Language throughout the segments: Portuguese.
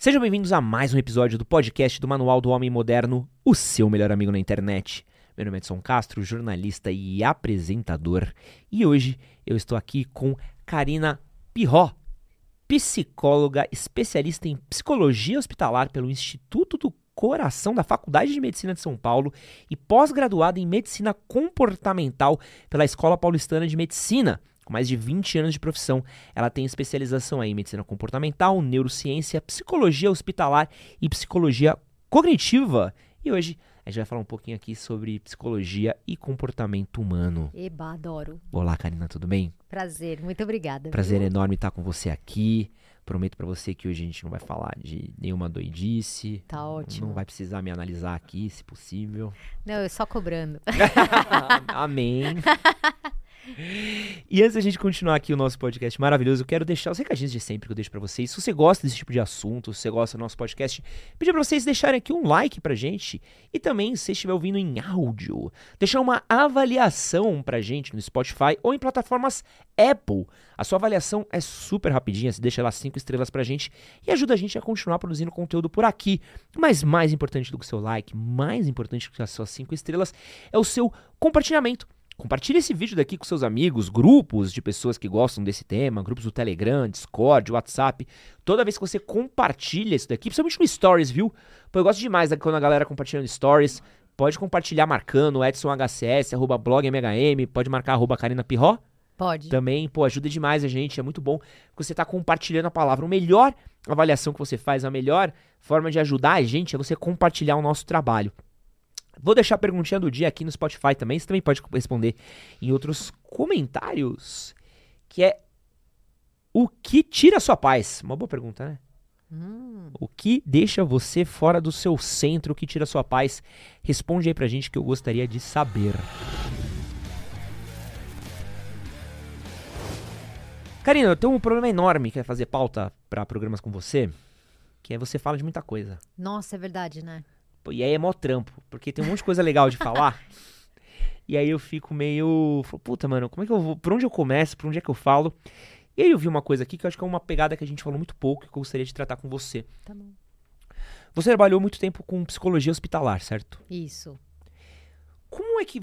Sejam bem-vindos a mais um episódio do podcast do Manual do Homem Moderno, o seu melhor amigo na internet. Meu nome é Edson Castro, jornalista e apresentador, e hoje eu estou aqui com Karina Pirró, psicóloga especialista em psicologia hospitalar pelo Instituto do Coração da Faculdade de Medicina de São Paulo e pós-graduada em medicina comportamental pela Escola Paulistana de Medicina com mais de 20 anos de profissão. Ela tem especialização em medicina comportamental, neurociência, psicologia hospitalar e psicologia cognitiva. E hoje a gente vai falar um pouquinho aqui sobre psicologia e comportamento humano. Eba, adoro. Olá, Karina, tudo bem? Prazer, muito obrigada. Prazer viu? enorme estar com você aqui. Prometo para você que hoje a gente não vai falar de nenhuma doidice. Tá ótimo. Não vai precisar me analisar aqui, se possível. Não, eu só cobrando. Amém. E antes da gente continuar aqui o nosso podcast maravilhoso, eu quero deixar os recadinhos de sempre que eu deixo pra vocês. Se você gosta desse tipo de assunto, se você gosta do nosso podcast, pedir pra vocês deixarem aqui um like pra gente. E também, se estiver ouvindo em áudio, deixar uma avaliação pra gente no Spotify ou em plataformas Apple. A sua avaliação é super rapidinha, você deixa lá cinco estrelas pra gente e ajuda a gente a continuar produzindo conteúdo por aqui. Mas mais importante do que o seu like, mais importante do que as suas cinco estrelas, é o seu compartilhamento. Compartilhe esse vídeo daqui com seus amigos, grupos de pessoas que gostam desse tema, grupos do Telegram, Discord, WhatsApp. Toda vez que você compartilha isso daqui, principalmente no Stories, viu? Pô, eu gosto demais quando a galera compartilha no Stories. Pode compartilhar marcando EdsonHCS, arroba blogMHM, pode marcar arroba Karina Pirró. Pode. Também, pô, ajuda demais a gente, é muito bom que você está compartilhando a palavra. A melhor avaliação que você faz, a melhor forma de ajudar a gente é você compartilhar o nosso trabalho. Vou deixar a perguntinha do dia aqui no Spotify também. Você também pode responder em outros comentários. Que é o que tira a sua paz? Uma boa pergunta, né? Hum, O que deixa você fora do seu centro? O que tira a sua paz? Responde aí pra gente que eu gostaria de saber. Karina, eu tenho um problema enorme que é fazer pauta pra programas com você, que é você fala de muita coisa. nossa, é verdade, né? E aí é mó trampo, porque tem um monte de coisa legal de falar. e aí eu fico meio. Puta, mano, como é que eu vou. Por onde eu começo? Por onde é que eu falo? E aí eu vi uma coisa aqui que eu acho que é uma pegada que a gente falou muito pouco e que eu gostaria de tratar com você. Tá bom. Você trabalhou muito tempo com psicologia hospitalar, certo? Isso. Como é que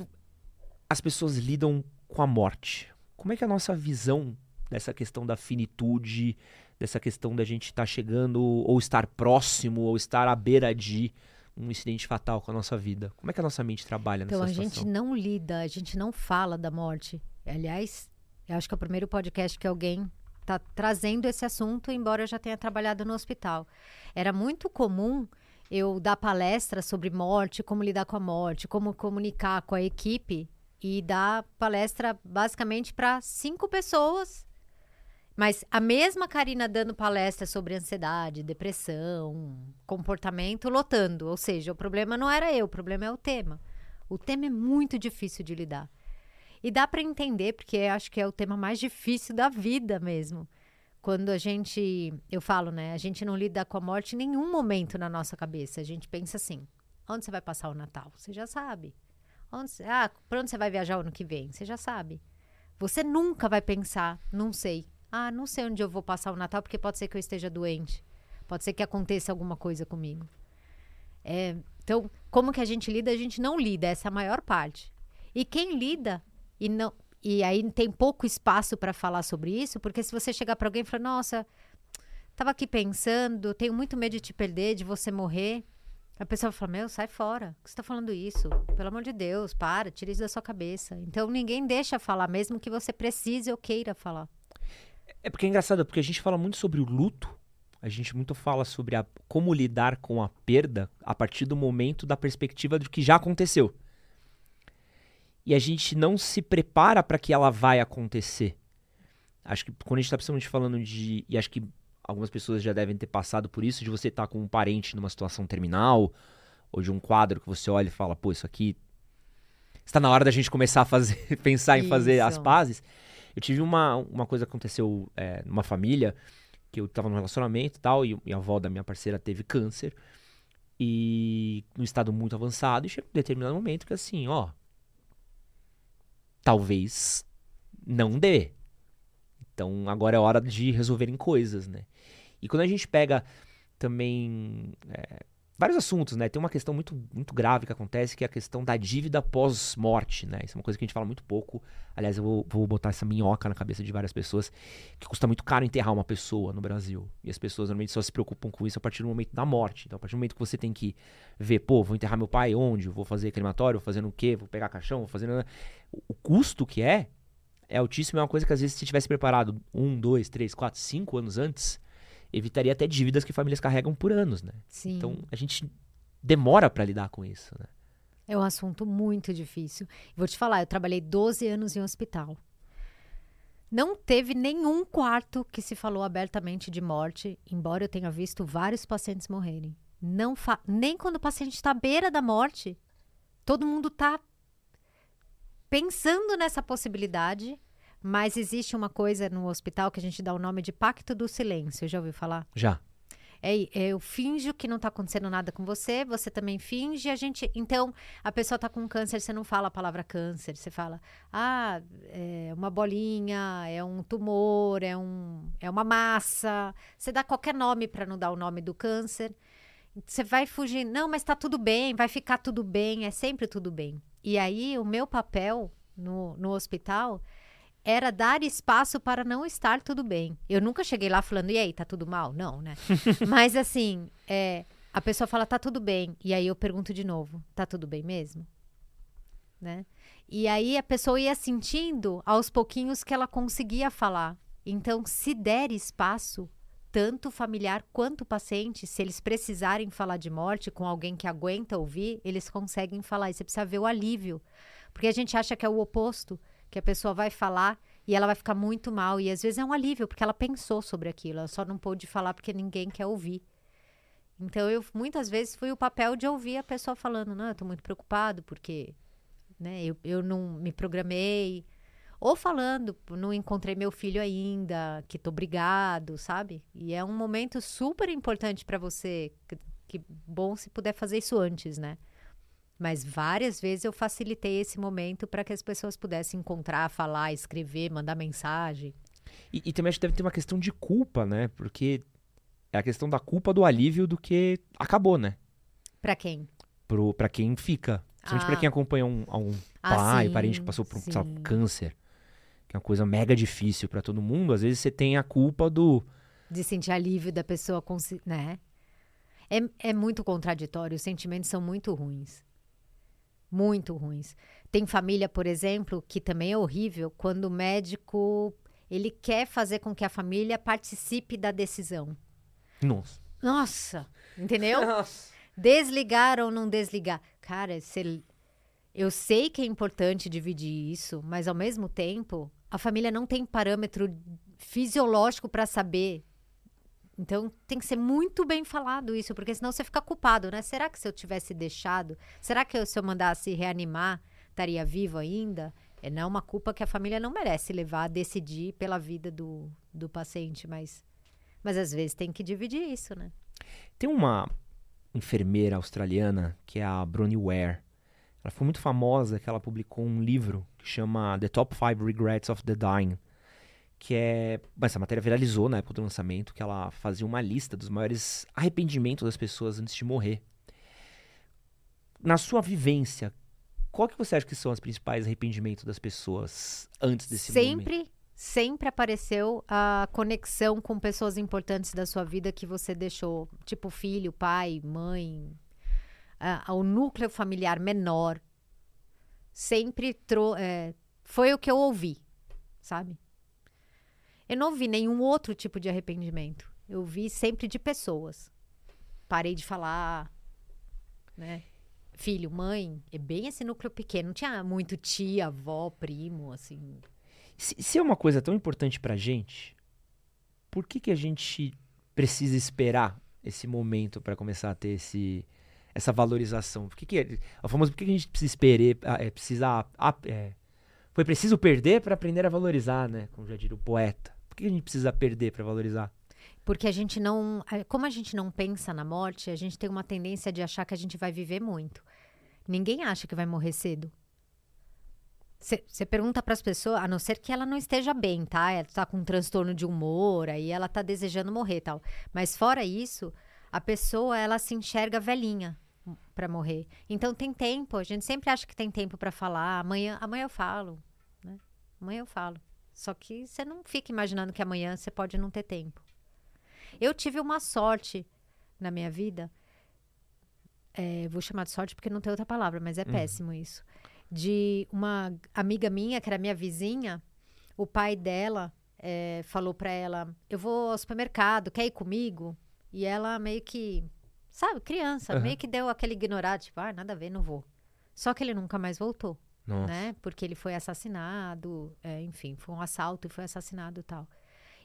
as pessoas lidam com a morte? Como é que é a nossa visão dessa questão da finitude, dessa questão da gente estar chegando ou estar próximo ou estar à beira de um incidente fatal com a nossa vida? Como é que a nossa mente trabalha Então nessa a situação? gente não lida, a gente não fala da morte. Aliás, eu acho que é o primeiro podcast que alguém tá trazendo esse assunto, embora eu já tenha trabalhado no hospital. Era muito comum eu dar palestra sobre morte, como lidar com a morte, como comunicar com a equipe e dar palestra basicamente para cinco pessoas. Mas a mesma Karina dando palestra sobre ansiedade, depressão, comportamento, lotando. Ou seja, o problema não era eu, o problema é o tema. O tema é muito difícil de lidar. E dá para entender, porque acho que é o tema mais difícil da vida mesmo. Quando a gente, eu falo, né? A gente não lida com a morte em nenhum momento na nossa cabeça. A gente pensa assim: onde você vai passar o Natal? Você já sabe. Onde, ah, para onde você vai viajar o ano que vem? Você já sabe. Você nunca vai pensar, não sei. Ah, não sei onde eu vou passar o Natal, porque pode ser que eu esteja doente. Pode ser que aconteça alguma coisa comigo. É, então, como que a gente lida? A gente não lida, essa é a maior parte. E quem lida e não e aí tem pouco espaço para falar sobre isso, porque se você chegar para alguém e falar: "Nossa, tava aqui pensando, tenho muito medo de te perder, de você morrer". A pessoa vai falar: "Meu, sai fora. Que você tá falando isso? Pelo amor de Deus, para, tira isso da sua cabeça". Então ninguém deixa falar mesmo que você precise ou queira falar. É porque é engraçado, porque a gente fala muito sobre o luto, a gente muito fala sobre a, como lidar com a perda a partir do momento da perspectiva do que já aconteceu. E a gente não se prepara para que ela vai acontecer. Acho que quando a gente está principalmente falando de. E acho que algumas pessoas já devem ter passado por isso, de você estar com um parente numa situação terminal, ou de um quadro que você olha e fala, pô, isso aqui está na hora da gente começar a fazer, pensar em fazer as Isso. pazes. Eu tive uma, uma coisa que aconteceu é, numa família, que eu tava num relacionamento e tal, e, e a avó da minha parceira teve câncer, e num estado muito avançado, e chegou um determinado momento que assim, ó, talvez não dê. Então agora é hora de resolverem coisas, né? E quando a gente pega também é, vários assuntos, né? Tem uma questão muito, muito grave que acontece, que é a questão da dívida pós-morte, né? Isso é uma coisa que a gente fala muito pouco. Aliás, eu vou, vou botar essa minhoca na cabeça de várias pessoas, que custa muito caro enterrar uma pessoa no Brasil. E as pessoas normalmente só se preocupam com isso a partir do momento da morte. Então, a partir do momento que você tem que ver, pô, vou enterrar meu pai onde? Vou fazer crematório? Vou fazer no quê? Vou pegar caixão? Vou fazer... O, o custo que é, é altíssimo. É uma coisa que às vezes se tivesse preparado um, dois, três, quatro, cinco anos antes, evitaria até dívidas que famílias carregam por anos, né? Sim. Então a gente demora pra lidar com isso, né? É um assunto muito difícil. Vou te falar, eu trabalhei 12 anos em hospital. Não teve nenhum quarto que se falou abertamente de morte, embora eu tenha visto vários pacientes morrerem. Não fa nem quando o paciente está à beira da morte, todo mundo está pensando nessa possibilidade, mas existe uma coisa no hospital que a gente dá o nome de pacto do silêncio. Já ouviu falar? Já. É, eu finjo que não tá acontecendo nada com você, você também finge, a gente. Então, a pessoa tá com câncer, você não fala a palavra câncer, você fala, ah, é uma bolinha, é um tumor, é, um, é uma massa. Você dá qualquer nome para não dar o nome do câncer. Você vai fugir, não, mas tá tudo bem, vai ficar tudo bem, é sempre tudo bem. E aí, o meu papel no, no hospital era dar espaço para não estar tudo bem. Eu nunca cheguei lá falando, e aí, tá tudo mal? Não, né? Mas assim, é, a pessoa fala, tá tudo bem. E aí eu pergunto de novo, tá tudo bem mesmo? Né? E aí a pessoa ia sentindo aos pouquinhos que ela conseguia falar. Então, se der espaço, tanto o familiar quanto o paciente, se eles precisarem falar de morte com alguém que aguenta ouvir, eles conseguem falar. E você precisa ver o alívio. Porque a gente acha que é o oposto que a pessoa vai falar e ela vai ficar muito mal. E às vezes é um alívio, porque ela pensou sobre aquilo, ela só não pôde falar porque ninguém quer ouvir. Então, eu muitas vezes fui o papel de ouvir a pessoa falando: Não, eu tô muito preocupado porque né, eu, eu não me programei. Ou falando, não encontrei meu filho ainda, que tô brigado, sabe? E é um momento super importante para você. Que, que bom se puder fazer isso antes, né? Mas várias vezes eu facilitei esse momento para que as pessoas pudessem encontrar, falar, escrever, mandar mensagem. E, e também acho que deve ter uma questão de culpa, né? Porque é a questão da culpa do alívio do que acabou, né? Para quem? Pro, pra quem fica. Principalmente Ah. pra quem acompanha um, um Ah, pai, sim, parente que passou por um sim. câncer. Que é uma coisa mega difícil pra todo mundo. Às vezes você tem a culpa do. De sentir alívio da pessoa, né? É, é muito contraditório, os sentimentos são muito ruins. Muito ruins. Tem família, por exemplo, que também é horrível, quando o médico ele quer fazer com que a família participe da decisão. Nossa. Nossa, entendeu? Desligar ou não desligar. Cara, se- eu sei que é importante dividir isso, mas ao mesmo tempo, a família não tem parâmetro fisiológico para saber. Então tem que ser muito bem falado isso, porque senão você fica culpado, né? Será que se eu tivesse deixado, será que se eu mandasse reanimar, estaria vivo ainda? É não uma culpa que a família não merece levar a decidir pela vida do, do paciente, mas, mas às vezes tem que dividir isso, né? Tem uma enfermeira australiana que é a Bronnie Ware. Ela foi muito famosa que ela publicou um livro que chama The Top 5 Regrets of the Dying. Que é. Essa matéria viralizou na época do lançamento, que ela fazia uma lista dos maiores arrependimentos das pessoas antes de morrer. Na sua vivência, qual que você acha que são os principais arrependimentos das pessoas antes desse momento? sempre, sempre apareceu a conexão com pessoas importantes da sua vida que você deixou, tipo filho, pai, mãe, a- o núcleo familiar menor. Sempre tro é, foi o que eu ouvi, sabe? Eu não ouvi nenhum outro tipo de arrependimento. Eu vi sempre de pessoas. Parei de falar, né? Filho, mãe, é bem esse núcleo pequeno. Não tinha muito tia, avó, primo, assim. Se, se é uma coisa tão importante pra gente, por que que a gente precisa esperar esse momento para começar a ter esse, essa valorização? Por que, que o famoso por que, que a gente precisa esperar, é, precisa, é, foi preciso perder para aprender a valorizar, né? Como já diria o poeta. Por que a gente precisa perder para valorizar? Porque a gente não, como a gente não pensa na morte, a gente tem uma tendência de achar que a gente vai viver muito. Ninguém acha que vai morrer cedo. Você pergunta para as pessoas, a não ser que ela não esteja bem, tá? Ela tá com um transtorno de humor, aí ela tá desejando morrer tal. Mas fora isso, a pessoa ela se enxerga velhinha para morrer. Então tem tempo, a gente sempre acha que tem tempo para falar. Amanhã, amanhã eu falo, né? Amanhã eu falo. Só que você não fica imaginando que amanhã você pode não ter tempo. Eu tive uma sorte na minha vida. É, vou chamar de sorte porque não tem outra palavra, mas é uhum. péssimo isso de uma amiga minha, que era minha vizinha, o pai dela é, falou para ela: Eu vou ao supermercado, quer ir comigo? E ela meio que, sabe, criança, uhum. meio que deu aquele ignorado, tipo, ah, nada a ver, não vou. Só que ele nunca mais voltou, Nossa. né? Porque ele foi assassinado, é, enfim, foi um assalto e foi assassinado e tal.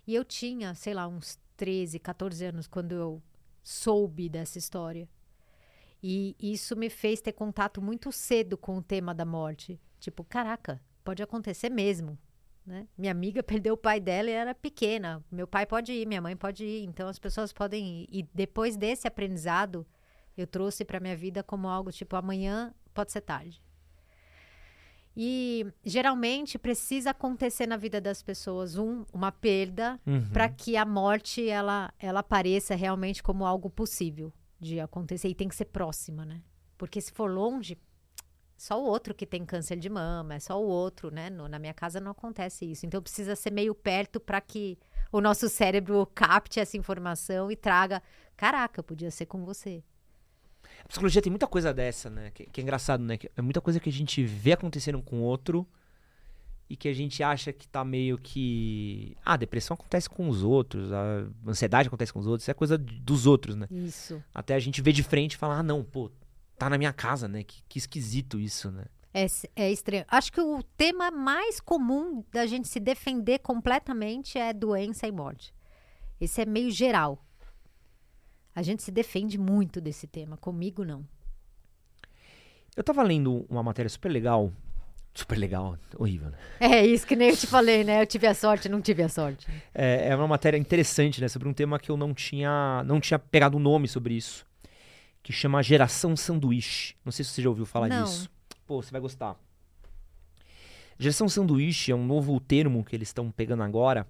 E eu tinha, sei lá, uns 13, 14 anos quando eu soube dessa história. E isso me fez ter contato muito cedo com o tema da morte. Tipo, caraca, pode acontecer mesmo. Né? Minha amiga perdeu o pai dela e era pequena. Meu pai pode ir, minha mãe pode ir. Então as pessoas podem ir. E depois desse aprendizado, eu trouxe para minha vida como algo tipo: amanhã pode ser tarde. E geralmente precisa acontecer na vida das pessoas um, uma perda uhum. para que a morte ela, ela apareça realmente como algo possível de acontecer e tem que ser próxima, né? Porque se for longe, só o outro que tem câncer de mama, é só o outro, né? No, na minha casa não acontece isso. Então precisa ser meio perto para que o nosso cérebro capte essa informação e traga, caraca, podia ser com você. Psicologia tem muita coisa dessa, né? Que, que é engraçado, né? Que é muita coisa que a gente vê acontecendo com o outro e que a gente acha que tá meio que. Ah, a depressão acontece com os outros, a ansiedade acontece com os outros, isso é coisa dos outros, né? Isso. Até a gente vê de frente e falar, ah, não, pô, tá na minha casa, né? Que, que esquisito isso, né? É, é estranho. Acho que o tema mais comum da gente se defender completamente é doença e morte. Esse é meio geral. A gente se defende muito desse tema. Comigo, não. Eu tava lendo uma matéria super legal super legal, horrível, né? É isso que nem eu te falei, né? Eu tive a sorte, não tive a sorte. É, é uma matéria interessante, né? Sobre um tema que eu não tinha, não tinha pegado o nome sobre isso, que chama Geração Sanduíche. Não sei se você já ouviu falar não. disso. Pô, você vai gostar. Geração Sanduíche é um novo termo que eles estão pegando agora,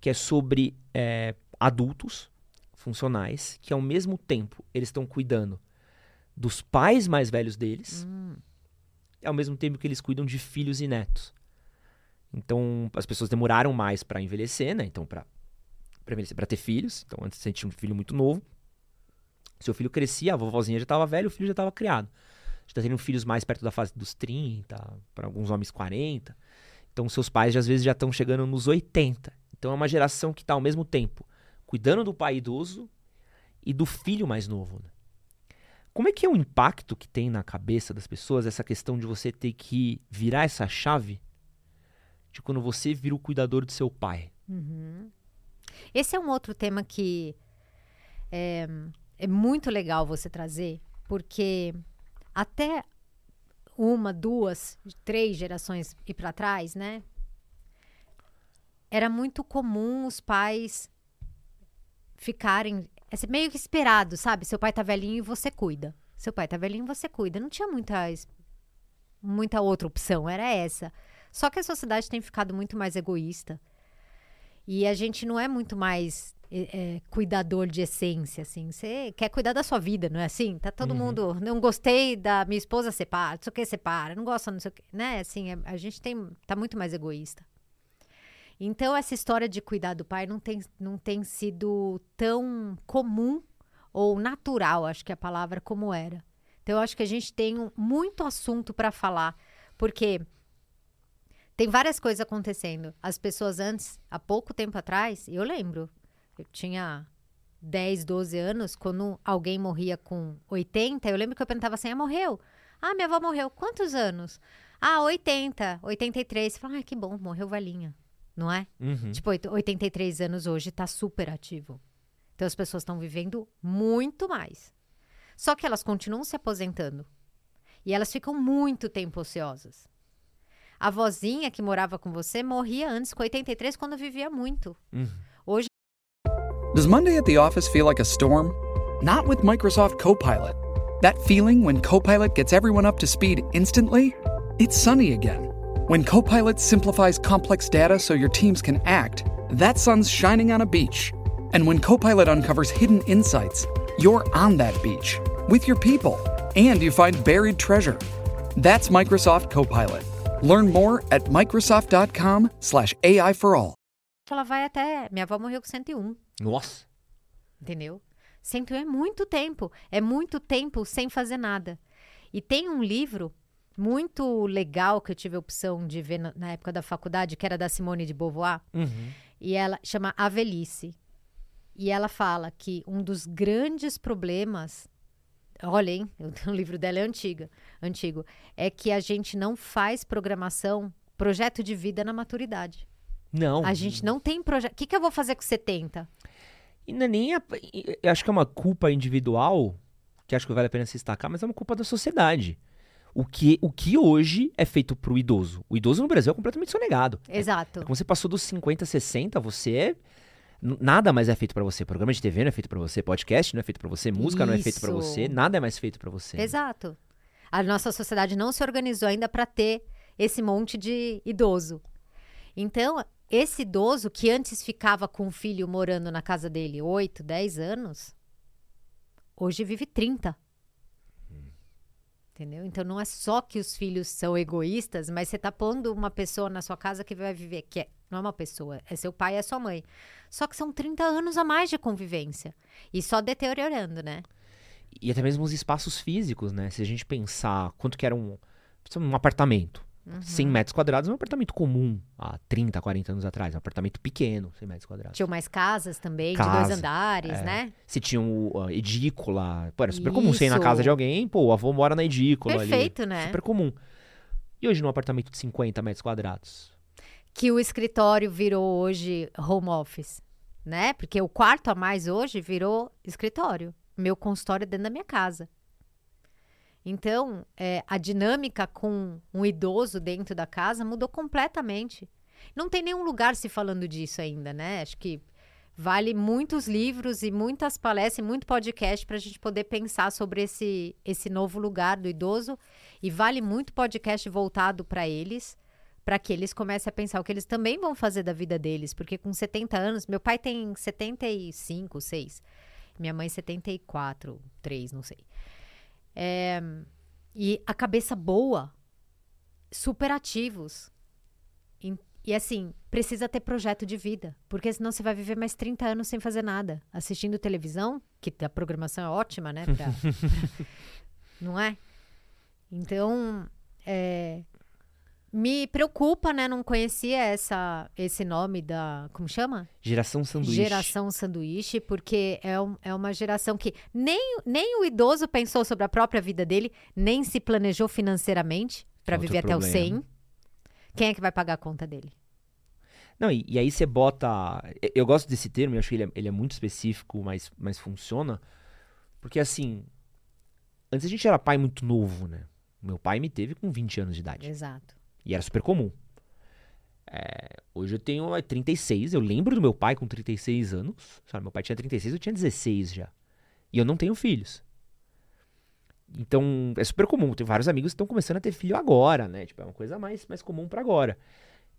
que é sobre é, adultos funcionais que ao mesmo tempo eles estão cuidando dos pais mais velhos deles. Hum ao mesmo tempo que eles cuidam de filhos e netos. Então, as pessoas demoraram mais para envelhecer, né? Então, para para ter filhos. Então, antes você tinha um filho muito novo. Seu filho crescia, a vovozinha já estava velha, o filho já estava criado. Já está tendo filhos mais perto da fase dos 30, para alguns homens 40. Então, seus pais às vezes já estão chegando nos 80. Então, é uma geração que está ao mesmo tempo cuidando do pai idoso e do filho mais novo. Né? Como é que é o impacto que tem na cabeça das pessoas essa questão de você ter que virar essa chave de quando você vira o cuidador do seu pai? Uhum. Esse é um outro tema que é, é muito legal você trazer, porque até uma, duas, três gerações e para trás, né? Era muito comum os pais ficarem é meio que esperado, sabe? Seu pai tá velhinho e você cuida. Seu pai tá velhinho e você cuida. Não tinha muita, muita outra opção, era essa. Só que a sociedade tem ficado muito mais egoísta. E a gente não é muito mais é, cuidador de essência, assim. Você quer cuidar da sua vida, não é assim? Tá todo uhum. mundo. Não gostei da minha esposa, separa. Não sei o que, separa. Não gosta, não sei o que. Né? Assim, é, a gente tem, tá muito mais egoísta. Então, essa história de cuidar do pai não tem, não tem sido tão comum ou natural, acho que é a palavra, como era. Então, eu acho que a gente tem muito assunto para falar, porque tem várias coisas acontecendo. As pessoas antes, há pouco tempo atrás, eu lembro, eu tinha 10, 12 anos, quando alguém morria com 80, eu lembro que eu perguntava assim: ah, morreu? Ah, minha avó morreu. Quantos anos? Ah, 80, 83. Você fala, ah, que bom, morreu velhinha não é? Uhum. Tipo, 83 anos hoje tá super ativo. Então as pessoas estão vivendo muito mais. Só que elas continuam se aposentando. E elas ficam muito tempo ociosas. A vozinha que morava com você morria antes, com 83, quando vivia muito. Hoje Does Monday at the office feel like a storm? Not with Microsoft Copilot. That feeling when Copilot gets everyone up to speed instantly? It's sunny again. When Copilot simplifies complex data so your teams can act, that sun's shining on a beach. And when Copilot uncovers hidden insights, you're on that beach with your people and you find buried treasure. That's Microsoft Copilot. Learn more at Microsoft.com/slash AI for all. ela vai até. Minha avó morreu com 101. Nossa. Entendeu? 101 é muito tempo. É muito tempo sem fazer nada. E tem um livro muito legal que eu tive a opção de ver na, na época da faculdade, que era da Simone de Beauvoir. Uhum. E ela chama A Velhice. E ela fala que um dos grandes problemas. Olha, hein? O livro dela é antiga, antigo. É que a gente não faz programação, projeto de vida na maturidade. Não. A gente não tem projeto. O que, que eu vou fazer com 70? E não é nem a- eu acho que é uma culpa individual, que acho que vale a pena se destacar, mas é uma culpa da sociedade. O que, o que hoje é feito pro idoso? O idoso no Brasil é completamente sonegado. Exato. Quando você passou dos 50, 60, você é. Nada mais é feito pra você. Programa de TV não é feito pra você. Podcast não é feito pra você. Música não é feito Isso. você. Nada é mais feito pra você. Exato. A nossa sociedade não se organizou ainda para ter esse monte de idoso. Então, esse idoso que antes ficava com o filho morando na casa dele 8, 10 anos, hoje vive 30. Entendeu? Então não é só que os filhos são egoístas, mas você tá pondo uma pessoa na sua casa que vai viver, que é, não é uma pessoa, é seu pai é sua mãe. Só que são 30 anos a mais de convivência. E só deteriorando, né? E até mesmo os espaços físicos, né? Se a gente pensar quanto que era um, um apartamento. Uhum. 100 metros quadrados é um apartamento comum há 30, 40 anos atrás. É um apartamento pequeno, 100 metros quadrados. Tinham mais casas também, de Casa, dois andares, é. né? Se tinha um uh, edícula. Pô, era super comum você ir na Isso. casa de alguém, pô, o avô mora na edícula Perfeito, ali. né? Super comum. E hoje num apartamento de 50 metros quadrados? Que o escritório virou hoje home office, né? Porque o quarto a mais hoje virou escritório. Meu consultório é dentro da minha casa. Então, é, a dinâmica com um idoso dentro da casa mudou completamente. Não tem nenhum lugar se falando disso ainda, né? Acho que vale muitos livros e muitas palestras e muito podcast para a gente poder pensar sobre esse, esse novo lugar do idoso. E vale muito podcast voltado para eles, para que eles comecem a pensar o que eles também vão fazer da vida deles. Porque com 70 anos, meu pai tem 75, 6. Minha mãe 74, 3, não sei. É, e a cabeça boa, super ativos. E, e assim, precisa ter projeto de vida, porque senão você vai viver mais 30 anos sem fazer nada, assistindo televisão, que a programação é ótima, né? pra- não é? Então, é, me preocupa, né? Não conhecia essa, esse nome da. Como chama? Geração sanduíche. Geração sanduíche, porque é, um- é uma geração que nem, nem o idoso pensou sobre a própria vida dele, nem se planejou financeiramente para viver até os problema. 100. Quem é que vai pagar a conta dele? Não, e, e aí você bota. eu- Eu gosto desse termo, eu acho que ele é, ele é muito específico, mas, mas funciona. Porque assim. Antes a gente era pai muito novo, né? Meu pai me teve com 20 anos de idade. Exato. E era super comum. É, hoje eu tenho é, 36, eu lembro do meu pai com 36 anos. Sabe, meu pai tinha 36, eu tinha 16 já. E eu não tenho filhos. Então, é super comum. Tem vários amigos que estão começando a ter filho agora, né? Tipo, é uma coisa mais, mais comum pra agora.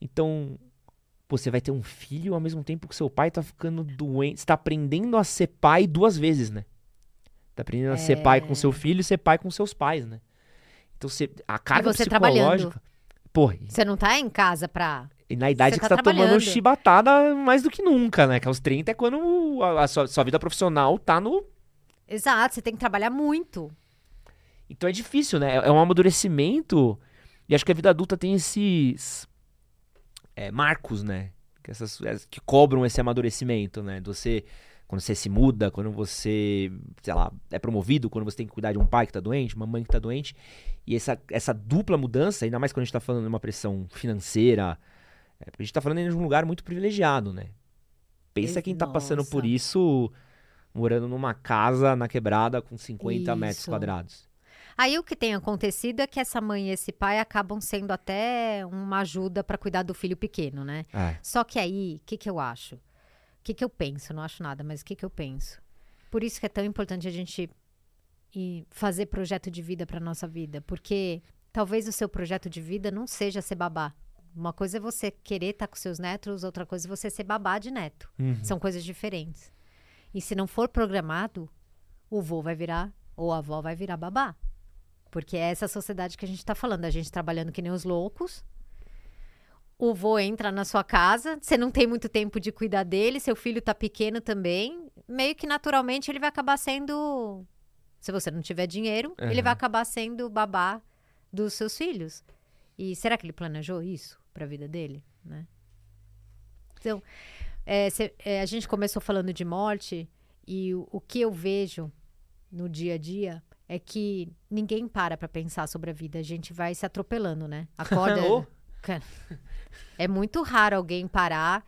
Então, pô, você vai ter um filho ao mesmo tempo que seu pai tá ficando doente. Você tá aprendendo a ser pai duas vezes, né? Tá aprendendo a ser pai com seu filho e ser pai com seus pais, né? Então, você, a carga você trabalhando. psicológica... Pô, e- Você não tá em casa pra. e na idade Você que tá você tá tomando chibatada mais do que nunca, né? Que aos 30 é quando a, a sua, sua vida profissional tá no. Exato, você tem que trabalhar muito. Então é difícil, né? É é um amadurecimento. E acho que a vida adulta tem esses é, marcos, né? Que, essas, es- que cobram esse amadurecimento, né? De Você, quando você se muda, quando você, sei lá, é promovido, quando você tem que cuidar de um pai que tá doente, uma mãe que tá doente. E essa, essa dupla mudança, ainda mais quando a gente tá falando de uma pressão financeira, é, porque a gente tá falando de um lugar muito privilegiado, né? Pensa quem tá passando por isso morando numa casa na quebrada com 50 metros Isso. quadrados. Aí o que tem acontecido é que essa mãe e esse pai acabam sendo até uma ajuda para cuidar do filho pequeno, né? É. Só que aí, o que, que eu acho? O que, que eu penso? Não acho nada, mas o que, que eu penso? Por isso que é tão importante a gente ir fazer projeto de vida para nossa vida, porque talvez o seu projeto de vida não seja ser babá. Uma coisa é você querer estar com seus netos, outra coisa é você ser babá de neto. Uhum. São coisas diferentes. E se não for programado, o vô vai virar ou a avó vai virar babá. Porque é essa sociedade que a gente está falando, a gente trabalhando que nem os loucos. O vô entra na sua casa, você não tem muito tempo de cuidar dele, seu filho tá pequeno também, meio que naturalmente ele vai acabar sendo, se você não tiver dinheiro, ele Aham. vai acabar sendo babá dos seus filhos. E será que ele planejou isso para a vida dele, né? Então, é, cê- é, a gente começou falando de morte e o, o que eu vejo no dia a dia é que ninguém para para pensar sobre a vida. A gente vai se atropelando, né? Acorda. Cara, é muito raro alguém parar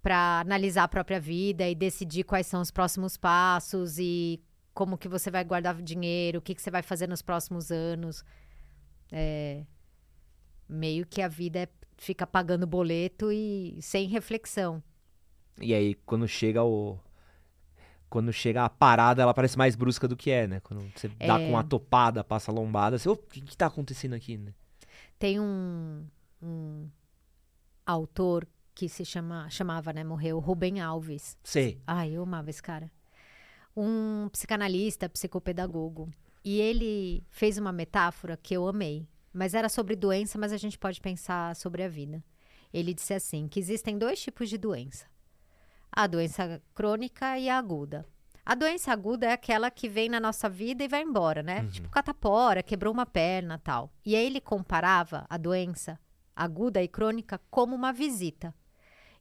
para analisar a própria vida e decidir quais são os próximos passos e como que você vai guardar dinheiro, o que, que você vai fazer nos próximos anos. É, meio que a vida é, fica pagando boleto e sem reflexão. E aí, quando chega o. Quando chega a parada, ela parece mais brusca do que é, né? Quando você dá É. com uma topada, passa a lombada, você, "Ô, o que, que tá acontecendo aqui, né? Tem um, um autor que se chama, chamava, né, morreu, Rubem Alves. Sei. Ai, eu amava esse cara. Um psicanalista, psicopedagogo. E ele fez uma metáfora que eu amei. Mas era sobre doença, mas a gente pode pensar sobre a vida. Ele disse assim: que existem dois tipos de doença: a doença crônica e a aguda. A doença aguda é aquela que vem na nossa vida e vai embora, né? Tipo catapora, quebrou uma perna tal. E aí ele comparava a doença aguda e crônica como uma visita.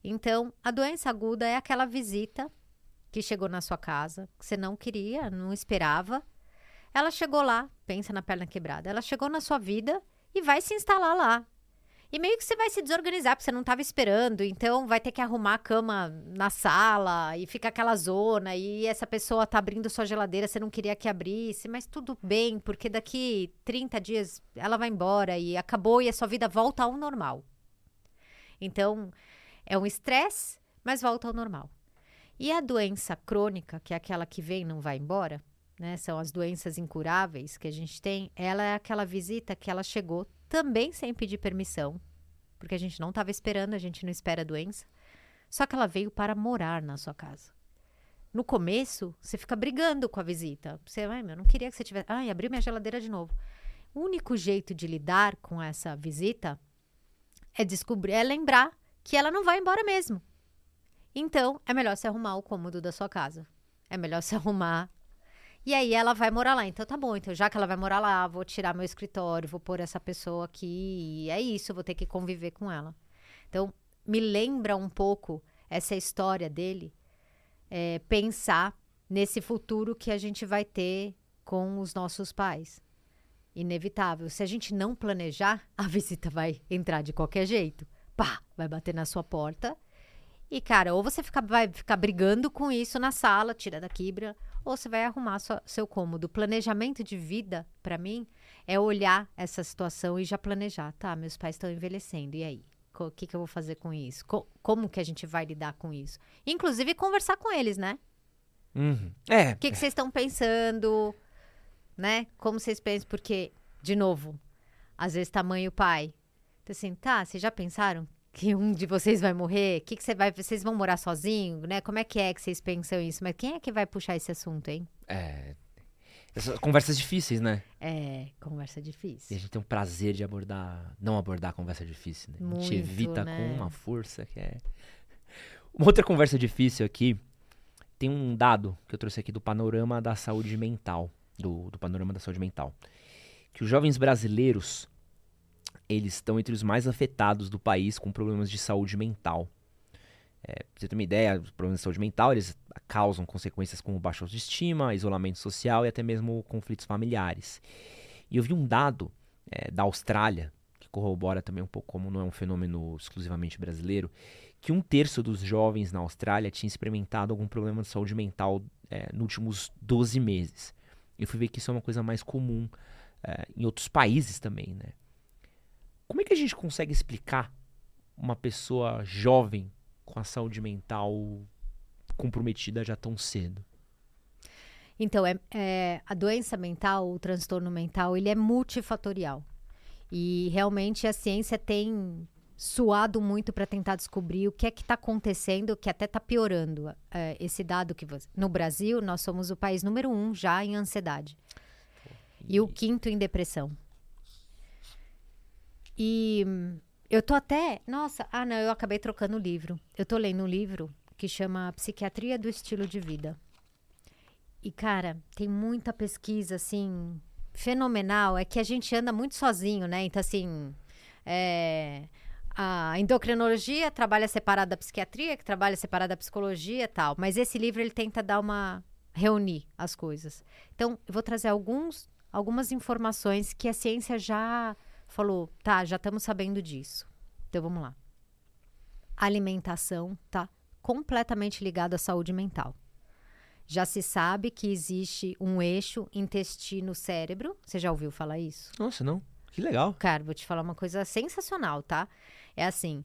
Então, a doença aguda é aquela visita que chegou na sua casa, que você não queria, não esperava. Ela chegou lá, pensa na perna quebrada. Ela chegou na sua vida e vai se instalar lá. E meio que você vai se desorganizar, porque você não estava esperando, então vai ter que arrumar a cama na sala e fica aquela zona, e essa pessoa tá abrindo sua geladeira, você não queria que abrisse, mas tudo bem, porque daqui 30 dias ela vai embora e acabou e a sua vida volta ao normal. Então, é um estresse, mas volta ao normal. E a doença crônica, que é aquela que vem e não vai embora, né? São as doenças incuráveis que a gente tem. Ela é aquela visita que ela chegou também sem pedir permissão, porque a gente não estava esperando, a gente não espera a doença. Só que ela veio para morar na sua casa. No começo, você fica brigando com a visita. Você, ai, meu, não queria que você tivesse. Ai, abriu minha geladeira de novo. O único jeito de lidar com essa visita é descobrir, é lembrar que ela não vai embora mesmo. Então, é melhor se arrumar o cômodo da sua casa. É melhor se arrumar. E aí ela vai morar lá. Então tá bom. Então, já que ela vai morar lá, vou tirar meu escritório, vou pôr essa pessoa aqui. E é isso, vou ter que conviver com ela. Então, me lembra um pouco essa história dele, é, pensar nesse futuro que a gente vai ter com os nossos pais. Inevitável. Se a gente não planejar, a visita vai entrar de qualquer jeito. Pá, vai bater na sua porta. E, cara, ou você fica, vai ficar brigando com isso na sala, tira da quibra, ou você vai arrumar sua- seu cômodo. Planejamento de vida, pra mim, é olhar essa situação e já planejar. Tá, meus pais estão envelhecendo, e aí? O que, que eu vou fazer com isso? Co- como que a gente vai lidar com isso? Inclusive, conversar com eles, né? Uhum. É. O que, que vocês estão pensando? Né? Como vocês pensam? Porque, de novo, às vezes tá mãe e o pai. Então, assim, tá, vocês já pensaram que um de vocês vai morrer? Que que você vai, vocês vão morar sozinho, né? Como é que é que vocês pensam isso? Mas quem é que vai puxar esse assunto, hein? É. Essas conversas difíceis, né? É, conversa E a difícil. gente tem um prazer de abordar. Não abordar conversa difícil, né? A gente Muito, evita né? com uma força que é. Uma outra conversa difícil aqui. Tem um dado que eu trouxe aqui do panorama da saúde mental. Do, do panorama da saúde mental. Que os jovens brasileiros. Eles estão entre os mais afetados do país com problemas de saúde mental. É, pra você ter uma ideia, os problemas de saúde mental, eles causam consequências como baixa autoestima, isolamento social e até mesmo conflitos familiares. E eu vi um dado é, da Austrália, que corrobora também um pouco como não é um fenômeno exclusivamente brasileiro, que um terço dos jovens na Austrália tinha experimentado algum problema de saúde mental é, nos últimos 12 meses. Eu fui ver que isso é uma coisa mais comum é, em outros países também, né? Que a gente consegue explicar uma pessoa jovem com a saúde mental comprometida já tão cedo? Então, é, é, a doença mental, o transtorno mental, ele é multifatorial. E realmente a ciência tem suado muito para tentar descobrir o que é que está acontecendo, que até está piorando. É, esse dado que você... no Brasil nós somos o país número um já em ansiedade e, e o quinto em depressão. E eu tô até, nossa, ah não, eu acabei trocando o livro. Eu tô lendo um livro que chama Psiquiatria do Estilo de Vida. E cara, tem muita pesquisa assim fenomenal. É que a gente anda muito sozinho, né? Então assim, é, a endocrinologia trabalha separada da psiquiatria, que trabalha separada da psicologia e tal. Mas esse livro ele tenta dar uma reunir as coisas. Então, eu vou trazer alguns algumas informações que a ciência já falou, tá, já estamos sabendo disso. Então vamos lá. A alimentação tá completamente ligada à saúde mental. Já se sabe que existe um eixo intestino-cérebro. Você já ouviu falar isso? Nossa, não. Que legal. Cara, vou te falar uma coisa sensacional, tá? É assim: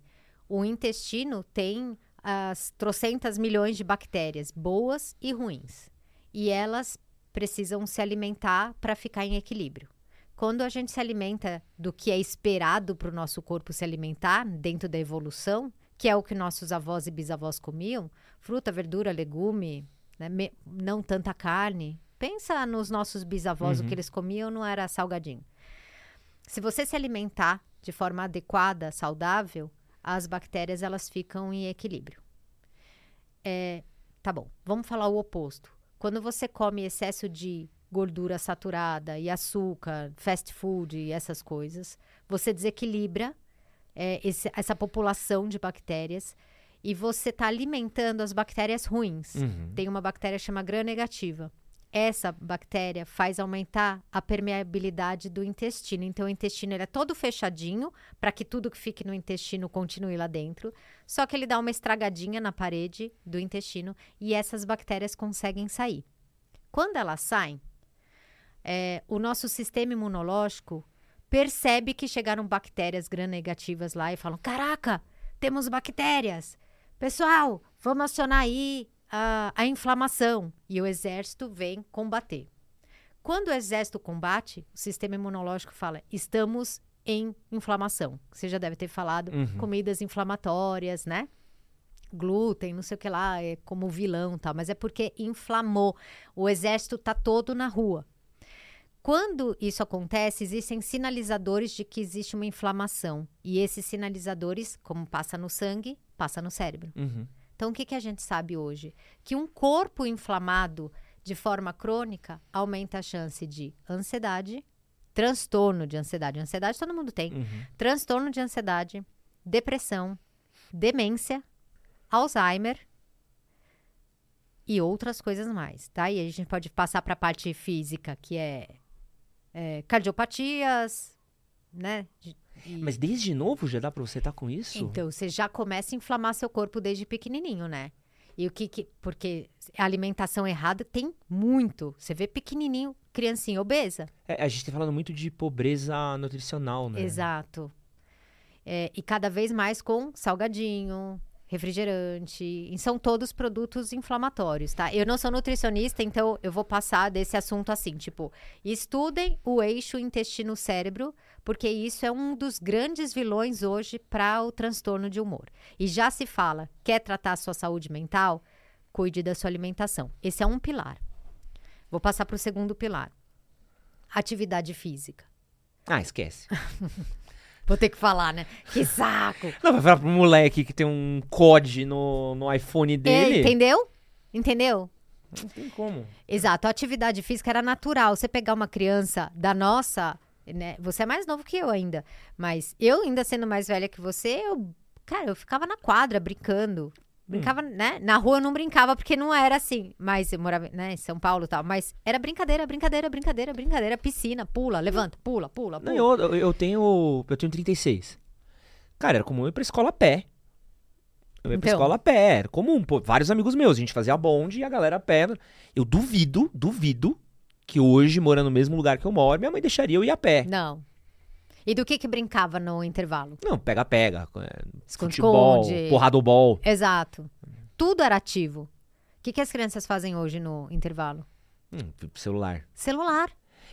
o intestino tem as trocentas milhões de bactérias, boas e ruins. E elas precisam se alimentar para ficar em equilíbrio. Quando a gente se alimenta do que é esperado para o nosso corpo se alimentar dentro da evolução, que é o que nossos avós e bisavós comiam, fruta, verdura, legume, né? Me, não tanta carne. Pensa nos nossos bisavós, uhum. o que eles comiam não era salgadinho. Se você se alimentar de forma adequada, saudável, as bactérias elas ficam em equilíbrio. É, tá bom, vamos falar o oposto. Quando você come excesso de gordura saturada e açúcar, fast food e essas coisas, você desequilibra é, esse, essa população de bactérias e você está alimentando as bactérias ruins. Uhum. Tem uma bactéria chamada gram-negativa essa bactéria faz aumentar a permeabilidade do intestino. Então, o intestino ele é todo fechadinho para que tudo que fique no intestino continue lá dentro. Só que ele dá uma estragadinha na parede do intestino e essas bactérias conseguem sair. Quando elas saem, é, o nosso sistema imunológico percebe que chegaram bactérias gram-negativas lá e falam: Caraca, temos bactérias! Pessoal, vamos acionar aí a, a inflamação e o exército vem combater. Quando o exército combate, o sistema imunológico fala: estamos em inflamação. Você já deve ter falado uhum. comidas inflamatórias, né? Glúten, não sei o que lá, é como vilão tal, mas é porque inflamou. O exército tá todo na rua. Quando isso acontece, existem sinalizadores de que existe uma inflamação. E esses sinalizadores, como passa no sangue, passa no cérebro. Uhum. Então, o que, que a gente sabe hoje? Que um corpo inflamado de forma crônica aumenta a chance de ansiedade, transtorno de ansiedade. Ansiedade todo mundo tem. Uhum. Transtorno de ansiedade, depressão, demência, Alzheimer e outras coisas mais, tá? E a gente pode passar para a parte física, que é, é cardiopatias, né? De. Mas desde novo já dá para você estar tá com isso? Então, você já começa a inflamar seu corpo desde pequenininho, né? E o que, que porque a alimentação errada tem muito. Você vê pequenininho, criancinha obesa. É, a gente tem falando muito de pobreza nutricional, né? Exato. É, e cada vez mais com salgadinho, refrigerante, são todos produtos inflamatórios, tá? Eu não sou nutricionista, então eu vou passar desse assunto assim, tipo, estudem o eixo intestino-cérebro, porque isso é um dos grandes vilões hoje para o transtorno de humor. E já se fala, quer tratar a sua saúde mental? Cuide da sua alimentação. Esse é um pilar. Vou passar para o segundo pilar. Atividade física. Ah, esquece. Vou ter que falar, né? Que saco! Não, vai falar pro moleque que tem um COD no, no iPhone dele. É, entendeu? Entendeu? Não tem como. Exato. A atividade física era natural. Você pegar uma criança da nossa. Né? Você é mais novo que eu ainda. Mas eu, ainda sendo mais velha que você, eu. Cara, eu ficava na quadra brincando. Brincava, hum. né? Na rua eu não brincava porque não era assim. Mas eu morava, né, em São Paulo e tal. Mas era brincadeira, brincadeira, brincadeira, brincadeira. Piscina, pula, levanta, pula, pula, pula. Não, eu, eu tenho. Eu tenho 36. Cara, era comum ir pra escola a pé. Eu ia pra Então. escola a pé, era comum. Pô, vários amigos meus, a gente fazia bonde e a galera a pé. Eu duvido, duvido que hoje, morando no mesmo lugar que eu moro, minha mãe deixaria eu ir a pé. Não. E do que que brincava no intervalo? Não, pega-pega. é, Esconde-esconde. Futebol, porradobol. Exato. Tudo era ativo. O que, que as crianças fazem hoje no intervalo? Hum, celular. Celular.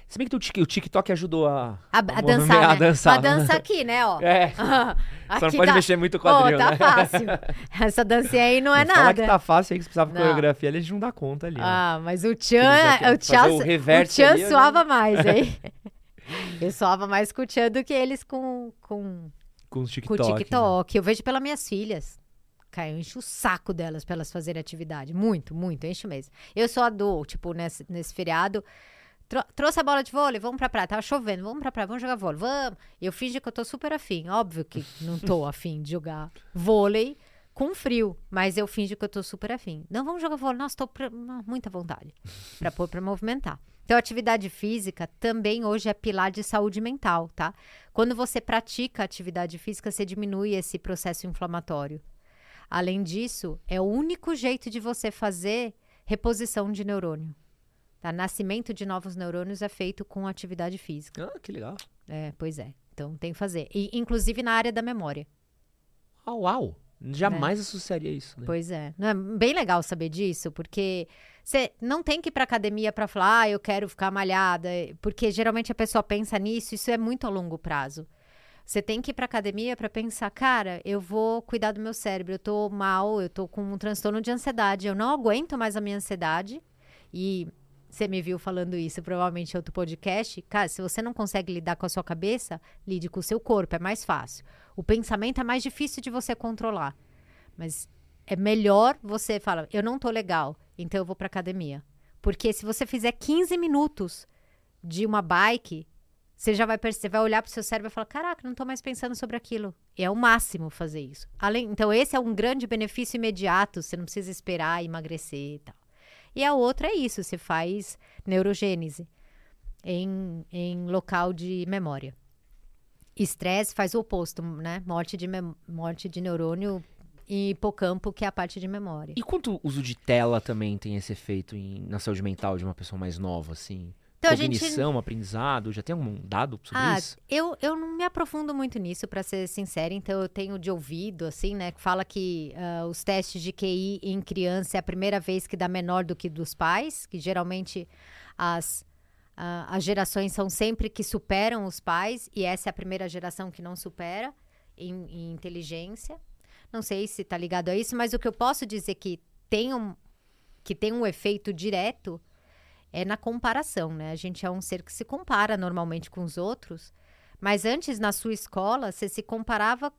Se bem que o Tik- o TikTok ajudou a, A, a movimentar- dançar, né? a dançar. Dança aqui, né, ó. É. Só não pode mexer muito o quadril, Ó, tá né? fácil. Essa dancinha aí não é Fala nada. que tá fácil aí, que você precisava de Não. coreografia, gente não dá conta ali. né? Ah, mas o Tchan, o fazer Tchan, o o reverse Tchan ali, eu suava mais, hein? Eu suava mais com o Tchan do que eles com, com, Com os com TikTok. o né? TikTok. Eu vejo pelas minhas filhas. Cara, eu encho o saco delas pra elas fazerem atividade. Muito, muito, encho mesmo. Eu sou a do, tipo, nesse, nesse feriado. tro- trouxe a bola de vôlei, vamos pra praia. Tava chovendo, vamos pra praia, vamos jogar vôlei, vamos. Eu fingi que eu tô super afim. Óbvio que não tô afim de jogar vôlei com frio, mas eu fingi que eu tô super afim. Não, vamos jogar vôlei. Nossa, tô pra, muita vontade pra pôr pra movimentar. Então, atividade física também hoje é pilar de saúde mental, tá? Quando você pratica atividade física, você diminui esse processo inflamatório. Além disso, é o único jeito de você fazer reposição de neurônio. Tá? Nascimento de novos neurônios é feito com atividade física. Ah, que legal. É, pois é. Então tem que fazer. E, inclusive na área da memória. Uau, uau. Jamais associaria isso, né? Pois é. Não é bem legal saber disso, porque você não tem que ir pra academia pra falar, ah, eu quero ficar malhada, porque geralmente a pessoa pensa nisso, isso é muito a longo prazo. Você tem que ir pra academia pra pensar, cara, eu vou cuidar do meu cérebro, eu tô mal, eu tô com um transtorno de ansiedade, eu não aguento mais a minha ansiedade. E você me viu falando isso provavelmente em outro podcast. Cara, se você não consegue lidar com a sua cabeça, lide com o seu corpo, é mais fácil. O pensamento é mais difícil de você controlar. Mas é melhor você falar, eu não tô legal, então eu vou pra academia. Porque se você fizer 15 minutos de uma bike, você já vai perceber, vai olhar pro seu cérebro e falar, caraca, não tô mais pensando sobre aquilo. E é o máximo fazer isso. Além, então esse é um grande benefício imediato, você não precisa esperar emagrecer e tal. E a outra é isso, você faz neurogênese em, em local de memória. Estresse faz o oposto, né? Morte de, morte de neurônio e hipocampo, que é a parte de memória. E quanto o uso de tela também tem esse efeito em- na saúde mental de uma pessoa mais nova, assim? Então, a gente- Cognição, aprendizado, já tem algum dado sobre Ah, isso? eu, eu não me aprofundo muito nisso, pra ser sincera, então eu tenho de ouvido, assim, né, que fala que ah, os testes de QI em criança é a primeira vez que dá menor do que dos pais, que geralmente as, ah, as gerações são sempre que superam os pais, e essa é a primeira geração que não supera em, em inteligência. Não sei se tá ligado a isso, mas o que eu posso dizer que tem um, que tem um efeito direto é na comparação, né? A gente é um ser que se compara normalmente com os outros, mas antes na sua escola você se comparava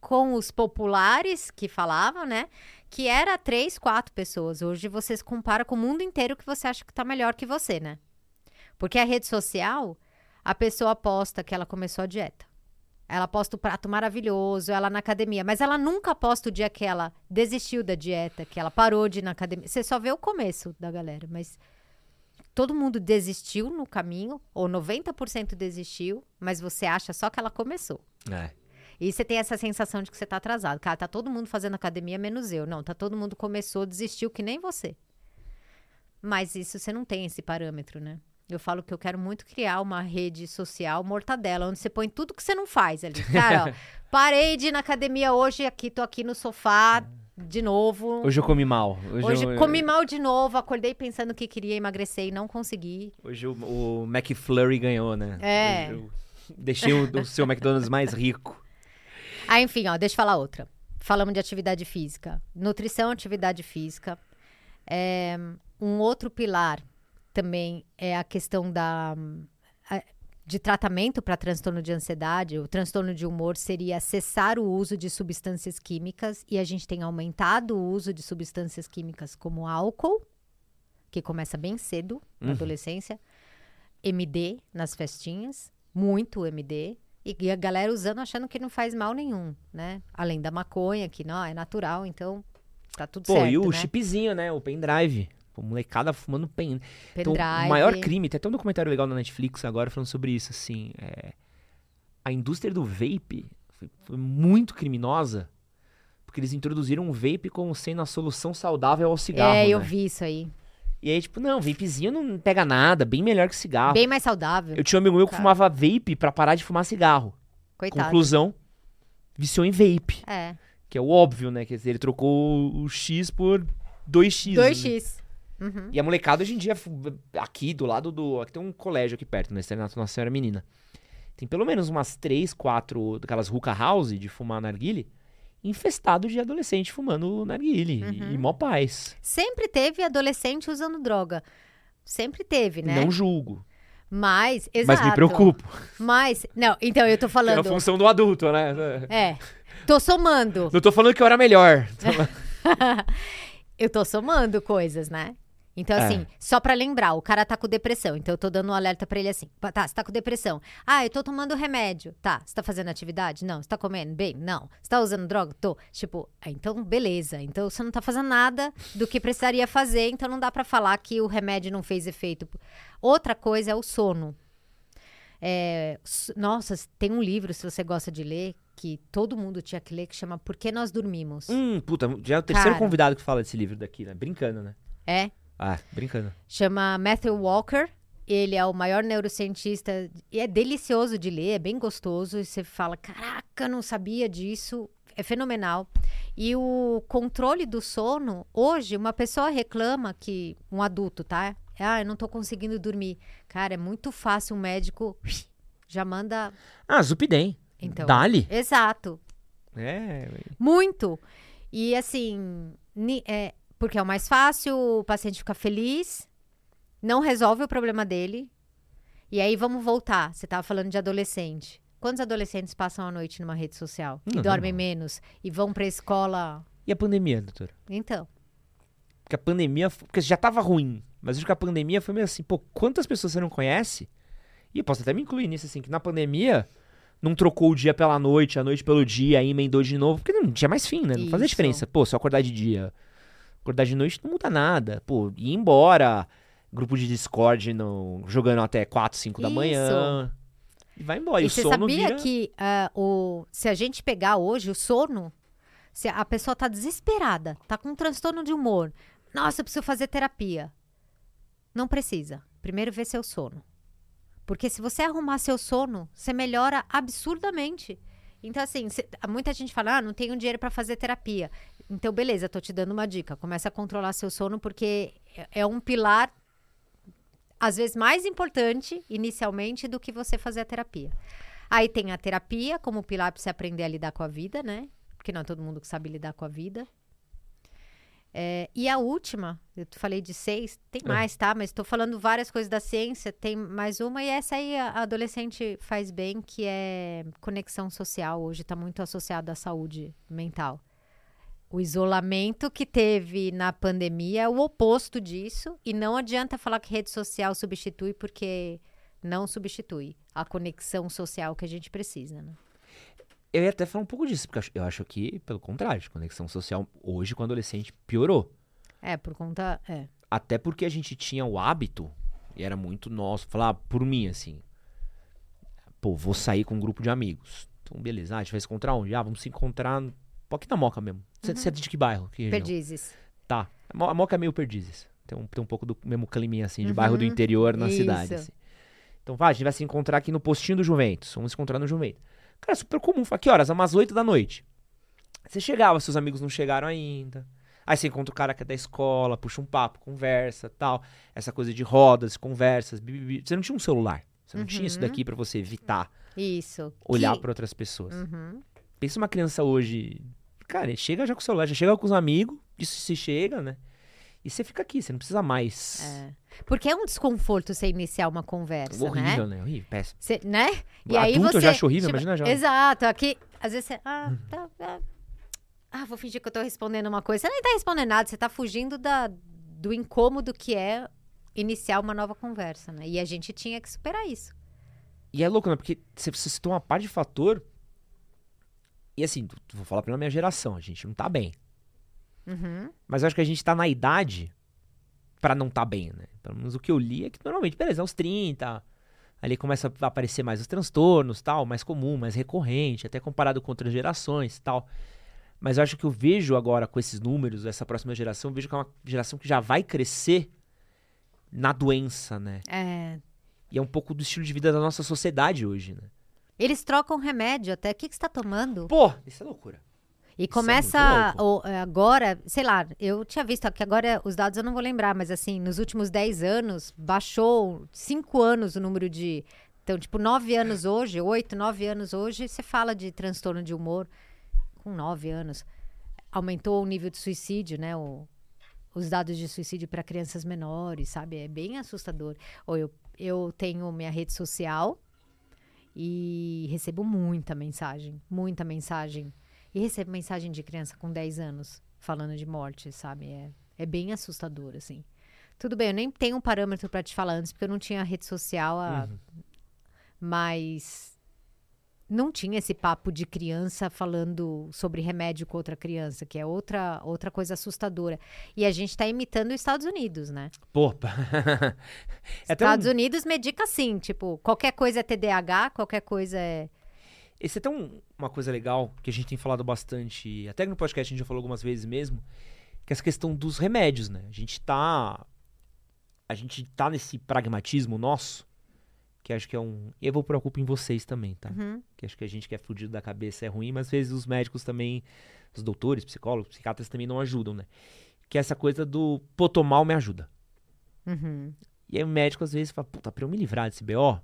com os populares que falavam, né? Que era três, quatro pessoas. Hoje você se compara com o mundo inteiro que você acha que tá melhor que você, né? Porque a rede social, a pessoa posta que ela começou a dieta. Ela posta o prato maravilhoso, ela na academia, mas ela nunca posta o dia que ela desistiu da dieta, que ela parou de ir na academia. Você só vê o começo da galera, mas todo mundo desistiu no caminho, ou 90% desistiu, mas você acha só que ela começou. É. E você tem essa sensação de que você tá atrasado. Cara, tá todo mundo fazendo academia menos eu. Não, tá todo mundo começou, desistiu que nem você. Mas isso você não tem esse parâmetro, né? Eu falo que eu quero muito criar uma rede social mortadela, onde você põe tudo que você não faz ali. Cara, ó, parei de ir na academia hoje, aqui tô aqui no sofá de novo. Hoje eu comi mal. Hoje, Hoje eu, comi mal de novo, acordei pensando que queria emagrecer e não consegui. Hoje o, o McFlurry ganhou, né? É. Hoje eu deixei o, o seu McDonald's mais rico. Ah, enfim, ó, deixa eu falar outra. Falamos de atividade física. Nutrição, atividade física. É, um outro pilar também é a questão da, de tratamento para transtorno de ansiedade. O transtorno de humor seria cessar o uso de substâncias químicas e a gente tem aumentado o uso de substâncias químicas como álcool, que começa bem cedo, na Uhum. adolescência, MD nas festinhas, muito MD. E, e a galera usando achando que não faz mal nenhum, né? Além da maconha, que não, é natural, então tá tudo Pô, certo, e o né? chipzinho, né? O pendrive. Pô, molecada fumando pen. Então, o maior crime, tem até um documentário legal na Netflix agora falando sobre isso, assim. é, A indústria do vape foi, foi muito criminosa. Porque eles introduziram um vape como sendo a solução saudável ao cigarro. é, eu né? vi isso aí. E aí, tipo, não, vapezinho não pega nada, bem melhor que cigarro. Bem mais saudável. Eu tinha um amigo meu que fumava vape pra parar de fumar cigarro. Coitado. Conclusão, viciou em vape. É. Que é o óbvio, né? Quer dizer, ele trocou o X por 2X. né? 2x. Uhum. E a molecada hoje em dia, aqui do lado do. Aqui tem um colégio aqui perto, no Externato Nossa Senhora Menina. Tem pelo menos umas três, quatro daquelas hookah house de fumar narguile, infestado de adolescente fumando narguile. Uhum. E mó paz. Sempre teve adolescente usando droga. Sempre teve, né? Não julgo. Mas, exato. Mas me preocupo. Mas, não, então eu tô É a falando. função do adulto, né? É. Tô somando. Não tô falando que eu era melhor. eu tô somando coisas, né? Então, É. assim, só pra lembrar, o cara tá com depressão. Então, eu tô dando um alerta pra ele assim: "Pá, tá, você tá com depressão. Ah, eu tô tomando remédio. Tá, você tá fazendo atividade? Não. Você tá comendo bem? Não. Você tá usando droga? Tô. Tipo, ah, então, beleza. Então, você não tá fazendo nada do que precisaria fazer. Então, não dá pra falar que o remédio não fez efeito. Outra coisa é o sono. É, nossa, tem um livro, se você gosta de ler, que todo mundo tinha que ler, que chama Por que Nós Dormimos? hum, puta, já é o terceiro Cara. convidado que fala desse livro daqui, né? Brincando, né? É? Ah, brincando. Chama Matthew Walker. Ele é o maior neurocientista e é delicioso de ler, é bem gostoso. E você fala: caraca, não sabia disso. É fenomenal. E o controle do sono, hoje, uma pessoa reclama que. Um adulto, tá? Ah, eu não tô conseguindo dormir. Cara, é muito fácil um médico já manda. Ah, Zupidem. Então. Dali. Exato. É. Muito. E assim, é, porque é o mais fácil, o paciente fica feliz, não resolve o problema dele. E aí vamos voltar. Você estava falando de adolescente. Quantos adolescentes passam a noite numa rede social? E Não, dormem não. menos? E vão pra escola. E a pandemia, doutor? Então. Porque a pandemia. Porque já tava ruim. Mas acho que a pandemia foi meio assim, pô, quantas pessoas você não conhece? E eu posso até me incluir nisso, assim, que na pandemia não trocou o dia pela noite, a noite pelo dia, aí emendou de novo, porque não tinha mais fim, né? Não fazia diferença. Pô, se eu acordar de dia, acordar de noite não muda nada. Pô, ir embora, grupo de Discord no, jogando até 4, 5 da Isso. manhã. E vai embora. E, e você sabia vira... que ah, o, se a gente pegar hoje o sono, se a pessoa tá desesperada, tá com um transtorno de humor, nossa, eu preciso fazer terapia. Não precisa. Primeiro vê seu sono. Porque se você arrumar seu sono, você melhora absurdamente. Então, assim, cê- muita gente fala, ah, não tenho dinheiro para fazer terapia. Então, beleza, tô te dando uma dica. Começa a controlar seu sono, porque é- é um pilar, às vezes, mais importante, inicialmente, do que você fazer a terapia. Aí tem a terapia como pilar para você aprender a lidar com a vida, né? Porque não é todo mundo que sabe lidar com a vida. É, e a última, eu falei de seis, tem É. mais, tá? Mas estou falando várias coisas da ciência, tem mais uma, e essa aí a adolescente faz bem, que é conexão social. Hoje está muito associado à saúde mental. O isolamento que teve na pandemia é o oposto disso, e não adianta falar que rede social substitui, porque não substitui a conexão social que a gente precisa, né? Eu ia até falar um pouco disso, porque eu acho- que, pelo contrário, a conexão social hoje com o adolescente piorou. É, por conta. É. Até porque a gente tinha o hábito, e era muito nosso, falar por mim, assim. Pô, vou sair com um grupo de amigos. Então, beleza. Ah, a gente vai se encontrar onde? Ah, vamos se encontrar pô, aqui na Moca mesmo. Você você é de que bairro? Que? Perdizes. Tá. A Mo- a Moca é meio perdizes. Tem um, tem um pouco do mesmo climinha, assim, de bairro do interior na Isso. cidade, assim. Então, vai, a gente vai se encontrar aqui no postinho do Juventus. Vamos se encontrar no Juventus. Cara, é super comum. Que horas? Umas 8 da noite. Você chegava, seus amigos não chegaram ainda. Aí você encontra o cara que é da escola, puxa um papo, conversa, tal. Essa coisa de rodas, conversas, bibibi. Você não tinha um celular. Você não tinha isso daqui pra você evitar Isso. olhar Que- pra outras pessoas. Uhum. Pensa uma criança hoje. Cara, ele chega já com o celular, já chega com os amigos, isso se chega, né? E você fica aqui, você não precisa mais. É. Porque é um desconforto você iniciar uma conversa, Horrível, né? né? Horrível, péssimo. Você, né? E aí Adulto você, eu já acho horrível, imagina já. Exato. Aqui, às vezes você. Ah, tá, ah, ah, vou fingir que eu tô respondendo uma coisa. Você nem tá respondendo nada, você tá fugindo da, do incômodo que é iniciar uma nova conversa, né? E a gente tinha que superar isso. E é louco, né? Porque você, você citou uma parte de fator. E assim, vou falar pela minha geração, a gente não tá bem. Uhum. Mas eu acho que a gente tá na idade pra não tá bem, né? Pelo menos o que eu li é que normalmente, beleza, aos 30, ali começa a aparecer mais os transtornos, tal, mais comum, mais recorrente, até comparado com outras gerações, tal. Mas eu acho que eu vejo agora com esses números, essa próxima geração, eu vejo que é uma geração que já vai crescer na doença, né? É. E é um pouco do estilo de vida da nossa sociedade hoje, né? Eles trocam remédio até. O que, que você tá tomando? Pô, isso é loucura. E é começa o- é, agora, sei lá, eu tinha visto que agora os dados eu não vou lembrar, mas assim, nos últimos 10 anos, baixou 5 anos o número de. Então, tipo, 9 anos hoje, 8, 9 anos hoje, você fala de transtorno de humor com 9 anos. Aumentou o nível de suicídio, né? O- os dados de suicídio para crianças menores, sabe? É bem assustador. Ou eu, eu tenho minha rede social e recebo muita mensagem, muita mensagem. E recebo mensagem de criança com 10 anos falando de morte, sabe? É, é bem assustador, assim. Tudo bem, eu nem tenho um parâmetro para te falar antes, porque eu não tinha rede social, a- mas não tinha esse papo de criança falando sobre remédio com outra criança, que é outra, outra coisa assustadora. E a gente tá imitando os Estados Unidos, né? Pô, é um- Estados Unidos medica assim, tipo, qualquer coisa é TDAH, qualquer coisa é. Esse é até um- uma coisa legal que a gente tem falado bastante, até no podcast a gente já falou algumas vezes mesmo, que é essa questão dos remédios, né? A gente tá. A gente tá nesse pragmatismo nosso, que acho que é um. Eu vou preocupar em vocês também, tá? Uhum. Que acho que a gente que é fudido da cabeça é ruim, mas às vezes os médicos também, os doutores, psicólogos, psiquiatras também não ajudam, né? Que é essa coisa do pô, tô mal, me ajuda. Uhum. E aí o médico às vezes fala, puta, pra eu me livrar desse BO,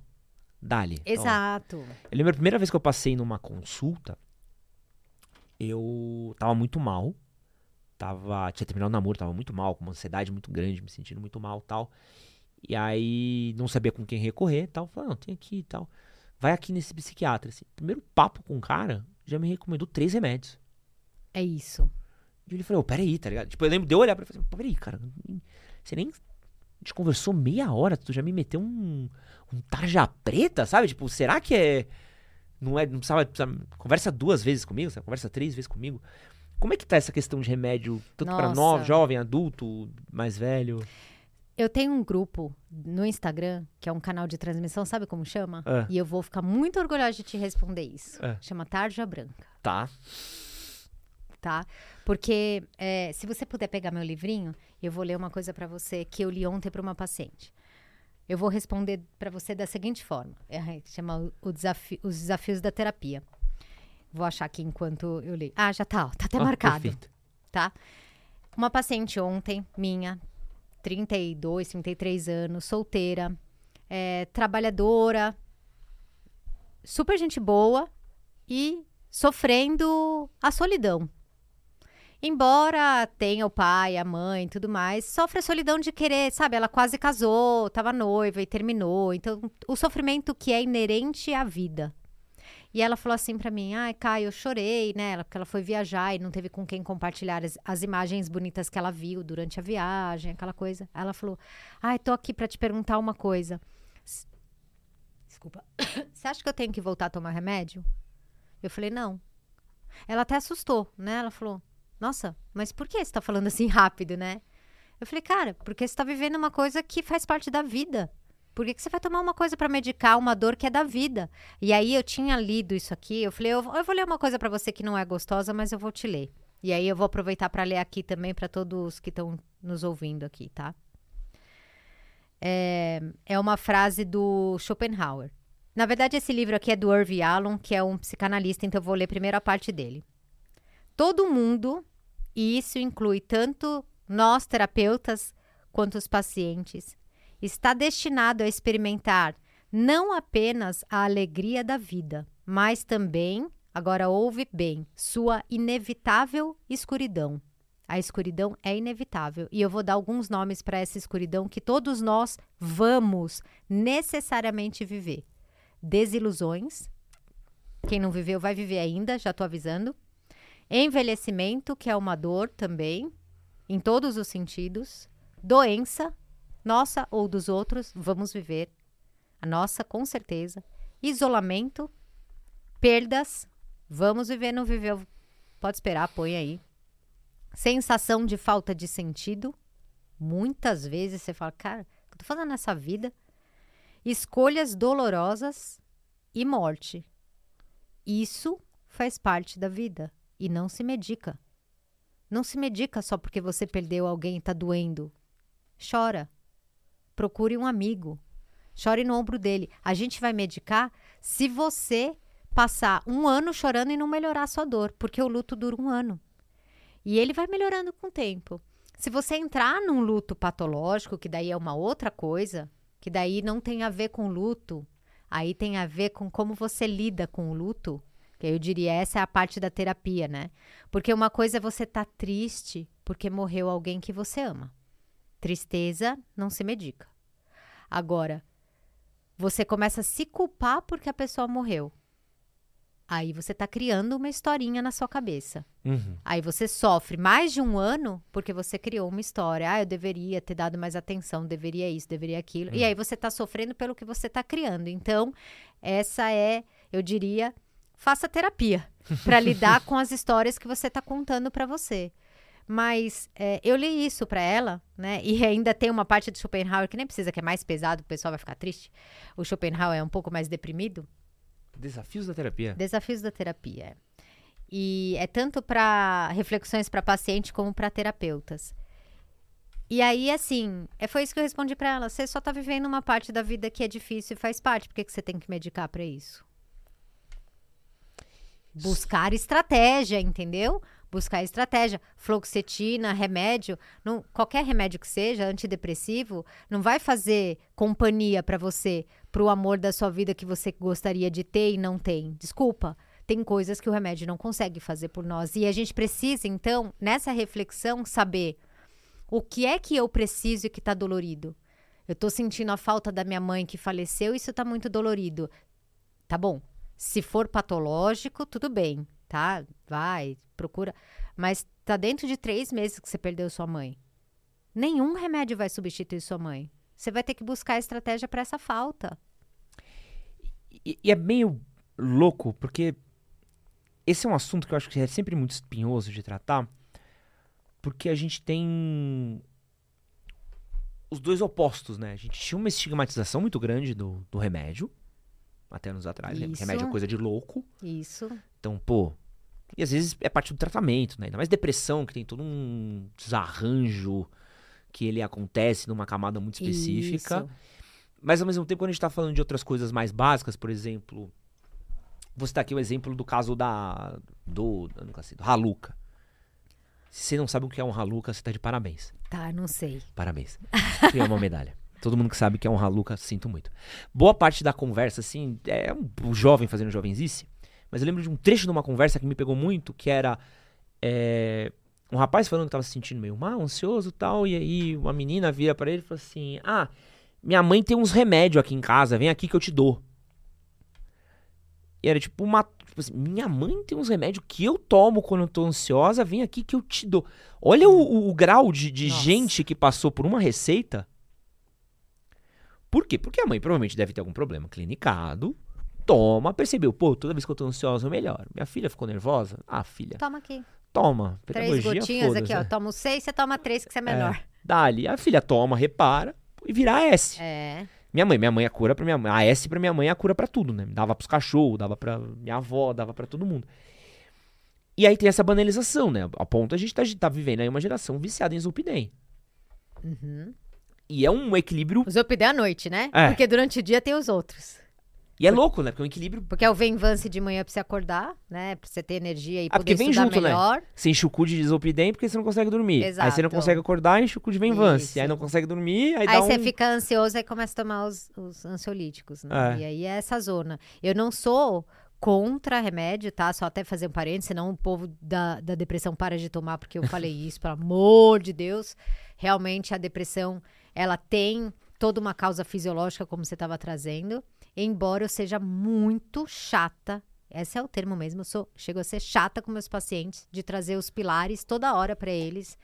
dá-lhe. Ó, Exato. eu lembro a primeira vez que eu passei numa consulta, eu tava muito mal. Tava, tinha terminado o namoro, tava muito mal, com uma ansiedade muito grande, me sentindo muito mal tal. E aí não sabia com quem recorrer tal. Falei, não, tem aqui e tal. Vai aqui nesse psiquiatra. Assim. Primeiro papo com o cara, já me recomendou três remédios. É isso. E ele falou, peraí, tá ligado? Tipo, eu lembro de eu olhar pra ele e falar, assim, peraí, cara, você nem. A gente conversou meia hora, tu já me meteu um. um tarja preta, sabe? Tipo, será que é. Não é. Não precisava. precisava- conversa duas vezes comigo, sabe? Conversa três vezes comigo. Como é que tá essa questão de remédio, tanto novo, jovem, adulto, mais velho? Eu tenho um grupo no Instagram, que é um canal de transmissão, sabe como chama? Ah. E eu vou ficar muito orgulhosa de te responder isso. Ah. Chama Tarja Branca, Tá. tá? Porque é, se você puder pegar meu livrinho, eu vou ler uma coisa pra você que eu li ontem pra uma paciente. Eu vou responder pra você da seguinte forma. É, chama o- Os Desafios da Terapia. Vou achar aqui enquanto eu leio. Ah, já tá, ó, tá até Ah, marcado. Perfeito. tá? Uma paciente ontem, minha, 32, 33 anos, solteira, é, trabalhadora, super gente boa e sofrendo a solidão. Embora tenha o pai, a mãe e tudo mais, sofre a solidão de querer, sabe? Ela quase casou, tava noiva e terminou. Então, o sofrimento que é inerente à vida. E ela falou assim pra mim: ai, Caio, eu chorei, né? Porque ela foi viajar e não teve com quem compartilhar as, as imagens bonitas que ela viu durante a viagem, aquela coisa. Ela falou: ai, tô aqui pra te perguntar uma coisa. Desculpa. Você acha que eu tenho que voltar a tomar remédio? Eu falei: não. Ela até assustou, né? Ela falou: nossa, mas por que você tá falando assim rápido, né? Eu falei: cara, porque você tá vivendo uma coisa que faz parte da vida. Por que, que você vai tomar uma coisa pra medicar uma dor que é da vida? E aí eu tinha lido isso aqui, eu falei, eu, eu vou ler uma coisa pra você que não é gostosa, mas eu vou te ler. E aí eu vou aproveitar pra ler aqui também pra todos que estão nos ouvindo aqui, tá? É, é uma frase do Schopenhauer. Na verdade, esse livro aqui é do Irv Allen, que é um psicanalista, então eu vou ler primeiro a parte dele. Todo mundo, e isso inclui tanto nós terapeutas quanto os pacientes, está destinado a experimentar não apenas a alegria da vida, mas também, agora ouve bem, sua inevitável escuridão. A escuridão é inevitável e eu vou dar alguns nomes para essa escuridão que todos nós vamos necessariamente viver. Desilusões. Quem não viveu vai viver ainda, já estou avisando. Envelhecimento, que é uma dor também, em todos os sentidos. Doença, nossa ou dos outros, vamos viver. A nossa, com certeza. Isolamento, perdas, vamos viver, não viveu. Pode esperar, põe aí. Sensação de falta de sentido. Muitas vezes você fala, cara, o que eu tô fazendo nessa vida? Escolhas dolorosas e morte. Isso faz parte da vida. e não se medica. Não se medica só porque você perdeu alguém e está doendo. Chora. Procure um amigo. Chore no ombro dele. A gente vai medicar se você passar um ano chorando e não melhorar a sua dor, porque o luto dura um ano. E ele vai melhorando com o tempo. Se você entrar num luto patológico, que daí é uma outra coisa, que daí não tem a ver com luto, aí tem a ver com como você lida com o luto, que eu diria essa é a parte da terapia, né? Porque uma coisa é você estar tá triste porque morreu alguém que você ama. Tristeza não se medica. Agora, você começa a se culpar porque a pessoa morreu. Aí você está criando uma historinha na sua cabeça. Uhum. Aí você sofre mais de um ano porque você criou uma história. Ah, eu deveria ter dado mais atenção, deveria isso, deveria aquilo. Uhum. E aí você está sofrendo pelo que você está criando. Então, essa é, eu diria, faça terapia para lidar com as histórias que você está contando para você. Mas é, eu li isso para ela, né? E ainda tem uma parte do Schopenhauer que nem precisa, que é mais pesado, o pessoal vai ficar triste. O Schopenhauer é um pouco mais deprimido. Desafios da terapia. Desafios da terapia. É. E é tanto para reflexões para paciente como para terapeutas. E aí, assim, é, foi isso que eu respondi para ela. Você só tá vivendo uma parte da vida que é difícil e faz parte. Por que, que você tem que medicar para isso? Buscar estratégia, entendeu? Buscar estratégia. Fluoxetina, remédio, não, qualquer remédio que seja, antidepressivo, não vai fazer companhia para você, para o amor da sua vida que você gostaria de ter e não tem. Desculpa. Tem coisas que o remédio não consegue fazer por nós. E a gente precisa, então, nessa reflexão, saber o que é que eu preciso e que está dolorido. Eu estou sentindo a falta da minha mãe que faleceu, isso está muito dolorido. Tá bom. Se for patológico, tudo bem tá? Vai, procura. Mas tá dentro de três meses que você perdeu sua mãe. Nenhum remédio vai substituir sua mãe. Você vai ter que buscar estratégia para essa falta. E, e, é meio louco, porque esse é um assunto que eu acho que é sempre muito espinhoso de tratar, porque a gente tem os dois opostos, né? A gente tinha uma estigmatização muito grande do, do remédio, até anos atrás. Né? Remédio é coisa de louco. Isso. Então, pô. E às vezes é parte do tratamento, né? Ainda mais depressão, que tem todo um desarranjo que ele acontece numa camada muito específica. Isso. Mas ao mesmo tempo, quando a gente tá falando de outras coisas mais básicas, por exemplo. Vou citar aqui o exemplo do caso da. Do. Nunca sei, do Haluca. Se você não sabe o que é um Haluca, você tá de parabéns. Tá, não sei. Parabéns. Ganhou uma medalha. Todo mundo que sabe que é um Haluca, sinto muito. Boa parte da conversa, assim, é um jovem fazendo jovenzice. Mas eu lembro de um trecho de uma conversa que me pegou muito, que era é, um rapaz falando que estava se sentindo meio mal, ansioso tal, e aí uma menina vira para ele e fala assim: Ah, minha mãe tem uns remédios aqui em casa, vem aqui que eu te dou. E era tipo uma. Tipo assim, minha mãe tem uns remédios que eu tomo quando eu tô ansiosa, vem aqui que eu te dou. Olha o, o, o grau de, de gente que passou por uma receita por quê? Porque a mãe provavelmente deve ter algum problema clinicado. Toma, percebeu, pô, toda vez que eu tô ansiosa eu melhoro. Minha filha ficou nervosa? Ah, filha. Toma aqui. Toma. Três gotinhas aqui, ó. Toma seis, você toma três, que você é melhor. É, dali. A filha toma, repara e vira a S. É. Minha mãe, minha mãe é cura pra minha mãe. A S pra minha mãe é a cura pra tudo, né? Dava pros cachorros, dava pra minha avó, dava pra todo mundo. E aí tem essa banalização, né? A ponto a gente tá, tá vivendo aí uma geração viciada em Zolpidem. Uhum. E é um equilíbrio. Os à noite, né? É. Porque durante o dia tem os outros. E é louco, né? Porque é um equilíbrio. Porque é o Venvance de manhã pra você acordar, né? Pra você ter energia e ah, poder vem junto, né? melhor. Né? Você enche o cu de desopidem porque você não consegue dormir. Exato. Aí você não consegue acordar, enche o cu de Venvance. Aí não consegue dormir, aí, aí você um... fica ansioso e começa a tomar os, os ansiolíticos, né? É. E aí é essa zona. Eu não sou contra remédio, tá? Só até fazer um parênteses, senão o povo da, da depressão para de tomar, porque eu falei isso, pelo amor de Deus. Realmente a depressão, ela tem toda uma causa fisiológica, como você estava trazendo. Embora eu seja muito chata, esse é o termo mesmo, eu sou, chego a ser chata com meus pacientes, de trazer os pilares toda hora para eles.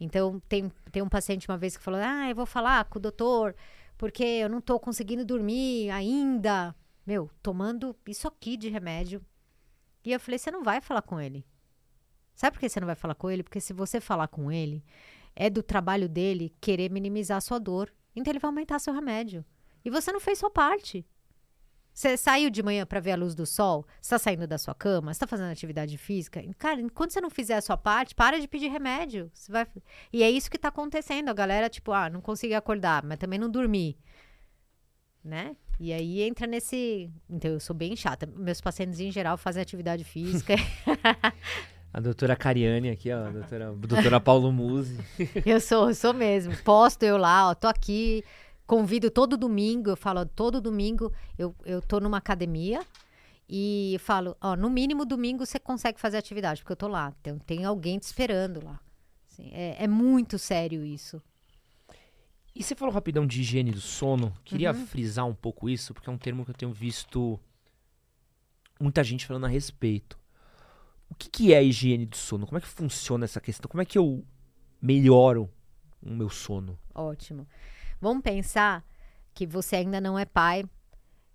Então, tem, tem um paciente uma vez que falou: Ah, eu vou falar com o doutor, porque eu não estou conseguindo dormir ainda. Meu, tomando isso aqui de remédio. E eu falei: Você não vai falar com ele. Sabe por que você não vai falar com ele? Porque se você falar com ele, é do trabalho dele querer minimizar a sua dor. Então ele vai aumentar seu remédio. E você não fez sua parte. Você saiu de manhã para ver a luz do sol? Você tá saindo da sua cama? Você tá fazendo atividade física? Cara, enquanto você não fizer a sua parte, para de pedir remédio. Você vai... E é isso que tá acontecendo. A galera, tipo, ah, não consegui acordar, mas também não dormi. Né? E aí entra nesse. Então, eu sou bem chata. Meus pacientes, em geral, fazem atividade física. A doutora Cariane aqui, ó. A doutora, a doutora Paulo Musi. eu sou, eu sou mesmo. Posto eu lá, ó, tô aqui convido todo domingo, eu falo, todo domingo eu, eu tô numa academia e falo, ó, no mínimo domingo você consegue fazer atividade, porque eu tô lá, tem, tem alguém te esperando lá. Assim, é, é, muito sério isso. E você falou rapidão de higiene do sono, queria uhum. frisar um pouco isso, porque é um termo que eu tenho visto muita gente falando a respeito. O que, que é a higiene do sono? Como é que funciona essa questão? Como é que eu melhoro o meu sono? Ótimo. Vamos pensar que você ainda não é pai,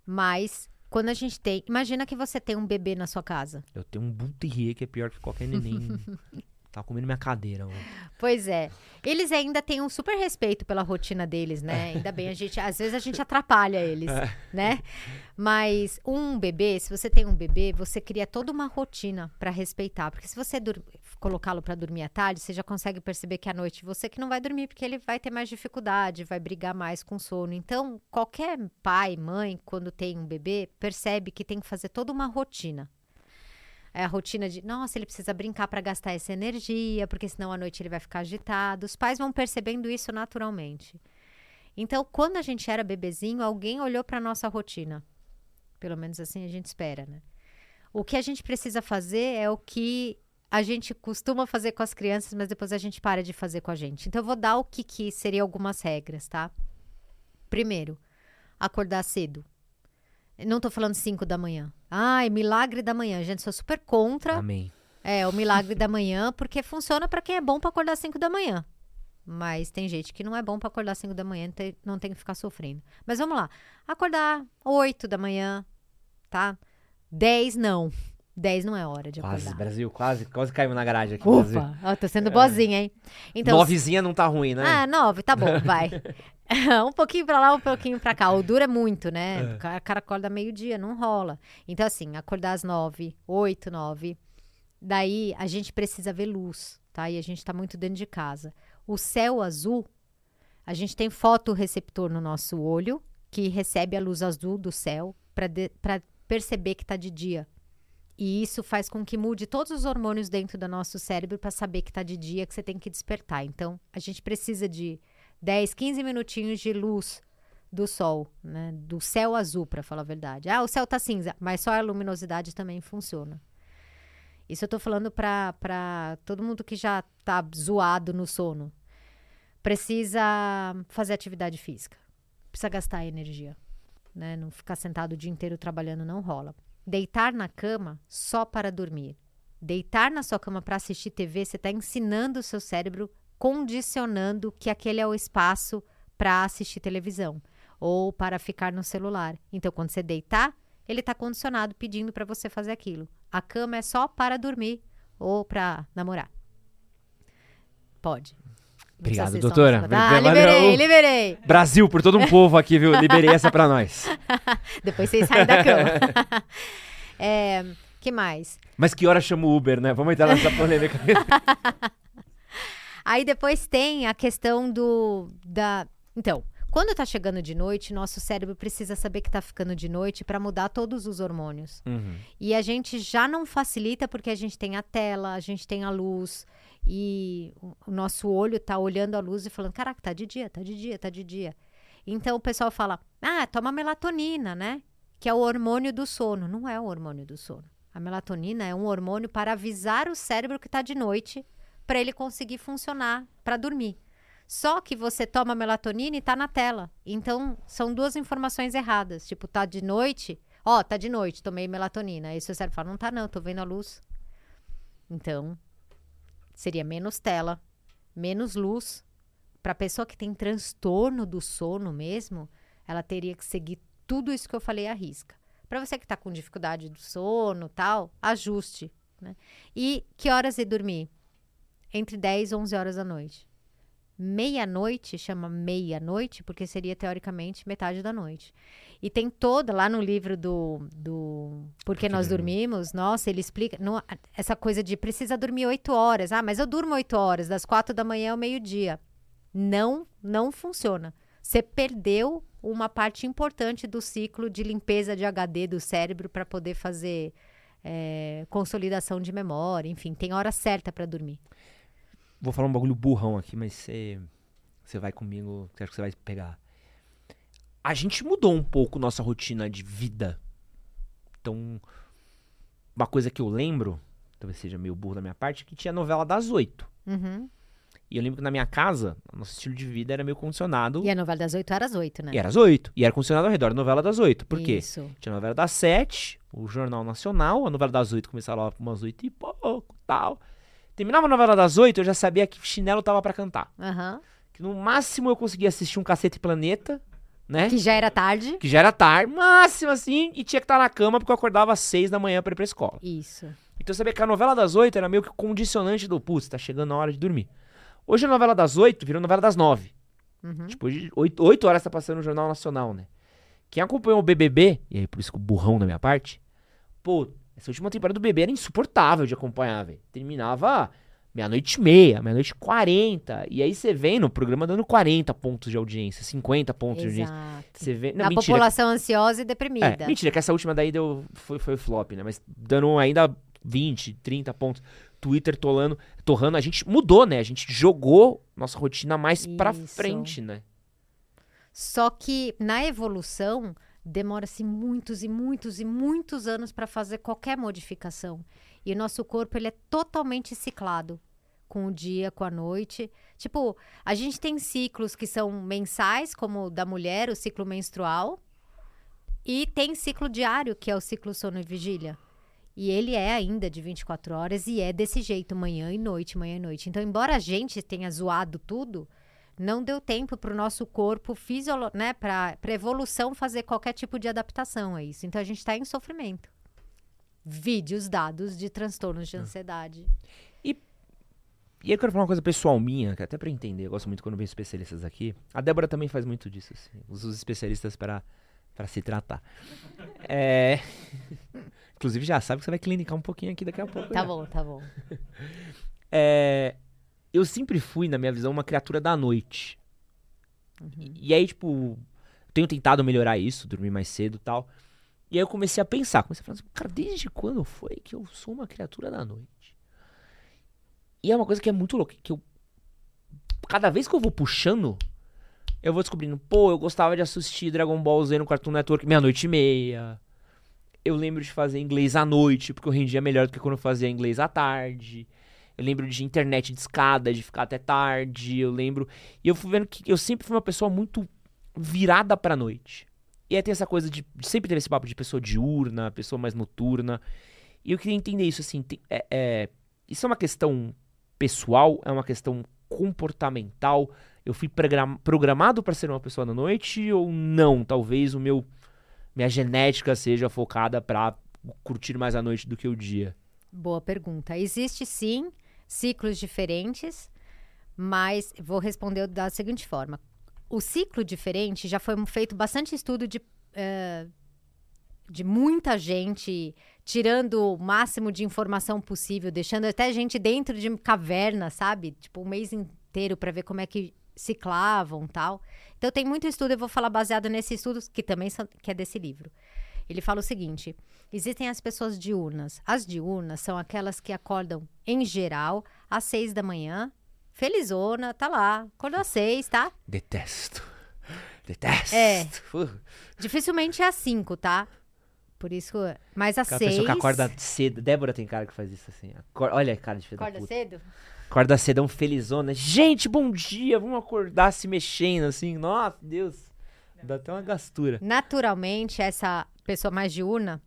mas quando a gente tem. Imagina que você tem um bebê na sua casa. Eu tenho um Buntirrier que é pior que qualquer neném. Tava comendo minha cadeira. Ó. Pois é. Eles ainda têm um super respeito pela rotina deles, né? Ainda bem, a gente, às vezes a gente atrapalha eles, é. né? Mas um bebê, se você tem um bebê, você cria toda uma rotina para respeitar. Porque se você colocá-lo para dormir à tarde, você já consegue perceber que à noite você que não vai dormir, porque ele vai ter mais dificuldade, vai brigar mais com sono. Então, qualquer pai, mãe, quando tem um bebê, percebe que tem que fazer toda uma rotina é a rotina de, nossa, ele precisa brincar para gastar essa energia, porque senão à noite ele vai ficar agitado. Os pais vão percebendo isso naturalmente. Então, quando a gente era bebezinho, alguém olhou para nossa rotina. Pelo menos assim a gente espera, né? O que a gente precisa fazer é o que a gente costuma fazer com as crianças, mas depois a gente para de fazer com a gente. Então, eu vou dar o que, que seria algumas regras, tá? Primeiro, acordar cedo. Não tô falando 5 da manhã. Ai, milagre da manhã. Gente, sou super contra. Amém. É, o milagre da manhã, porque funciona para quem é bom para acordar 5 da manhã. Mas tem gente que não é bom para acordar 5 da manhã, não tem que ficar sofrendo. Mas vamos lá. Acordar 8 da manhã, tá? 10 não. 10 não é hora de quase, acordar. Brasil, quase, quase caímos na garagem aqui. Brasil. Ó, tô sendo boazinha, hein? Então, Novezinha não tá ruim, né? Ah, nove, tá bom, vai. um pouquinho pra lá, um pouquinho pra cá. O duro é muito, né? É. O cara acorda meio-dia, não rola. Então, assim, acordar às nove, oito, nove. Daí, a gente precisa ver luz, tá? E a gente tá muito dentro de casa. O céu azul, a gente tem fotoreceptor no nosso olho, que recebe a luz azul do céu para perceber que tá de dia. E isso faz com que mude todos os hormônios dentro do nosso cérebro para saber que está de dia, que você tem que despertar. Então, a gente precisa de 10, 15 minutinhos de luz do sol, né? Do céu azul, para falar a verdade. Ah, o céu tá cinza, mas só a luminosidade também funciona. Isso eu tô falando para todo mundo que já tá zoado no sono. Precisa fazer atividade física. Precisa gastar energia, né? Não ficar sentado o dia inteiro trabalhando não rola. Deitar na cama só para dormir. Deitar na sua cama para assistir TV, você está ensinando o seu cérebro, condicionando que aquele é o espaço para assistir televisão ou para ficar no celular. Então, quando você deitar, ele está condicionado pedindo para você fazer aquilo. A cama é só para dormir ou para namorar. Pode. Obrigado, doutora. Ah, liberei, liberei. Brasil, por todo um povo aqui, viu? Liberei essa para nós. Depois vocês saem da cama. é, que mais? Mas que hora chama o Uber, né? Vamos entrar nessa polêmica. Aí depois tem a questão do da, então, quando tá chegando de noite, nosso cérebro precisa saber que tá ficando de noite para mudar todos os hormônios. Uhum. E a gente já não facilita porque a gente tem a tela, a gente tem a luz, e o nosso olho tá olhando a luz e falando: caraca, tá de dia, tá de dia, tá de dia. Então o pessoal fala: ah, toma melatonina, né? Que é o hormônio do sono. Não é o hormônio do sono. A melatonina é um hormônio para avisar o cérebro que tá de noite para ele conseguir funcionar para dormir. Só que você toma melatonina e tá na tela. Então, são duas informações erradas. Tipo, tá de noite, ó, tá de noite, tomei melatonina. Aí seu cérebro fala, não tá não, tô vendo a luz. Então, seria menos tela, menos luz. Para a pessoa que tem transtorno do sono mesmo, ela teria que seguir tudo isso que eu falei à risca. Para você que está com dificuldade do sono, tal, ajuste. Né? E que horas ir dormir? Entre 10 e 11 horas da noite. Meia-noite, chama meia-noite, porque seria teoricamente metade da noite. E tem toda, lá no livro do, do Porque Nós Dormimos, nossa, ele explica essa coisa de precisa dormir oito horas. Ah, mas eu durmo oito horas, das quatro da manhã ao meio-dia. Não, não funciona. Você perdeu uma parte importante do ciclo de limpeza de HD do cérebro para poder fazer é, consolidação de memória, enfim, tem hora certa para dormir. Vou falar um bagulho burrão aqui, mas você, você vai comigo, acho que você vai pegar. A gente mudou um pouco nossa rotina de vida. Então, uma coisa que eu lembro, talvez seja meio burro da minha parte, que tinha novela das oito. Uhum. E eu lembro que na minha casa, nosso estilo de vida era meio condicionado. E a novela das oito era às oito, né? E era às oito. E era condicionado ao redor da novela das oito. Por quê? Isso. Tinha a novela das sete, o Jornal Nacional, a novela das oito começava lá umas oito e pouco tal. Terminava a novela das oito, eu já sabia que chinelo tava para cantar. Aham. Que no máximo eu conseguia assistir um Cacete Planeta, né? Que já era tarde. Que já era tarde, máximo assim, e tinha que estar na cama porque eu acordava às seis da manhã pra ir pra escola. Isso. Então eu sabia que a novela das oito era meio que condicionante do, putz, tá chegando a hora de dormir. Hoje a novela das oito virou novela das nove. Uhum. Tipo, hoje, oito, oito horas tá passando no Jornal Nacional, né? Quem acompanhou o BBB, e aí por isso que o burrão da minha parte, pô, essa última temporada do BBB era insuportável de acompanhar, velho. Terminava meia-noite e meia, meia-noite e quarenta. E aí você vem no programa dando 40 pontos de audiência, 50 pontos de audiência. Exato. Você vê. Não, Na mentira. população ansiosa e deprimida. É, mentira, que essa última daí deu, foi, foi flop, né? Mas dando ainda 20, 30 pontos. Twitter tolando, torrando, a gente mudou, né? A gente jogou nossa rotina mais pra Isso. frente, né? Só que na evolução demora-se muitos e muitos e muitos anos para fazer qualquer modificação. E o nosso corpo ele é totalmente ciclado com o dia, com a noite. Tipo, a gente tem ciclos que são mensais, como o da mulher, o ciclo menstrual, e tem ciclo diário, que é o ciclo sono e vigília. E ele é ainda de 24 horas e é desse jeito, manhã e noite, manhã e noite. Então, embora a gente tenha zoado tudo, não deu tempo para o nosso corpo fisiolo, né, para a evolução fazer qualquer tipo de adaptação a isso. Então a gente está em sofrimento. Vídeos dados de transtornos de ansiedade. E eu quero falar uma coisa pessoal minha, que até pra entender, eu gosto muito quando vem especialistas aqui. A Débora também faz muito disso, assim, usa os especialistas para para se tratar. É... Inclusive já sabe que você vai clinicar um pouquinho aqui daqui a pouco. Tá já. bom, tá bom. É, eu sempre fui, na minha visão, uma criatura da noite. E aí, tipo, tenho tentado melhorar isso, dormir mais cedo e tal. E aí eu comecei a pensar, comecei a falar assim, cara, desde quando foi que eu sou uma criatura da noite? E é uma coisa que é muito louca, que eu. Cada vez que eu vou puxando, eu vou descobrindo, pô, eu gostava de assistir Dragon Ball Z no Cartoon Network meia-noite e meia. Eu lembro de fazer inglês à noite, porque eu rendia melhor do que quando eu fazia inglês à tarde. Eu lembro de internet de escada, de ficar até tarde. Eu lembro. E eu fui vendo que eu sempre fui uma pessoa muito virada pra noite. E aí tem essa coisa de. Sempre teve esse papo de pessoa diurna, pessoa mais noturna. E eu queria entender isso, assim. tem- é, é, isso é uma questão pessoal? É uma questão comportamental? Eu fui program- programado pra ser uma pessoa da noite ou não? Talvez o meu. Minha genética seja focada pra curtir mais a noite do que o dia. Boa pergunta. Existe sim ciclos diferentes, mas vou responder da seguinte forma. O ciclo diferente já foi feito bastante estudo de, eh, de muita gente tirando o máximo de informação possível, deixando até gente dentro de caverna, sabe? Tipo, um mês inteiro para ver como é que ciclavam tal. Então tem muito estudo, eu vou falar baseado nesse estudo, que também são, que é desse livro. Ele fala o seguinte: existem as pessoas diurnas. As diurnas são aquelas que acordam, em geral, às seis da manhã. Felizona, tá lá. Acordou às seis, tá? Detesto. Detesto. É. Uh, Dificilmente é às cinco, tá? Por isso. Mas às Aquela seis. pessoa que acorda cedo. Débora tem cara que faz isso assim. Acor- Olha a cara de filho da Acorda puta. cedo? Acorda cedão felizona. Gente, bom dia. Vamos acordar se mexendo assim. Nossa, Deus. Dá até uma gastura. Naturalmente, essa pessoa mais diurna,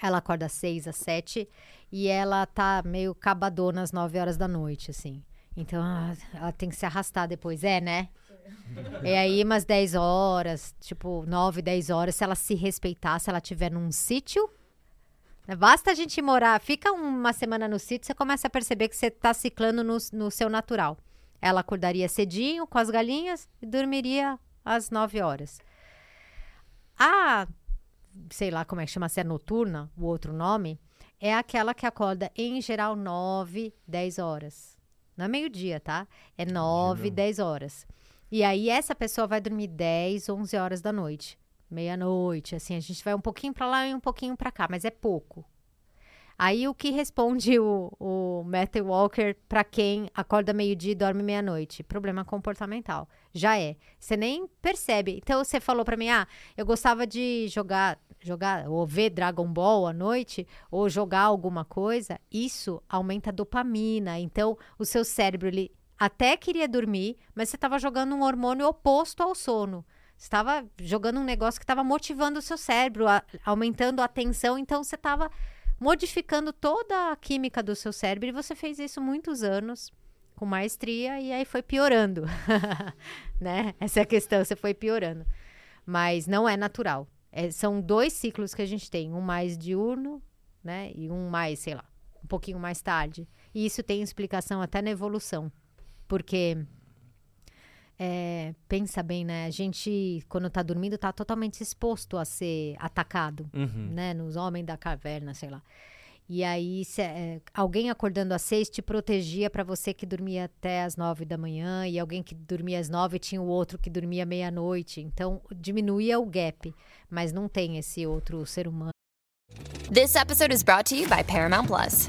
ela acorda às seis, às sete, e ela tá meio cabadona às nove horas da noite, assim. Então, ah, ela tem que se arrastar depois, é, né? E aí, umas 10 horas, tipo, 9, 10 horas, se ela se respeitar, se ela tiver num sítio. né? Basta a gente morar, fica uma semana no sítio, você começa a perceber que você tá ciclando no, no seu natural. ela acordaria cedinho com as galinhas e dormiria às 9 horas. A, sei lá como é que chama, se é noturna, o outro nome, é aquela que acorda em geral 9, 10 horas. Não é meio-dia, tá? É 9, 10 horas. E aí essa pessoa vai dormir 10, 11 horas da noite. Meia-noite, assim, a gente vai um pouquinho para lá e um pouquinho para cá, mas é pouco. Aí o que responde o, o Walker para quem acorda meio-dia e dorme meia-noite? Problema comportamental. Já é. Você nem percebe. Então você falou para mim: "Ah, eu gostava de jogar, jogar ou ver Dragon Ball à noite ou jogar alguma coisa". Isso aumenta a dopamina. Então o seu cérebro ele até queria dormir, mas você estava jogando um hormônio oposto ao sono. Estava jogando um negócio que estava motivando o seu cérebro, a, aumentando a tensão, então você estava modificando toda a química do seu cérebro e você fez isso muitos anos com maestria e aí foi piorando, né? Essa é a questão, você foi piorando. Mas não é natural. É, são dois ciclos que a gente tem, um mais diurno, né? E um mais, sei lá, um pouquinho mais tarde. E isso tem explicação até na evolução. Porque é, pensa bem, né? A gente, quando tá dormindo, tá totalmente exposto a ser atacado, Uhum. né? Nos homens da caverna, sei lá. E aí, cê, é, alguém acordando às seis te protegia para você que dormia até às nove da manhã, e alguém que dormia às nove tinha o outro que dormia meia-noite. Então, diminuía o gap, mas não tem esse outro ser humano. This episode is brought to you by Paramount Plus.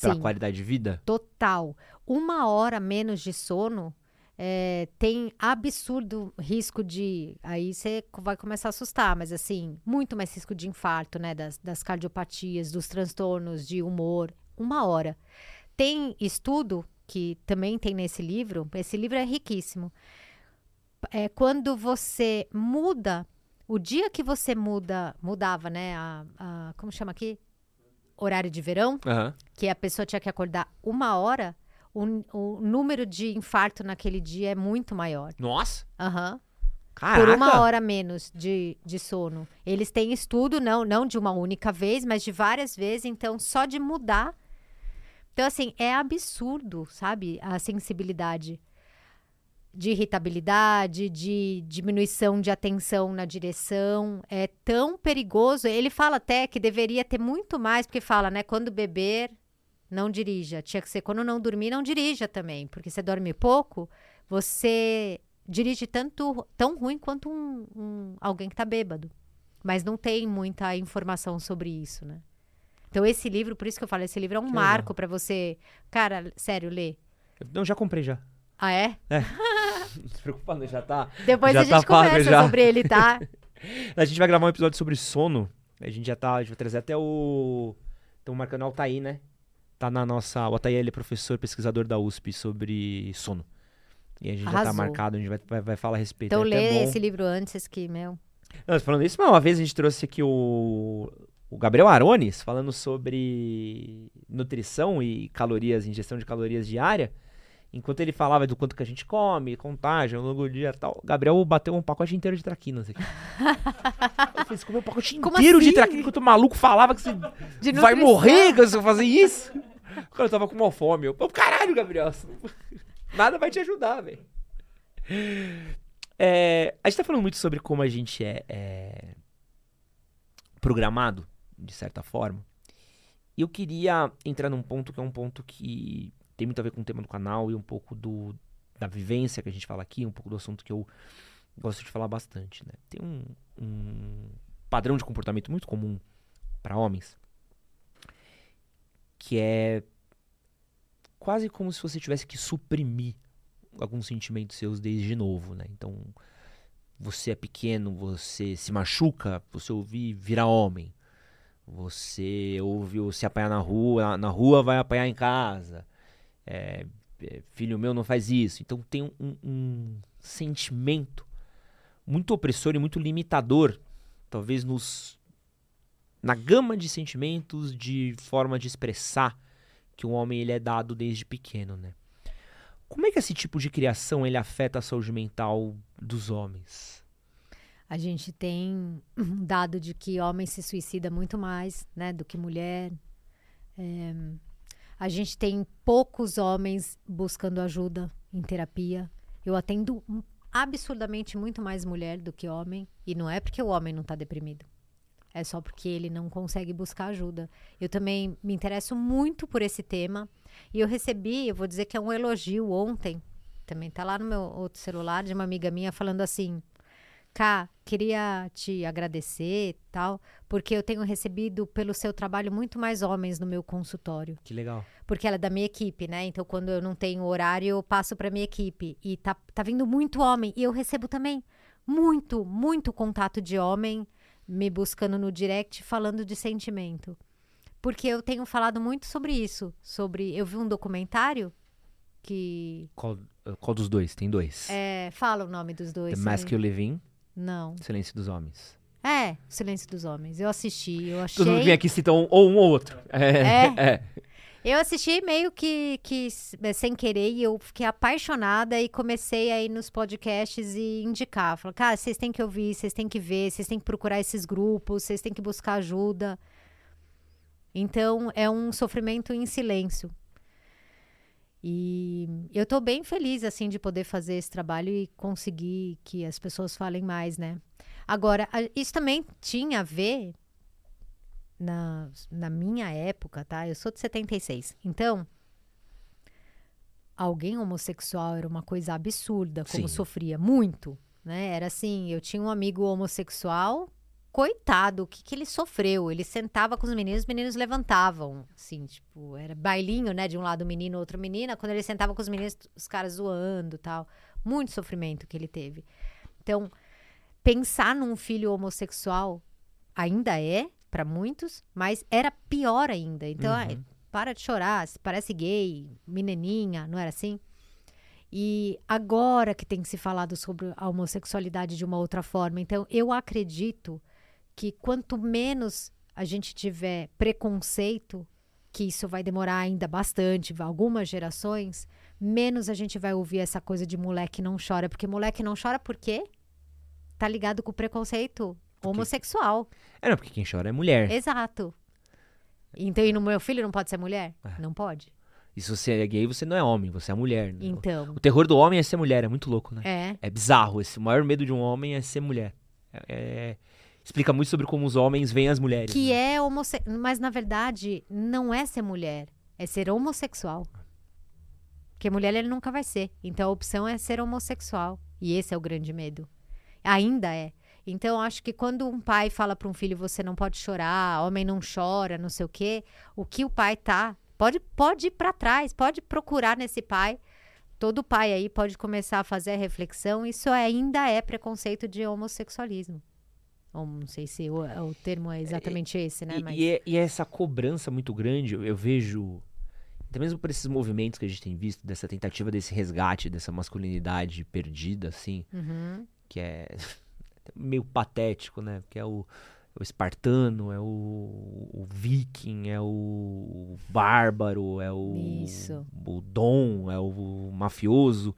pela Sim. qualidade de vida? Total. Uma hora menos de sono é, tem absurdo risco de. Aí você vai começar a assustar, mas assim, muito mais risco de infarto, né? Das, das cardiopatias, dos transtornos de humor. Uma hora. Tem estudo que também tem nesse livro, esse livro é riquíssimo. É quando você muda, o dia que você muda, mudava, né? A, a- como chama aqui? Horário de verão Aham. que a pessoa tinha que acordar uma hora, o, o número de infarto naquele dia é muito maior. Nossa! Aham. Caraca! Por uma hora menos de, de sono. Eles têm estudo, não, não de uma única vez, mas de várias vezes, então só de mudar. Então, assim, é absurdo, sabe? A sensibilidade de irritabilidade, de diminuição de atenção na direção. É tão perigoso. Ele fala até que deveria ter muito mais, porque fala, né? Quando beber, não dirija. Tinha que ser quando não dormir, não dirija também. Porque você dorme pouco, você dirige tanto tão ruim quanto um, um- alguém que tá bêbado. Mas não tem muita informação sobre isso, né? Então, esse livro, por isso que eu falo, esse livro é um Que marco pra você. Cara, sério, ler. Não, já comprei já. Ah, é? Não se preocupa, não, já tá. Depois Já a gente tá pago, conversa já. sobre ele, tá? A gente vai gravar um episódio sobre sono. A gente já tá. A gente vai trazer até o. Estamos marcando o Altair, né? Tá na nossa. O Altair ele é professor pesquisador da USP sobre sono. E a gente já tá Arrasou. marcado, a gente vai, vai, vai falar a respeito. Então é lê esse livro antes que, meu. Não, falando isso, uma vez a gente trouxe aqui o, o Gabriel Arones falando sobre nutrição e calorias, ingestão de calorias diária. Enquanto ele falava do quanto que a gente come, contagem, ao longo do dia e tal, o Gabriel bateu um pacote inteiro de traquinas aqui. eu falei, você comeu um pacote Como inteiro de assim? traquinas enquanto o maluco falava que você De vai morrer quando você fazer isso? Cara tava com uma fome. Eu, caralho, Gabriel. Nada vai te ajudar, velho. É, a gente tá falando muito sobre como a gente é, é programado, de certa forma. E eu queria entrar num ponto que é um ponto que tem muito a ver com o tema do canal e um pouco do, da vivência que a gente fala aqui, um pouco do assunto que eu gosto de falar bastante, né? Tem um, um padrão de comportamento muito comum para homens que é quase como se você tivesse que suprimir alguns sentimentos seus desde novo, né? Então, você é pequeno, você se machuca, você ouve virar homem. Você ouve se apanhar na rua, na rua vai apanhar em casa. É, é, filho meu não faz isso. Então tem um, um sentimento muito opressor e muito limitador, talvez nos na gama de sentimentos, de forma de expressar que um homem ele é dado desde pequeno, né? Como é que esse tipo de criação ele afeta a saúde mental dos homens? A gente tem um dado de que homem se suicida muito mais, né, do que mulher. É, a gente tem poucos homens buscando ajuda em terapia. Eu atendo absurdamente muito mais mulher do que homem. E não é porque o homem não está deprimido. É só porque ele não consegue buscar ajuda. Eu também me interesso muito por esse tema. E eu recebi, eu vou dizer que é um elogio ontem. Também tá lá no meu outro celular de uma amiga minha falando assim: Cá, queria te agradecer tal, porque eu tenho recebido pelo seu trabalho muito mais homens no meu consultório. Que legal. Porque ela é da minha equipe, né? Então, quando eu não tenho horário, eu passo para minha equipe. E tá, tá vindo muito homem. E eu recebo também muito, muito contato de homem me buscando no direct falando de sentimento. Porque eu tenho falado muito sobre isso. Sobre. Eu vi um documentário que. Qual, qual dos dois? Tem dois. É, fala o nome dos dois. The You Live In, Não. Silêncio dos Homens. É, Silêncio dos Homens. Eu assisti, eu achei. Todo mundo vem aqui cita um, ou um ou outro. É. É. é. Eu assisti meio que, que eh, sem querer e eu fiquei apaixonada e comecei aí nos podcasts e indicar. Falar, cara, vocês têm que ouvir, vocês têm que ver, vocês têm que procurar esses grupos, vocês têm que buscar ajuda. Então, é um sofrimento em silêncio. E eu tô bem feliz, assim, de poder fazer esse trabalho e conseguir que as pessoas falem mais, né? Agora, isso também tinha a ver na, na minha época, tá? Eu sou de 76. Então, alguém homossexual era uma coisa absurda, como Sim. sofria muito, né? Era assim, eu tinha um amigo homossexual, coitado, o que, que ele sofreu? Ele sentava com os meninos, os meninos levantavam, assim, tipo, era bailinho, né? De um lado o menino, outro menina. Quando ele sentava com os meninos, os caras zoando, tal. Muito sofrimento que ele teve. Então, pensar num filho homossexual ainda é para muitos, mas era pior ainda. Então, Uhum. ai, para de chorar, se parece gay, menininha, não era assim? E agora que tem se falado sobre a homossexualidade de uma outra forma. Então, eu acredito que quanto menos a gente tiver preconceito, que isso vai demorar ainda bastante, algumas gerações, menos a gente vai ouvir essa coisa de moleque não chora. Porque moleque não chora por quê? Tá ligado com o preconceito homossexual. É, não, porque quem chora é mulher. Exato. Então, e no meu filho não pode ser mulher? É. Não pode. E se você é gay, você não é homem, você é mulher. né? Então, O terror do homem é ser mulher, é muito louco, né? é. É bizarro. Esse, o maior medo de um homem é ser mulher. É- é- explica muito sobre como os homens veem as mulheres. Que né? é homossexual. Mas, na verdade, não é ser mulher. É ser homossexual. Porque mulher ele nunca vai ser. Então, a opção é ser homossexual. E esse é o grande medo. Ainda é. Então, acho que quando um pai fala para um filho, você não pode chorar, homem não chora, não sei o quê, o que o pai tá. Pode, pode ir para trás, pode procurar nesse pai. Todo pai aí pode começar a fazer a reflexão. Isso ainda é preconceito de homossexualismo. Ou não sei se o, o termo é exatamente esse, né? E, Mas... e é, e é essa cobrança muito grande, eu, eu vejo, até mesmo por esses movimentos que a gente tem visto, dessa tentativa desse resgate, dessa masculinidade perdida, assim, Uhum. que é meio patético, né? Porque é o, é o espartano, é o, o viking, é o bárbaro, é o, Isso. o dom, é o mafioso.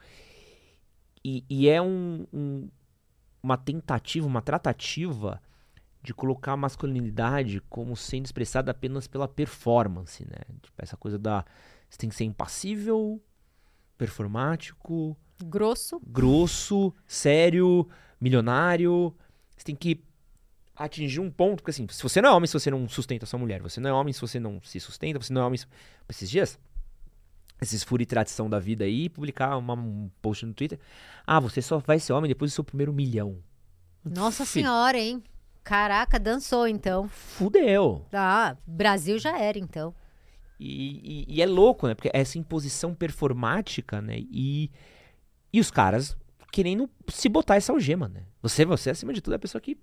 E, e é um- um- uma tentativa, uma tratativa de colocar a masculinidade como sendo expressada apenas pela performance, né? Tipo, essa coisa da... Você tem que ser impassível, performático, Grosso. grosso, sério, milionário. Você tem que atingir um ponto, porque assim, se você não é homem, se você não sustenta sua mulher, você não é homem se você não se sustenta, você não é homem. se- Esses dias, esses fura e tradição da vida aí, publicar uma- um post no Twitter. Ah, você só vai ser homem depois do seu primeiro milhão. Nossa senhora, hein? Caraca, dançou então. Fudeu. Ah, Brasil já era então. E, e- e é louco, né? Porque essa imposição performática, né? E, e os caras querendo se botar essa algema, né? Você, você, acima de tudo, é a pessoa que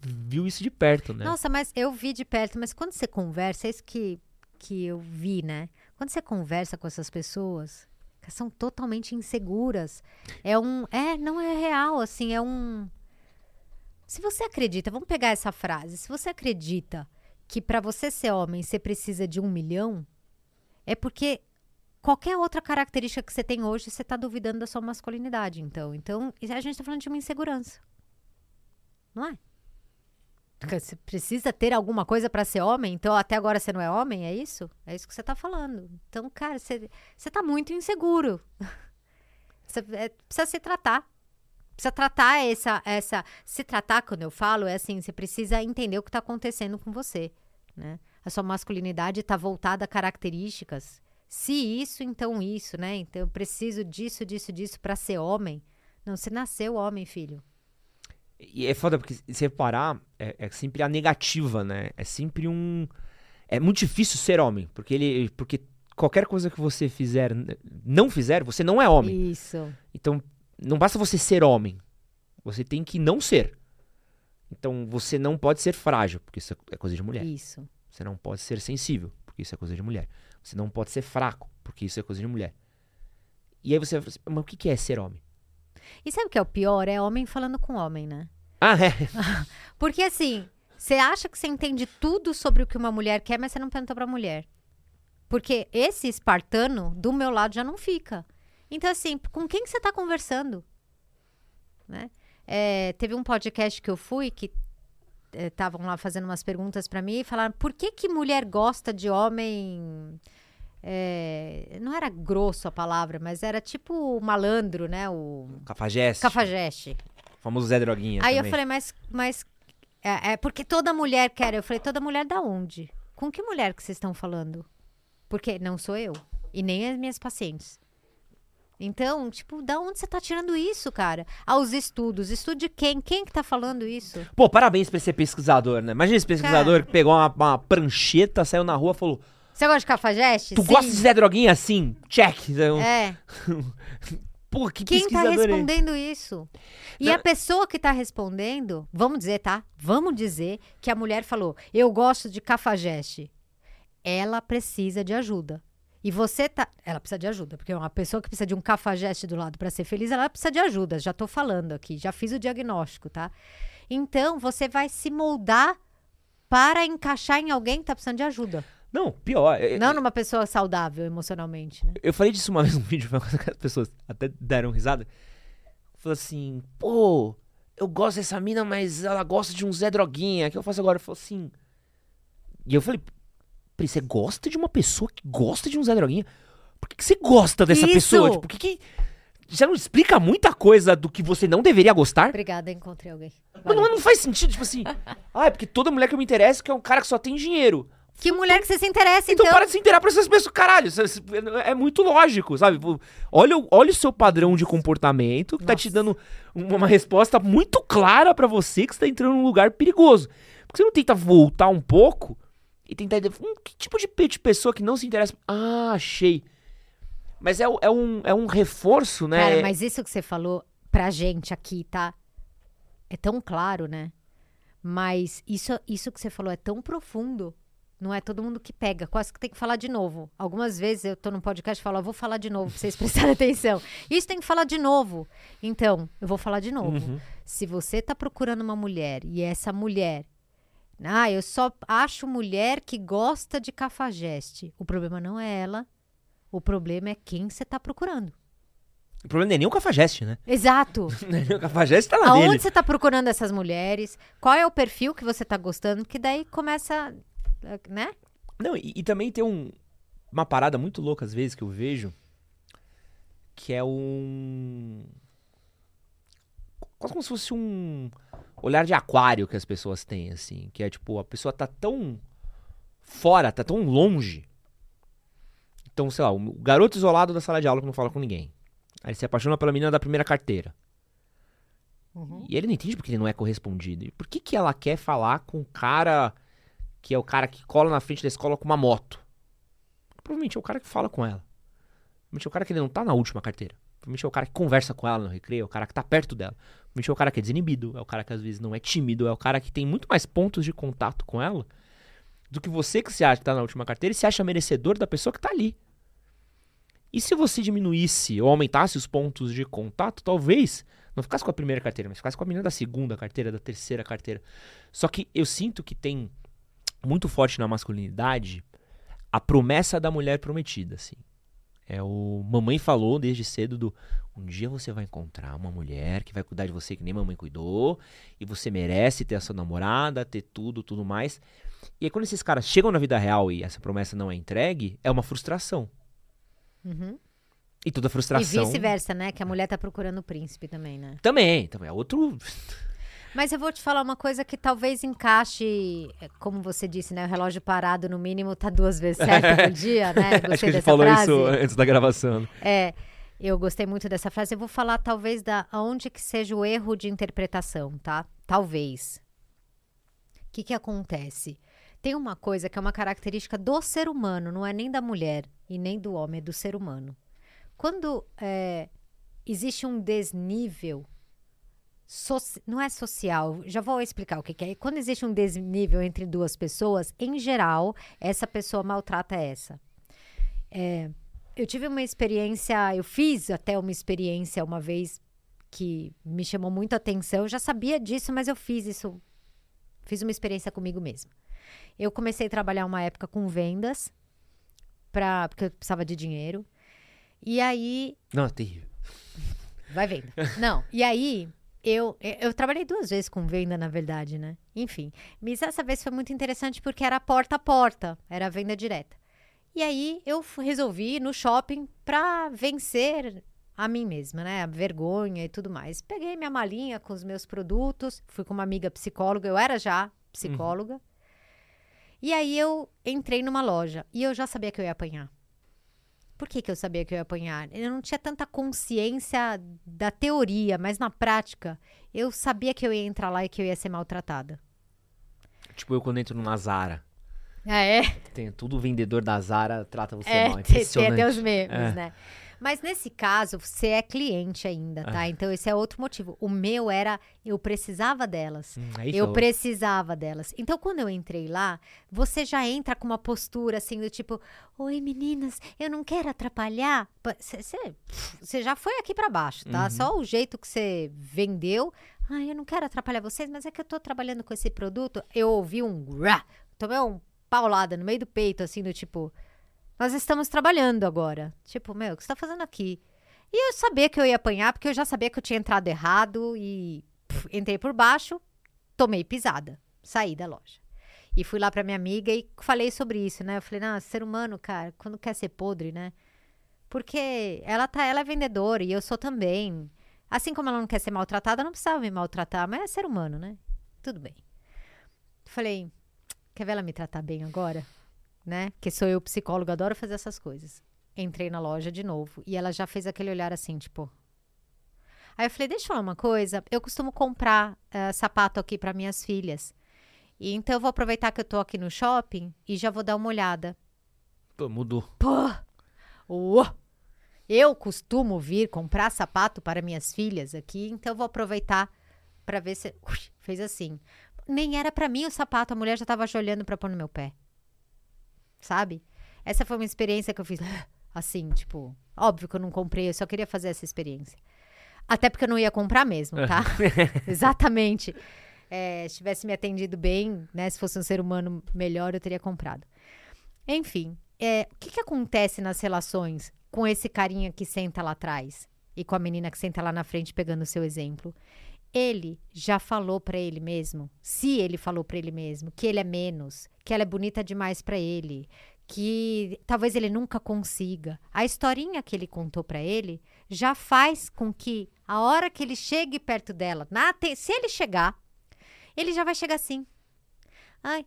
viu isso de perto, né? Nossa, mas eu vi de perto, mas quando você conversa, é isso que, que eu vi, né? Quando você conversa com essas pessoas, são totalmente inseguras. É um. É, não é real, assim, é um. Se você acredita, vamos pegar essa frase. Se você acredita que para você ser homem você precisa de um milhão, é porque qualquer outra característica que você tem hoje, você está duvidando da sua masculinidade. Então, então a gente está falando de uma insegurança. Não é? Você precisa ter alguma coisa para ser homem, então até agora você não é homem, é isso? É isso que você está falando. Então, cara, você, você tá muito inseguro. Você é, precisa se tratar. Precisa tratar essa, essa. Se tratar, quando eu falo, é assim: você precisa entender o que está acontecendo com você. Né? A sua masculinidade está voltada a características. Se isso, então isso, né? Então eu preciso disso, disso, disso para ser homem. Não, você nasceu homem, filho. E é foda porque se reparar, é, é sempre a negativa, né? É sempre um. É muito difícil ser homem, porque ele. Porque qualquer coisa que você fizer, não fizer, você não é homem. Isso. Então, não basta você ser homem. Você tem que não ser. Então, você não pode ser frágil, porque isso é coisa de mulher. Isso. Você não pode ser sensível, porque isso é coisa de mulher. Você não pode ser fraco, porque isso é coisa de mulher. E aí você vai assim, mas o que é ser homem? E sabe o que é o pior? É homem falando com homem, né? Ah, é. Porque assim, você acha que você entende tudo sobre o que uma mulher quer, mas você não pergunta pra mulher. Porque esse espartano do meu lado já não fica. Então, assim, com quem que você tá conversando? Né? É, teve um podcast que eu fui que estavam lá fazendo umas perguntas pra mim e falaram por que que mulher gosta de homem é, não era grosso a palavra mas era tipo malandro né o Cafajeste. cafajeste Famoso Zé Droguinha Aí eu também. falei, mas, mas é, é porque toda mulher quer. Eu falei, toda mulher da onde? Com que mulher que vocês estão falando? Porque não sou eu. E nem as minhas pacientes. Então, tipo, da onde você tá tirando isso, cara? Aos estudos. Estudo de quem? Quem que tá falando isso? Pô, parabéns pra esse pesquisador, né? Imagina esse pesquisador que pegou uma, uma prancheta, saiu na rua e falou: Você gosta de cafajeste? Tu Sim. gosta de Zé Droguinha assim? Check. Então, É. Pô, que Quem tá é? respondendo isso? E Não. a pessoa que tá respondendo, vamos dizer, tá? Vamos dizer que a mulher falou: Eu gosto de cafajeste. Ela precisa de ajuda. E você tá. Ela precisa de ajuda, porque uma pessoa que precisa de um cafajeste do lado para ser feliz, ela precisa de ajuda. Já tô falando aqui, já fiz o diagnóstico, tá? Então, você vai se moldar para encaixar em alguém que tá precisando de ajuda. Não, pior. é- Não numa pessoa saudável emocionalmente, né? Eu falei disso uma vez num vídeo, foi uma coisa que as pessoas até deram risada. Falou assim, pô, eu gosto dessa mina, mas ela gosta de um Zé Droguinha. O que eu faço agora? Falou assim. E eu falei, Pri, você gosta de uma pessoa que gosta de um Zé Droguinha? Por que, que você gosta dessa Isso! pessoa? Tipo, por que, que. Já não explica muita coisa do que você não deveria gostar? Obrigada, encontrei alguém. Mas não, não faz sentido, tipo assim. ah, é porque toda mulher que eu me interesso que é um cara que só tem dinheiro. Que mulher que você se interessa, Então, então? para de se inteirar pra essas pessoas, caralho. isso É é muito lógico, sabe? Olha, o- olha o seu padrão de comportamento que tá te dando uma, resposta muito clara pra você que você tá entrando num lugar perigoso. Porque você não tenta voltar um pouco e tentar. Hum, que tipo de, pe- de pessoa que não se interessa? Ah, achei. Mas é, é um, é um reforço, né? Cara, mas isso que você falou pra gente aqui, tá? É tão claro, né? Mas isso, isso que você falou é tão profundo. Não é todo mundo que pega. Quase que tem que falar de novo. Algumas vezes eu tô num podcast e falo, "Eu vou falar de novo pra vocês prestarem atenção. Isso tem que falar de novo. Então, eu vou falar de novo. Uhum. Se você tá procurando uma mulher e essa mulher. Ah, eu só acho mulher que gosta de cafajeste. O problema não é ela. O problema é quem você tá procurando. O problema não é nem o cafajeste, né? Exato. o cafajeste tá na Aonde dele. você tá procurando essas mulheres? Qual é o perfil que você tá gostando? Porque daí começa, né? Não, e, e também tem um, uma parada muito louca às vezes que eu vejo, que é um. Quase como se fosse um olhar de aquário que as pessoas têm, assim. Que é tipo, a pessoa tá tão fora, tá tão longe. Então, sei lá, o garoto isolado da sala de aula que não fala com ninguém. Aí ele se apaixona pela menina da primeira carteira. E ele não entende porque ele não é correspondido. E por que, que ela quer falar com o cara que é o cara que cola na frente da escola com uma moto? Provavelmente é o cara que fala com ela. Provavelmente é o cara que ele não tá na última carteira. Provavelmente é o cara que conversa com ela no recreio, é o cara que tá perto dela. Provavelmente é o cara que é desinibido, é o cara que às vezes não é tímido, é o cara que tem muito mais pontos de contato com ela do que você que se acha que tá na última carteira e se acha merecedor da pessoa que tá ali. E se você diminuísse ou aumentasse os pontos de contato, talvez Não ficasse com a primeira carteira, mas ficasse com a menina da segunda carteira, da terceira carteira. Só que eu sinto que tem muito forte na masculinidade a promessa da mulher prometida, assim. É o mamãe falou desde cedo do um dia você vai encontrar uma mulher que vai cuidar de você que nem mamãe cuidou e você merece ter a sua namorada, ter tudo, tudo mais. E aí quando esses caras chegam na vida real e essa promessa não é entregue, é uma frustração. Uhum. E toda E frustração. vice-versa, né? Que a mulher tá procurando o príncipe também, né? Também, também é outro. Mas eu vou te falar uma coisa que talvez encaixe, é, como você disse, né? O relógio parado, no mínimo, tá duas vezes certo por dia, né? Gostei Acho que a gente falou frase. isso antes da gravação. É, eu gostei muito dessa frase. Eu vou falar talvez da onde que seja o erro de interpretação, tá? Talvez. O que que acontece? Tem uma coisa que é uma característica do ser humano, não é nem da mulher e nem do homem, é do ser humano. Quando é, existe um desnível, soci- não é social, já vou explicar o que, que é. Quando existe um desnível entre duas pessoas, em geral, essa pessoa maltrata essa. É, eu tive uma experiência, eu fiz até uma experiência uma vez que me chamou muito a atenção. Eu já sabia disso, mas eu fiz isso. Fiz uma experiência comigo mesma. Eu comecei a trabalhar uma época com vendas, pra, porque eu precisava de dinheiro. E aí Não, é terrível. Vai vendo. Não, e aí eu, eu trabalhei duas vezes com venda, na verdade, né? Enfim, mas essa vez foi muito interessante porque era porta a porta, era venda direta. E aí eu resolvi ir no shopping pra vencer a mim mesma, né? A vergonha e tudo mais. Peguei minha malinha com os meus produtos, fui com uma amiga psicóloga, eu era já psicóloga. E aí eu entrei numa loja e eu já sabia que eu ia apanhar. Por que, que eu sabia que eu ia apanhar? Eu não tinha tanta consciência da teoria, mas na prática, eu sabia que eu ia entrar lá e que eu ia ser maltratada. Tipo, eu quando entro numa Zara. Ah, é? Tem tudo vendedor da Zara trata você É, mal. É tem, tem impressionante. até os memes, É. né? Mas nesse caso, você é cliente ainda, tá? Então esse é outro motivo. O meu era, eu precisava delas. Hum, Eu ferrou. precisava delas. Então, quando eu entrei lá, você já entra com uma postura assim, do tipo: Oi, meninas, eu não quero atrapalhar. Você já foi aqui pra baixo, tá? Só o jeito que você vendeu. Ai, eu não quero atrapalhar vocês, mas é que eu tô trabalhando com esse produto. Eu ouvi um. Grá, tomei um paulada no meio do peito, assim, do tipo. Nós estamos trabalhando agora. Tipo, meu, o que você tá fazendo aqui? E eu sabia que eu ia apanhar, porque eu já sabia que eu tinha entrado errado e pff, entrei por baixo, tomei pisada, saí da loja. E fui lá pra minha amiga e falei sobre isso, né? Eu falei, não, ser humano, cara, quando quer ser podre, né? Porque ela tá, ela é vendedora e eu sou também. Assim como ela não quer ser maltratada, não precisava me maltratar, mas é ser humano, né? Tudo bem. Falei, quer ver ela me tratar bem agora? Né? Porque sou eu psicóloga, adoro fazer essas coisas. Entrei na loja de novo e ela já fez aquele olhar assim, tipo. Aí eu falei, deixa eu falar uma coisa. Eu costumo comprar eh, sapato aqui para minhas filhas. E então eu vou aproveitar que eu tô aqui no shopping e já vou dar uma olhada. Pô, mudou. Pô! Uô! Eu costumo vir comprar sapato para minhas filhas aqui, então eu vou aproveitar para ver se. Ui, fez assim. Nem era para mim o sapato, a mulher já tava olhando para pôr no meu pé. Sabe? Essa foi uma experiência que eu fiz assim, tipo, óbvio que eu não comprei, eu só queria fazer essa experiência. Até porque eu não ia comprar mesmo, tá? Exatamente. É, se tivesse me atendido bem, né? Se fosse um ser humano melhor, eu teria comprado. Enfim, é, o que, que acontece nas relações com esse carinha que senta lá atrás e com a menina que senta lá na frente pegando o seu exemplo? Ele já falou pra ele mesmo, se ele falou pra ele mesmo, que ele é menos, que ela é bonita demais pra ele, que talvez ele nunca consiga. A historinha que ele contou pra ele já faz com que a hora que ele chegue perto dela, aten- se ele chegar, ele já vai chegar assim. Ai,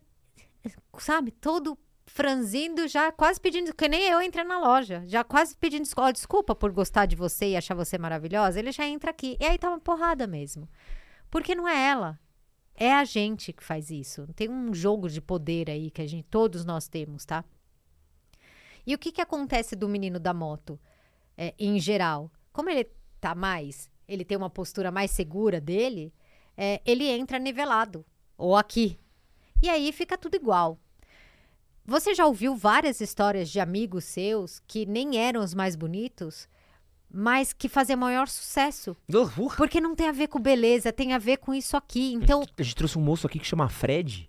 sabe, todo franzindo, já quase pedindo, que nem eu entrei na loja, já quase pedindo "Ó, desculpa por gostar de você e achar você maravilhosa, ele já entra aqui. E aí tá uma porrada mesmo. Porque não é ela, é a gente que faz isso. Tem um jogo de poder aí que a gente, todos nós temos, tá? E o que que acontece do menino da moto, é, em geral? Como ele tá mais, ele tem uma postura mais segura dele, é, ele entra nivelado, ou aqui. E aí fica tudo igual. Você já ouviu várias histórias de amigos seus que nem eram os mais bonitos, mas que fazia maior sucesso. Uh, Porque não tem a ver com beleza, tem a ver com isso aqui. Então, A gente trouxe um moço aqui que chama Fred.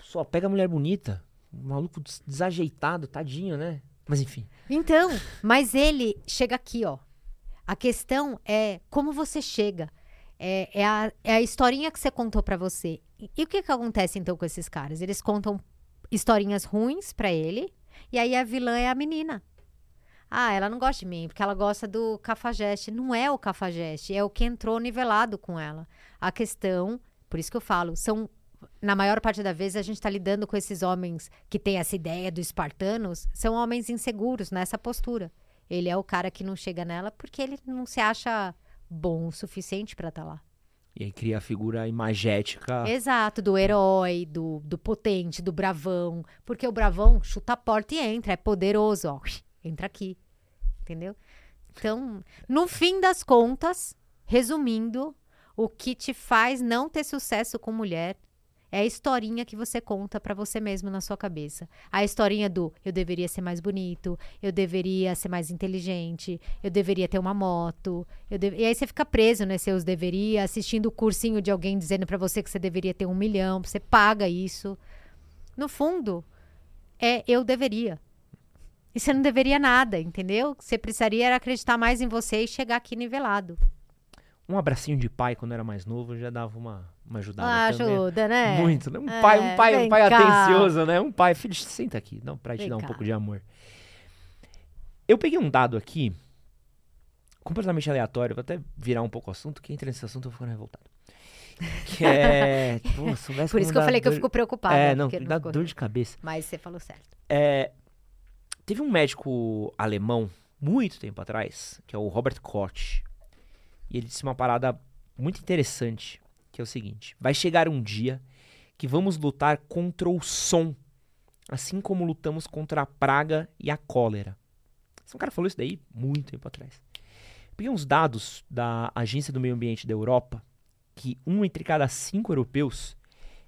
Só pega mulher bonita. Um maluco des- desajeitado, tadinho, né? Mas enfim. então, mas ele chega aqui, ó. A questão é como você chega. É, é a, é a historinha que você contou pra você. E, e o que que acontece então com esses caras? Eles contam historinhas ruins pra ele, e aí a vilã é a menina. Ah, ela não gosta de mim, porque ela gosta do cafajeste. Não é o cafajeste, é o que entrou nivelado com ela. A questão, por isso que eu falo, são. Na maior parte da vez, a gente está lidando com esses homens que têm essa ideia dos espartanos, são homens inseguros nessa postura. Ele é o cara que não chega nela porque ele não se acha bom o suficiente para estar lá. E aí cria a figura imagética. Exato, do herói, do, do potente, do bravão. Porque o bravão chuta a porta e entra, é poderoso, ó. Entra aqui. Entendeu? Então, no fim das contas, resumindo, o que te faz não ter sucesso com mulher é a historinha que você conta pra você mesmo na sua cabeça. A historinha do eu deveria ser mais bonito, eu deveria ser mais inteligente, eu deveria ter uma moto. deve- E aí você fica preso nesses seus deveria, assistindo o cursinho de alguém dizendo pra você que você deveria ter um milhão, você paga isso. No fundo, é eu deveria. E você não deveria nada, entendeu? Você precisaria acreditar mais em você e chegar aqui nivelado. Um abracinho de pai quando era mais novo já dava uma, uma ajudada Ah, também. ajuda, né? Muito, né? Um É, pai, um pai, um pai cá. atencioso, né? Um pai, filho, senta aqui, não, pra te Vem dar um cá. pouco de amor. Eu peguei um dado aqui, completamente aleatório, vou até virar um pouco o assunto, que entra nesse assunto eu vou ficando revoltado. Que é. Pô, Por isso que eu falei que eu dor- fico preocupada. É, não, porque dá dor de cabeça. Mas você falou certo. É, teve um médico alemão, muito tempo atrás, que é o Robert Koch. E ele disse uma parada muito interessante, que é o seguinte: vai chegar um dia que vamos lutar contra o som, assim como lutamos contra a praga e a cólera. Esse cara falou isso daí muito tempo atrás. Peguei uns dados da Agência do Meio Ambiente da Europa, que um entre cada cinco europeus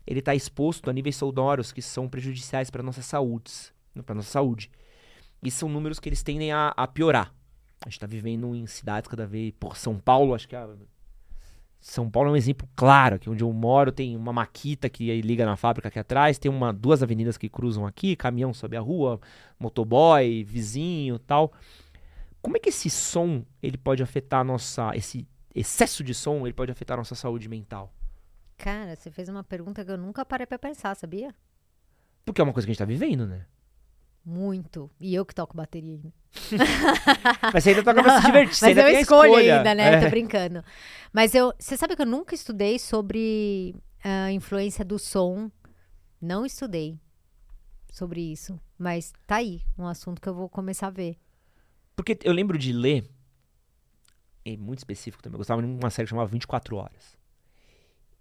ele está exposto a níveis sonoros que são prejudiciais para nossa saúde, para nossa saúde. E são números que eles tendem a, a piorar. A gente está vivendo em cidades cada vez, por São Paulo, acho que a, São Paulo é um exemplo claro, aqui onde eu moro tem uma maquita que liga na fábrica aqui atrás, tem uma duas avenidas que cruzam aqui, caminhão sobe a rua, motoboy, vizinho, tal. Como é que esse som ele pode afetar a nossa esse excesso de som, ele pode afetar a nossa saúde mental? Cara, você fez uma pergunta que eu nunca parei pra pensar, sabia? Porque é uma coisa que a gente tá vivendo, né? Muito. E eu que toco bateria ainda. Mas você ainda toca pra se divertir, Mas eu escolho escolha. ainda, né? É. Tô brincando. Mas eu, você sabe que eu nunca estudei sobre a influência do som. Não estudei sobre isso. Mas tá aí, um assunto que eu vou começar a ver. Porque eu lembro de ler, é muito específico também, eu gostava de uma série que chamava 24 Horas.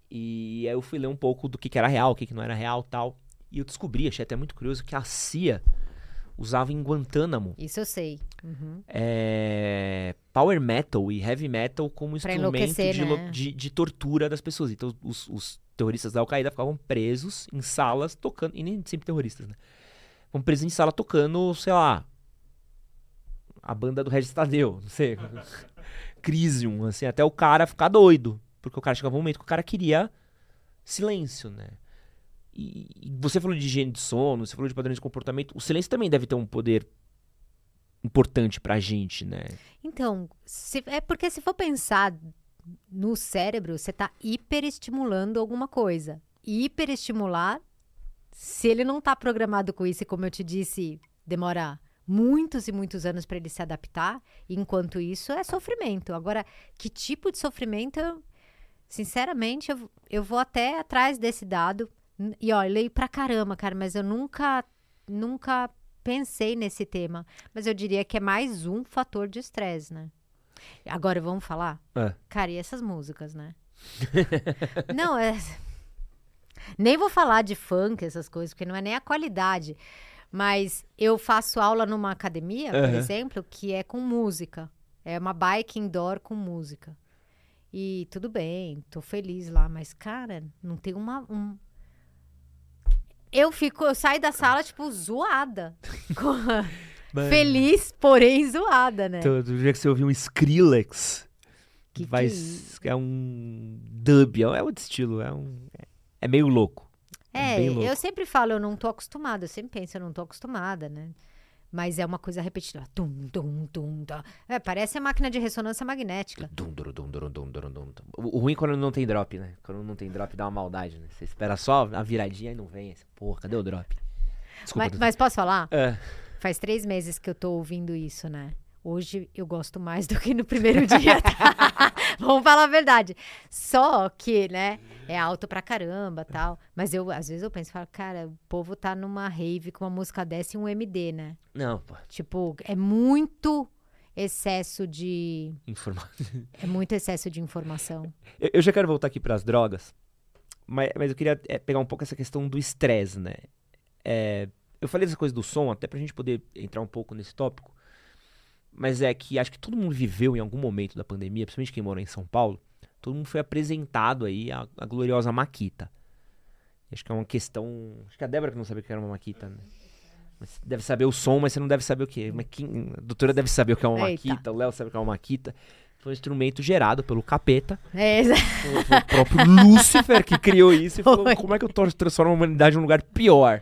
E aí eu fui ler um pouco do que, que era real, o que, que não era real tal. E eu descobri, achei até muito curioso, que a CIA usava em Guantánamo Isso eu sei. Uhum. é, power metal e heavy metal como instrumento de, né? de- de tortura das pessoas. Então os, os terroristas da Al-Qaeda ficavam presos em salas tocando, e nem sempre terroristas, né? Ficavam presos em sala tocando, sei lá, a banda do Regis Tadeu, não sei, Crisium, assim, até o cara ficar doido. Porque o cara chegava um momento que o cara queria silêncio, né? E, você falou de higiene de sono, você falou de padrões de comportamento. O silêncio também deve ter um poder importante pra gente, né? Então, se- é porque se for pensar no cérebro, você tá hiperestimulando alguma coisa. E hiperestimular, se ele não tá programado com isso, e como eu te disse, demora muitos e muitos anos para ele se adaptar, enquanto isso é sofrimento. Agora, que tipo de sofrimento? sinceramente, eu, eu vou até atrás desse dado. E eu leio pra caramba, cara, mas eu nunca, nunca pensei nesse tema. Mas eu diria que é mais um fator de estresse, né? Agora vamos falar? É. Cara, e essas músicas, né? não, é. Nem vou falar de funk, essas coisas, porque não é nem a qualidade. Mas eu faço aula numa academia, por Aham. exemplo, que é com música. É uma bike indoor com música. E tudo bem, tô feliz lá, mas, cara, não tem uma. Um... Eu fico, eu saio da sala, tipo, zoada. Feliz, porém zoada, né? Todo dia que você ouvir um Skrillex, Que que vai, é s- é um dub, é outro estilo, é um é meio louco. É, bem louco. eu sempre falo, eu não tô acostumada, eu sempre penso, eu não tô acostumada, né? Mas é uma coisa repetida. Tum, tum, tum, tá. É, parece a máquina de ressonância magnética. Dum, dum, dum, dum, dum, dum, dum. O ruim é quando não tem drop, né? Quando não tem drop dá uma maldade, né? Você espera só a viradinha e não vem. Porra, cadê o drop? Desculpa. Mas, mas posso falar? É. Faz três meses que eu tô ouvindo isso, né? Hoje eu gosto mais do que no primeiro dia. tá? Vamos falar a verdade. Só que, né, é alto pra caramba tal. Mas eu, às vezes, eu penso, falo, cara, o povo tá numa rave com uma música dessa e um MD, né? Não, pô. Tipo, é muito excesso de. Informar. É muito excesso de informação. Eu, eu já quero voltar aqui pras drogas, mas, mas eu queria é, pegar um pouco essa questão do estresse, né? É, eu falei dessa coisa do som, até pra gente poder entrar um pouco nesse tópico, mas é que acho que todo mundo viveu em algum momento da pandemia, principalmente quem mora em São Paulo, todo mundo foi apresentado aí à, à gloriosa Maquita. Acho que é uma questão. Acho que a Débora que não sabia o que era uma Maquita, né? Mas você deve saber o som, mas você não deve saber o que. Quem, a doutora deve saber o que é uma Eita. Maquita, o Léo sabe o que é uma Maquita. Foi um instrumento gerado pelo capeta. É, exa- Foi o próprio Lúcifer que criou isso e falou: como é que eu transformo a humanidade num lugar pior?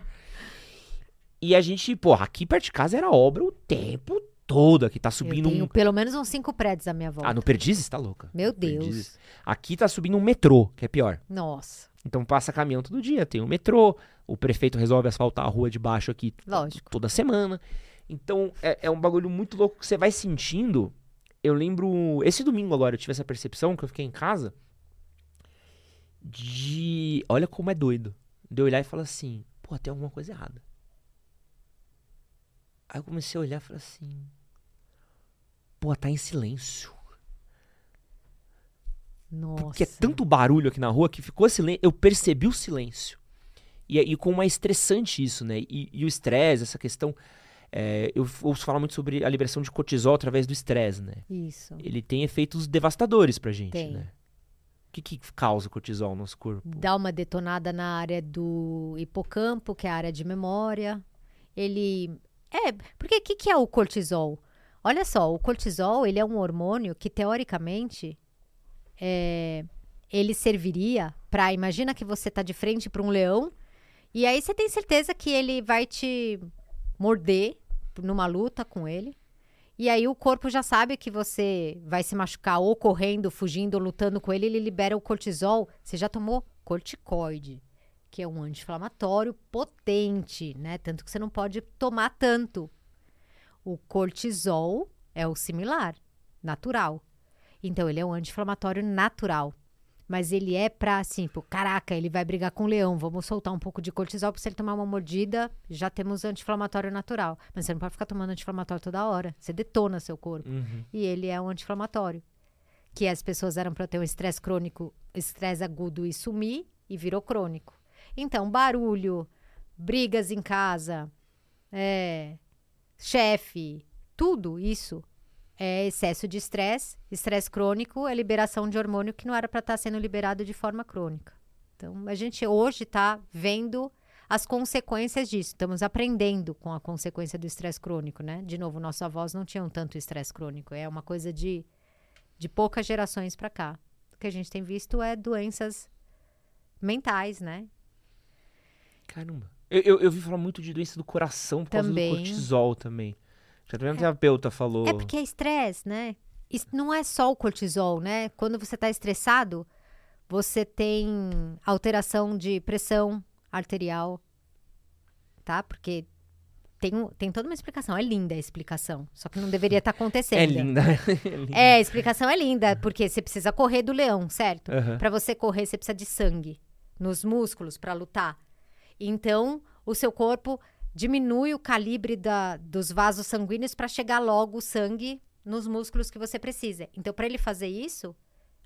E a gente, porra, aqui perto de casa era obra o tempo todo. Aqui tá subindo um. pelo menos uns cinco prédios à minha volta. Ah, no Perdizes? Tá louca. Meu No Perdizes. Deus. Aqui tá subindo um metrô, que é pior. Nossa, Então passa caminhão todo dia, tem um metrô, o prefeito resolve asfaltar a rua de baixo aqui Lógico. toda semana. Então é, é um bagulho muito louco que você vai sentindo. Eu lembro, esse domingo agora eu tive essa percepção que eu fiquei em casa de. Olha como é doido. De eu olhar e falar assim: pô, tem alguma coisa errada. Aí eu comecei a olhar e falei assim: pô, tá em silêncio. nossa. Porque é tanto barulho aqui na rua que ficou silêncio. Eu percebi o silêncio. E, e como é estressante isso, né? E, e o estresse, essa questão. é, eu ouço falar muito sobre a liberação de cortisol através do estresse, né? Isso. Ele tem efeitos devastadores pra gente, Tem. né? O que, que causa cortisol no nosso corpo? Dá uma detonada na área do hipocampo, que é a área de memória. Ele. É, porque o que, que é o cortisol? Olha só, o cortisol ele é um hormônio que, teoricamente, é, ele serviria para. Imagina que você tá de frente para um leão, e aí você tem certeza que ele vai te morder numa luta com ele. E aí o corpo já sabe que você vai se machucar ou correndo, fugindo, ou lutando com ele, ele libera o cortisol. Você já tomou corticoide, que é um anti-inflamatório potente, né? Tanto que você não pode tomar tanto. O cortisol é o similar, natural. Então ele é um anti-inflamatório natural. Mas ele é pra assim, pô, caraca, ele vai brigar com o leão, vamos soltar um pouco de cortisol para se ele tomar uma mordida, já temos anti-inflamatório natural. Mas você não pode ficar tomando anti-inflamatório toda hora, você detona seu corpo. Uhum. E ele é um anti-inflamatório. Que as pessoas eram para ter um estresse crônico, estresse agudo e sumir, e virou crônico. Então, barulho, brigas em casa, é, chefe, tudo isso é excesso de estresse. Estresse crônico é liberação de hormônio que não era para estar sendo liberado de forma crônica. Então, a gente hoje está vendo as consequências disso. Estamos aprendendo com a consequência do estresse crônico, né? De novo, nossos avós não tinham tanto estresse crônico. É uma coisa de, de poucas gerações para cá. O que a gente tem visto é doenças mentais, né? Caramba. Eu, eu, eu vi falar muito de doença do coração por causa Também. do cortisol também. Já também um terapeuta falou. É porque é estresse, né? Isso não é só o cortisol, né? Quando você está estressado, você tem alteração de pressão arterial, tá? Porque tem, tem toda uma explicação. É linda a explicação, só que não deveria estar acontecendo. É linda. é linda. É, a explicação é linda, porque você precisa correr do leão, certo? Aham. Para você correr, você precisa de sangue nos músculos para lutar. Então, o seu corpo diminui o calibre da- dos vasos sanguíneos para chegar logo o sangue nos músculos que você precisa. Então, para ele fazer isso,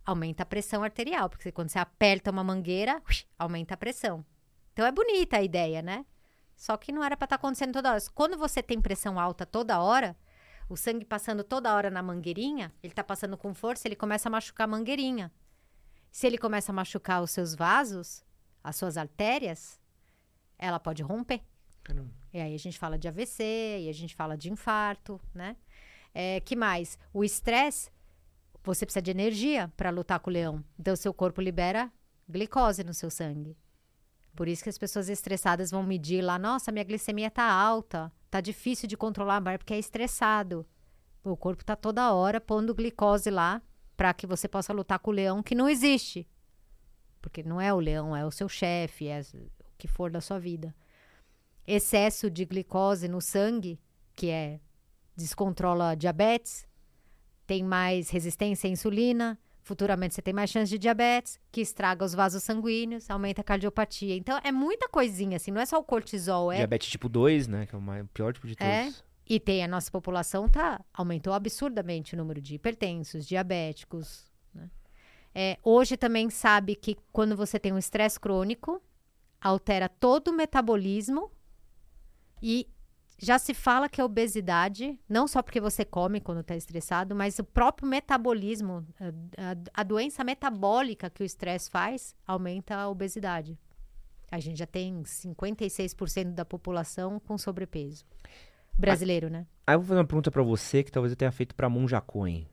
aumenta a pressão arterial, porque quando você aperta uma mangueira, aumenta a pressão. Então, é bonita a ideia, né? Só que não era para estar acontecendo toda hora. Quando você tem pressão alta toda hora, o sangue passando toda hora na mangueirinha, ele tá passando com força, ele começa a machucar a mangueirinha. Se ele começa a machucar os seus vasos, as suas artérias, ela pode romper. Caramba. E aí a gente fala de AVC, e a gente fala de infarto, né? É, que mais? O estresse, você precisa de energia para lutar com o leão. Então, seu corpo libera glicose no seu sangue. Por isso que as pessoas estressadas vão medir lá, nossa, minha glicemia tá alta, tá difícil de controlar, mas porque é estressado. O corpo tá toda hora pondo glicose lá para que você possa lutar com o leão que não existe. Porque não é o leão, é o seu chefe, é que for da sua vida. Excesso de glicose no sangue, que é descontrola diabetes, tem mais resistência à insulina, futuramente você tem mais chance de diabetes, que estraga os vasos sanguíneos, aumenta a cardiopatia. Então é muita coisinha assim, não é só o cortisol, é Diabetes tipo 2, né? Que é o mais- o pior tipo de todos. É. E tem a nossa população tá aumentou absurdamente o número de hipertensos, diabéticos. né? É, hoje também sabe que quando você tem um estresse crônico altera todo o metabolismo e já se fala que a obesidade não só porque você come quando está estressado, mas o próprio metabolismo, a, a- doença metabólica que o estresse faz aumenta a obesidade. A gente já tem 56% da população com sobrepeso. Brasileiro, né? Aí eu vou fazer uma pergunta pra você que talvez eu tenha feito pra Monja Coen.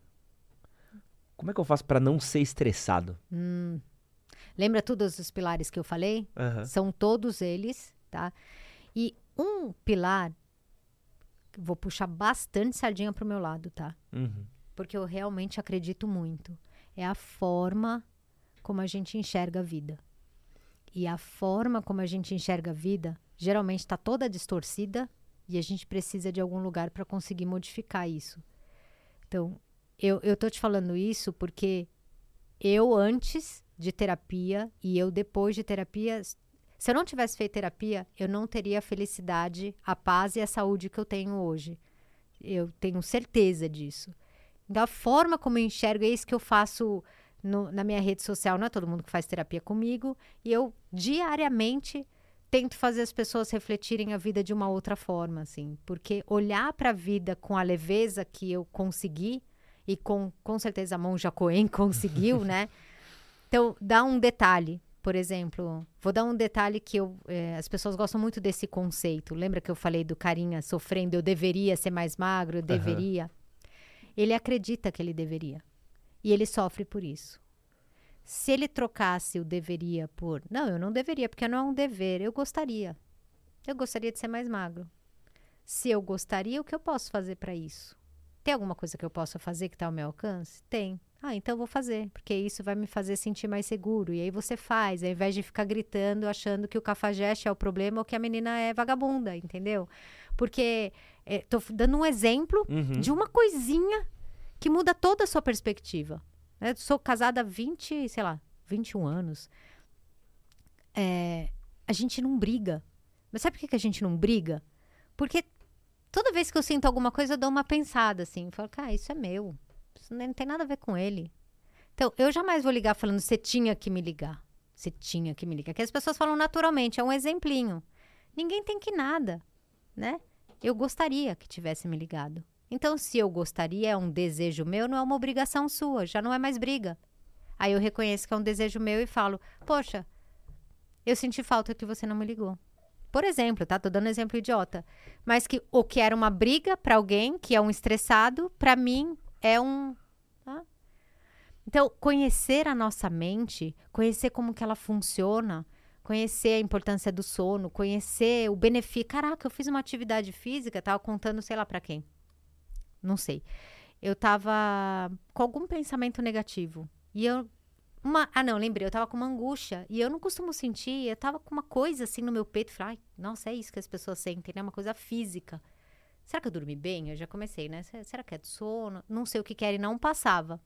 Como é que eu faço pra não ser estressado? Lembra todos os pilares que eu falei? São todos eles, tá? E um pilar, vou puxar bastante sardinha pro meu lado, tá? Uhum. Porque eu realmente acredito muito. É a forma como a gente enxerga a vida. E a forma como a gente enxerga a vida geralmente está toda distorcida e a gente precisa de algum lugar para conseguir modificar isso. Então, eu, eu tô te falando isso porque eu antes de terapia e eu depois de terapia, se eu não tivesse feito terapia, eu não teria a felicidade, a paz e a saúde que eu tenho hoje. Eu tenho certeza disso. Então, a forma como eu enxergo é isso que eu faço no- na minha rede social. Não é todo mundo que faz terapia comigo. E eu, diariamente, tento fazer as pessoas refletirem a vida de uma outra forma, assim. Porque olhar para a vida com a leveza que eu consegui, e com, com certeza a Monja Coen conseguiu, né? Então, dá um detalhe. Por exemplo, vou dar um detalhe que eu, eh, as pessoas gostam muito desse conceito. Lembra que eu falei do carinha sofrendo, eu deveria ser mais magro, eu deveria. Ele acredita que ele deveria. E ele sofre por isso. Se ele trocasse o deveria por não, eu não deveria, porque não é um dever, eu gostaria. Eu gostaria de ser mais magro. Se eu gostaria, o que eu posso fazer para isso? Tem alguma coisa que eu possa fazer que está ao meu alcance? Tem. Ah, então eu vou fazer, porque isso vai me fazer sentir mais seguro. E aí você faz, ao invés de ficar gritando, achando que o cafajeste é o problema ou que a menina é vagabunda, entendeu? Porque é, tô f- dando um exemplo Uhum. de uma coisinha que muda toda a sua perspectiva. né? Sou casada há 20, sei lá, 21 anos. É, a gente não briga. Mas sabe por que que a gente não briga? Porque toda vez que eu sinto alguma coisa, eu dou uma pensada assim. Falo, cara, isso é meu. Isso não tem nada a ver com ele. Então, eu jamais vou ligar falando, você tinha que me ligar. Você tinha que me ligar. Que as pessoas falam naturalmente, é um exemplinho. Ninguém tem que nada, né? Eu gostaria que tivesse me ligado. Então, se eu gostaria, é um desejo meu, não é uma obrigação sua, já não é mais briga. Aí eu reconheço que é um desejo meu e falo: Poxa, eu senti falta que você não me ligou. Por exemplo, tá? Tô dando exemplo idiota. Mas que o que era uma briga para alguém, que é um estressado, para mim é um. tá? Então, conhecer a nossa mente, conhecer como que ela funciona, conhecer a importância do sono, conhecer o benefício. Caraca, eu fiz uma atividade física, tava contando, sei lá para quem. Não sei. Eu tava com algum pensamento negativo. E eu. Uma, ah, não, lembrei, eu tava com uma angústia. E eu não costumo sentir, eu tava com uma coisa assim no meu peito. Falei, ai, nossa, é isso que as pessoas sentem, né? Uma coisa física. Será que eu dormi bem? Eu já comecei, né? Se- Será que é de sono? Não sei o que que era e não passava.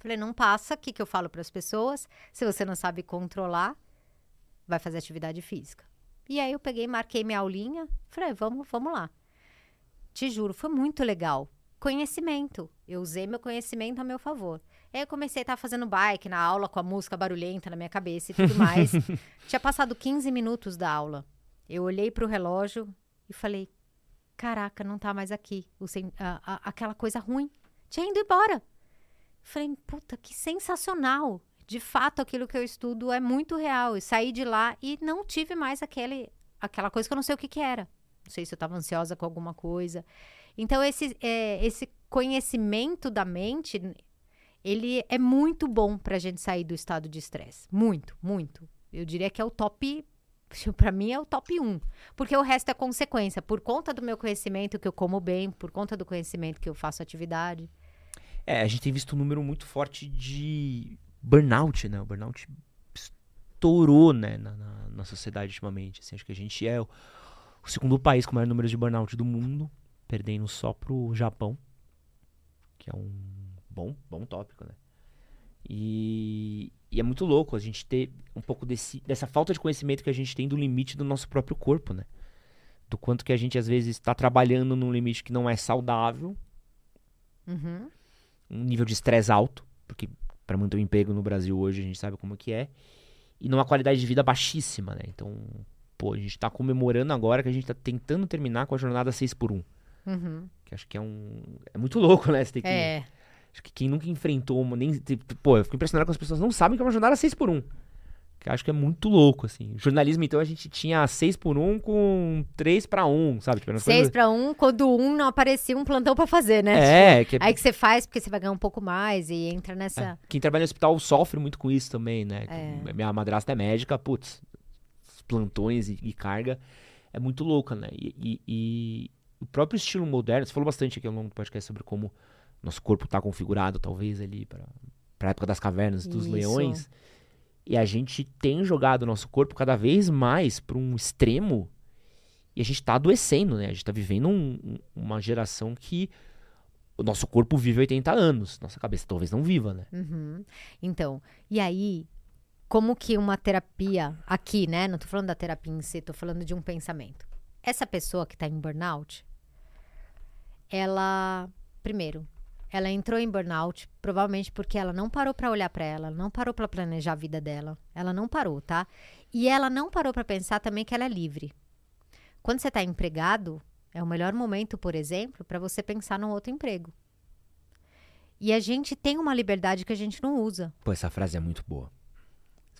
Falei, não passa. O que, que eu falo para as pessoas? Se você não sabe controlar, vai fazer atividade física. E aí eu peguei, marquei minha aulinha. Falei, vamos, vamos lá. Te juro, foi muito legal. Conhecimento. Eu usei meu conhecimento a meu favor. Aí eu comecei a estar fazendo bike na aula com a música barulhenta na minha cabeça e tudo mais. Tinha passado 15 minutos da aula. Eu olhei para o relógio e falei: Caraca, não tá mais aqui. O sen- a- a- aquela coisa ruim. Tinha ido embora. Falei, puta, que sensacional. De fato, aquilo que eu estudo é muito real. E saí de lá e não tive mais aquele, aquela coisa que eu não sei o que, que era. Não sei se eu estava ansiosa com alguma coisa. Então, esse, é, esse conhecimento da mente, ele é muito bom para a gente sair do estado de estresse. Muito, muito. Eu diria que é o top. Para mim é o top 1. Porque o resto é consequência. Por conta do meu conhecimento que eu como bem, por conta do conhecimento que eu faço atividade. É, a gente tem visto um número muito forte de burnout, né? O burnout estourou, né, na, na, na sociedade ultimamente. Assim, acho que a gente é o, o, segundo país com maior número de burnout do mundo, perdendo só pro Japão, que é um bom, bom tópico, né? E, e é muito louco a gente ter um pouco desse, dessa falta de conhecimento que a gente tem do limite do nosso próprio corpo, né? Do quanto que a gente às vezes está trabalhando num limite que não é saudável. Uhum. Um nível de estresse alto, porque para manter o emprego no Brasil hoje a gente sabe como que é e numa qualidade de vida baixíssima, né? Então, pô, a gente tá comemorando agora que a gente tá tentando terminar com a jornada 6 por 1 Uhum. Que acho que é um. É muito louco, né? Você tem que. É. Acho que quem nunca enfrentou uma. Nem, pô, eu fico impressionado com as pessoas não sabem que é uma jornada 6 por 1 que acho que é muito louco, assim. Jornalismo, então, a gente tinha 6 por 1 com 3 para 1, sabe? Tipo, 6 coisas... para 1, quando um não aparecia, um plantão para fazer, né? É. Tipo, que é... Aí que você faz porque você vai ganhar um pouco mais e entra nessa... É. Quem trabalha no hospital sofre muito com isso também, né? É. Minha madrasta é médica, putz, plantões e, e carga é muito louca, né? E, e, e, o próprio estilo moderno, você falou bastante aqui ao longo do podcast sobre como nosso corpo está configurado, talvez, ali para a época das cavernas, dos isso. leões e a gente tem jogado o nosso corpo cada vez mais para um extremo e a gente está adoecendo, né? A gente está vivendo um, uma geração que o nosso corpo vive 80 anos, nossa cabeça talvez não viva, né? Uhum. Então, e aí, como que uma terapia aqui, né? Não tô falando da terapia em si, tô falando de um pensamento. Essa pessoa que está em burnout, ela, primeiro, ela entrou em burnout, provavelmente porque ela não parou para olhar para ela, não parou para planejar a vida dela. Ela não parou, tá? E ela não parou para pensar também que ela é livre. Quando você está empregado, é o melhor momento, por exemplo, para você pensar num outro emprego. E a gente tem uma liberdade que a gente não usa. Pô, essa frase é muito boa.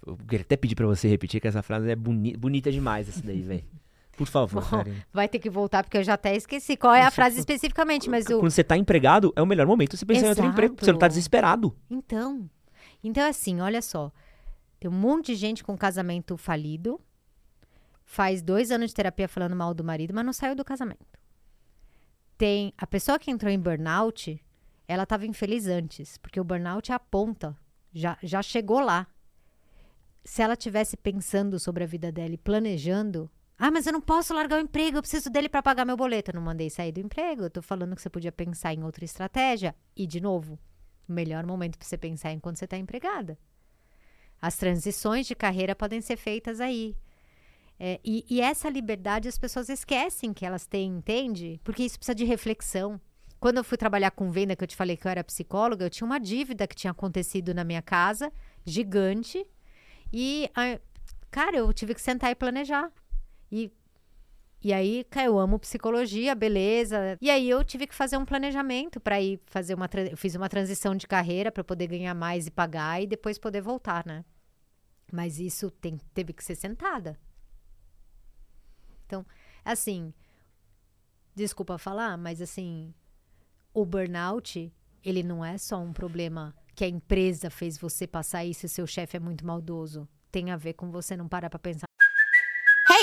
Eu queria até pedir para você repetir que essa frase é boni bonita demais, essa daí, velho. Por favor, Bom, Vai ter que voltar, porque eu já até esqueci qual é a frase especificamente, mas o... Quando você tá empregado, é o melhor momento você pensar Exato. em outro emprego, porque você não tá desesperado. Então, então assim, olha só. Tem um monte de gente com casamento falido, faz dois anos de terapia falando mal do marido, mas não saiu do casamento. Tem a pessoa que entrou em burnout, ela estava infeliz antes, porque o burnout é a ponta, já, já chegou lá. Se ela tivesse pensando sobre a vida dela e planejando, ah, mas eu não posso largar o emprego, eu preciso dele para pagar meu boleto. Eu não mandei sair do emprego. Eu tô falando que você podia pensar em outra estratégia. E, de novo, o melhor momento para você pensar é enquanto você está empregada. As transições de carreira podem ser feitas aí. É, e, e, essa liberdade as pessoas esquecem que elas têm, entende? Porque isso precisa de reflexão. Quando eu fui trabalhar com venda, que eu te falei que eu era psicóloga, eu tinha uma dívida que tinha acontecido na minha casa, gigante. E, cara, eu tive que sentar e planejar. E, e aí, eu amo psicologia, beleza. E aí eu tive que fazer um planejamento para ir fazer uma. Eu fiz uma transição de carreira para poder ganhar mais e pagar e depois poder voltar, né? Mas isso tem, teve que ser sentada. Então, assim, desculpa falar, mas assim, o burnout, ele não é só um problema que a empresa fez você passar isso seu chefe é muito maldoso. Tem a ver com você não parar para pensar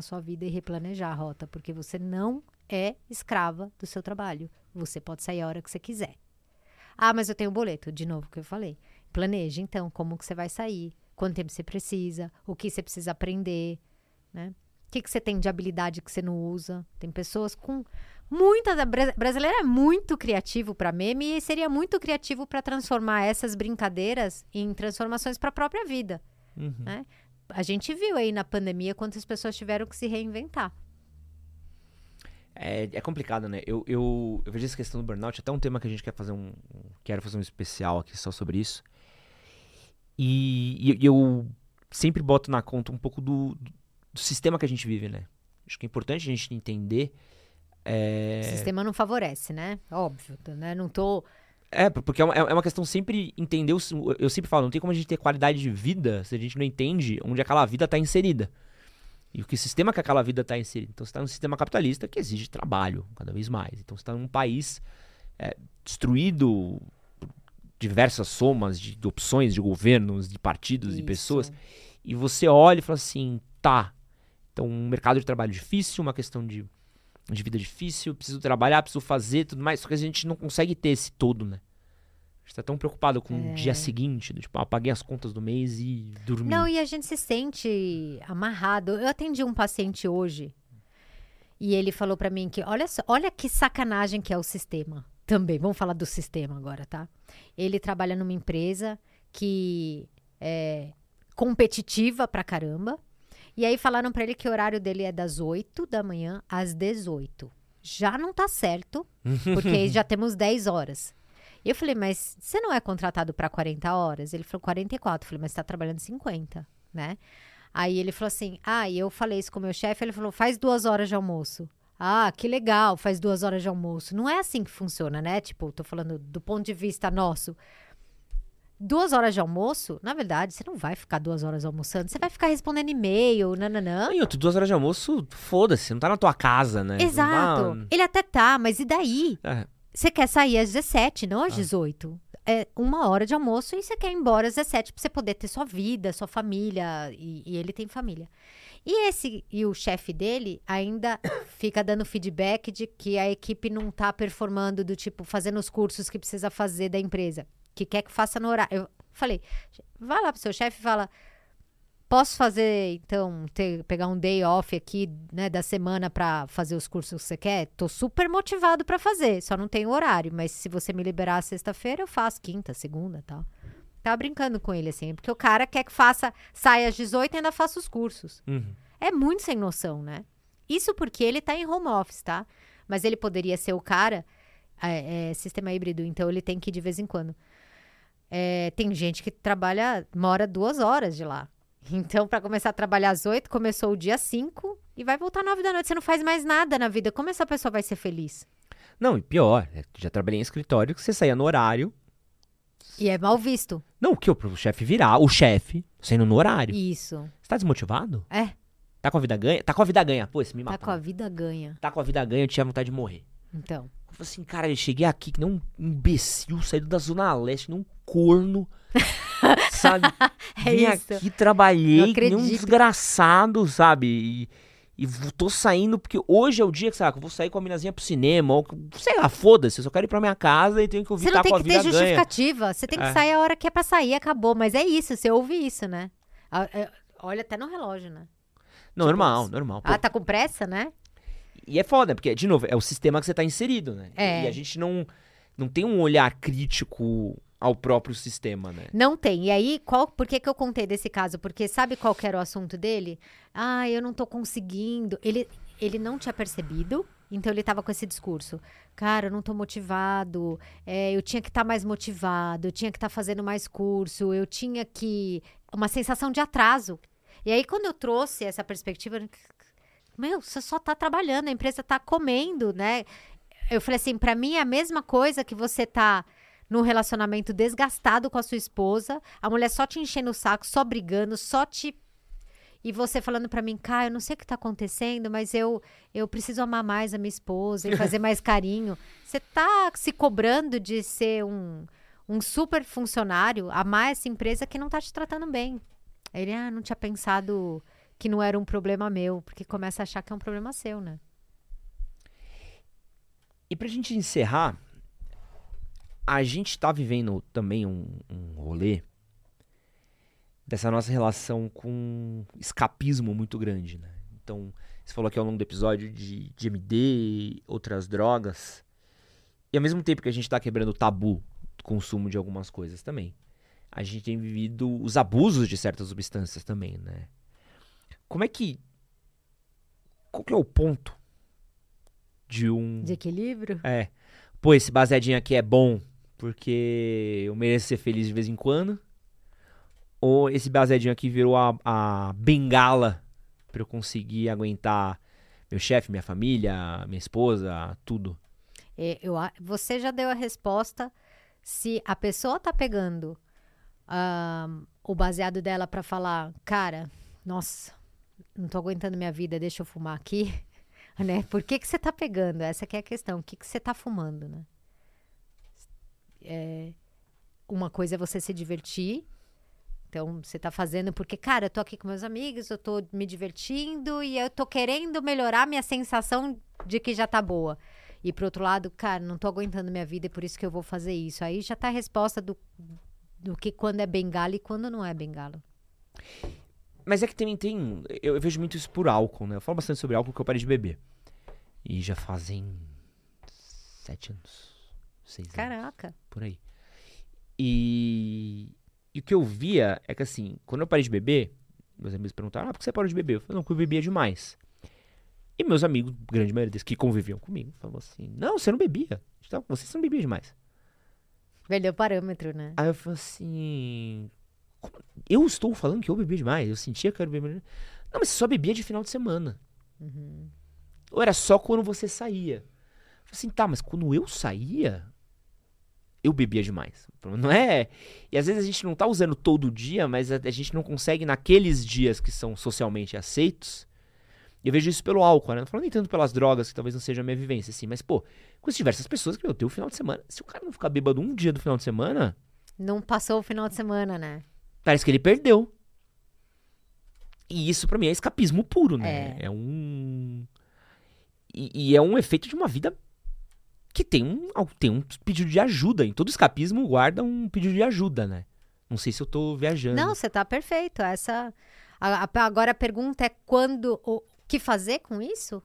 Na sua vida e replanejar a rota, porque você não é escrava do seu trabalho. Você pode sair a hora que você quiser. Ah, mas eu tenho boleto, de novo que eu falei. Planeje então como que você vai sair, quanto tempo você precisa, o que você precisa aprender, né? O que, que você tem de habilidade que você não usa? Tem pessoas com muitas. Brasileiro é muito criativo para meme e seria muito criativo para transformar essas brincadeiras em transformações para a própria vida. Uhum. Né? A gente viu aí na pandemia quantas pessoas tiveram que se reinventar. É, é complicado, né? Eu, eu, eu vejo essa questão do burnout, até um tema que a gente quer fazer um. Quero fazer um especial aqui só sobre isso. E, e eu sempre boto na conta um pouco do, do sistema que a gente vive, né? Acho que é importante a gente entender. É, O sistema não favorece, né? Óbvio, né? Não tô. É, porque é uma, é uma questão sempre entender. o Eu sempre falo, não tem como a gente ter qualidade de vida se a gente não entende onde aquela vida está inserida. E o que sistema que aquela vida está inserida. Então você está num sistema capitalista que exige trabalho cada vez mais. Então você está num país é, destruído por diversas somas de, de opções de governos, de partidos, de Isso. pessoas. E você olha e fala assim, tá. Então um mercado de trabalho difícil, uma questão de, de vida difícil, preciso trabalhar, preciso fazer tudo mais. Só que a gente não consegue ter esse todo, né? A gente tá tão preocupado com o dia seguinte, do tipo, ah, paguei as contas do mês e dormi. Não, e a gente se sente amarrado. Eu atendi um paciente hoje e ele falou pra mim que olha só, olha que sacanagem que é o sistema. Também, vamos falar do sistema agora, tá? Ele trabalha numa empresa que é competitiva pra caramba. E aí falaram pra ele que o horário dele é das 8 da manhã às 18. Já não tá certo, porque já temos 10 horas. E eu falei, mas você não é contratado para 40 horas? Ele falou 44. Eu falei, mas você tá trabalhando 50, né? Aí ele falou assim: ah, e eu falei isso com o meu chefe. Ele falou, faz duas horas de almoço. Ah, que legal, faz duas horas de almoço. Não é assim que funciona, né? Tipo, tô falando do ponto de vista nosso. Duas horas de almoço, na verdade, você não vai ficar duas horas almoçando. Você vai ficar respondendo e-mail, nananã. Não, e outro, duas horas de almoço, foda-se, não tá na tua casa, né? Exato. dá- Ele até tá, mas e daí? É, Você quer sair às 17, não Ah. às 18. É uma hora de almoço e você quer ir embora às 17 pra você poder ter sua vida, sua família. E, e ele tem família. E esse e o chefe dele ainda fica dando feedback de que a equipe não tá performando, do tipo, fazendo os cursos que precisa fazer da empresa. Que quer que faça no horário. Eu falei, vai lá pro seu chefe e fala. Posso fazer, então, ter- pegar um day off aqui, né, da semana pra fazer os cursos que você quer? Tô super motivado pra fazer, só não tenho horário, mas se você me liberar sexta-feira, eu faço quinta, segunda, tal. Tava brincando com ele assim, porque o cara quer que faça, saia às 18 e ainda faça os cursos. uhum. É muito sem noção, né? Isso porque ele tá em home office, tá? Mas ele poderia ser o cara, é, é, sistema híbrido, então ele tem que ir de vez em quando. É, tem gente que trabalha, mora duas horas de lá. Então, para começar a trabalhar às oito, começou o dia cinco e vai voltar nove da noite. Você não faz mais nada na vida. Como essa pessoa vai ser feliz? Não, e pior, é, já trabalhei em escritório que você saía no horário. E é mal visto. Não, o que? O chefe virar, o chefe, saindo no horário. Isso. Você tá desmotivado? É, Tá com a vida ganha? Tá com a vida ganha. Pô, esse me tá matou. com a vida ganha. Tá com a vida ganha, eu tinha vontade de morrer. Então. Eu falei assim, cara, eu cheguei aqui que nem um imbecil, saído da Zona Leste, que nem um corno. sabe? É Vim isso. aqui, trabalhei, nem um desgraçado, sabe? E, e tô saindo, porque hoje é o dia que, sabe, eu vou sair com a minazinha pro cinema, ou, sei lá, foda-se, eu só quero ir pra minha casa e tenho que ouvir Você não tá tem que ter vida ganha. justificativa. Você tem que É. sair a hora que é pra sair, acabou. Mas é isso, você ouve isso, né? Ah, é, Olha até no relógio, né? Não, normal, normal. Pô, Ah, tá com pressa, né? E é foda, porque, de novo, é o sistema que você tá inserido, né? É. E a gente não, não tem um olhar crítico ao próprio sistema, né? Não tem. E aí, qual, por que, que eu contei desse caso? Porque sabe qual que era o assunto dele? Ah, eu não tô conseguindo. Ele, ele não tinha percebido, então ele tava com esse discurso. Cara, eu não tô motivado. é, eu tinha que estar mais motivado, eu tinha que estar fazendo mais curso, eu tinha que. Uma sensação de atraso. E aí, quando eu trouxe essa perspectiva, eu- meu, você só tá trabalhando, a empresa tá comendo, né? Eu falei assim, pra mim é a mesma coisa que você tá num relacionamento desgastado com a sua esposa, a mulher só te enchendo o saco, só brigando, só te e você falando pra mim, cara, eu não sei o que tá acontecendo, mas eu eu preciso amar mais a minha esposa e fazer mais carinho. Você tá se cobrando de ser um um super funcionário, amar essa empresa que não tá te tratando bem. Ele, ah, não tinha pensado que não era um problema meu, porque começa a achar que é um problema seu, né? E pra gente encerrar, a gente tá vivendo também um, um rolê dessa nossa relação com escapismo muito grande, né? Então, você falou aqui ao longo do episódio de, de MD, outras drogas. E ao mesmo tempo que a gente tá quebrando o tabu do consumo de algumas coisas também, a gente tem vivido os abusos de certas substâncias também, né? Como é que. Qual que é o ponto de um. De equilíbrio? É. Pô, esse baseadinho aqui é bom porque eu mereço ser feliz de vez em quando. Ou esse baseadinho aqui virou a, a bengala pra eu conseguir aguentar meu chefe, minha família, minha esposa, tudo. É, eu, você já deu a resposta. Se a pessoa tá pegando ahn, o baseado dela pra falar, cara, nossa, não tô aguentando minha vida, deixa eu fumar aqui, né? Por que que você tá pegando? Essa é a questão. O que que você tá fumando, né? É, uma coisa é você se divertir. Então, você tá fazendo porque, cara, eu tô aqui com meus amigos, eu tô me divertindo e eu tô querendo melhorar minha sensação de que já tá boa. E pro outro lado, cara, não tô aguentando minha vida e por isso que eu vou fazer isso. Aí já tá a resposta do, do que quando é bengala e quando não é bengala. Mas é que também tem. Eu, eu vejo muito isso por álcool, né? Eu falo bastante sobre álcool que eu parei de beber. E já fazem. Sete anos. Seis anos. Por aí. E. E o que eu via é que assim, quando eu parei de beber, meus amigos perguntaram: ah, por que você parou de beber? Eu falei: não, porque eu bebia demais. E meus amigos, grande maioria deles que conviviam comigo, falavam assim: não, você não bebia. Então, Você não bebia demais. Perdeu o parâmetro, né? Aí eu falei assim. "Como- Eu estou falando que eu bebia demais. Eu sentia que eu bebia. Não, mas você só bebia de final de semana. Ou era só quando você saía? Eu falei assim, tá, mas quando eu saía, eu bebia demais. Não é. E às vezes a gente não tá usando todo dia, mas a, a gente não consegue naqueles dias que são socialmente aceitos. E eu vejo isso pelo álcool, né? Não falando nem tanto pelas drogas, que talvez não seja a minha vivência, assim, mas, pô, com diversas pessoas que, meu, tem o final de semana. Se o cara não ficar bêbado um dia do final de semana, Não passou o final de semana, né? parece que ele perdeu. E isso pra mim é escapismo puro, né? É, um. E, e é um efeito de uma vida que tem um, tem um pedido de ajuda. Em todo escapismo guarda um pedido de ajuda, né? Não sei se eu tô viajando. Não, você tá perfeito. Essa. a- a- agora a pergunta é quando. O que fazer com isso?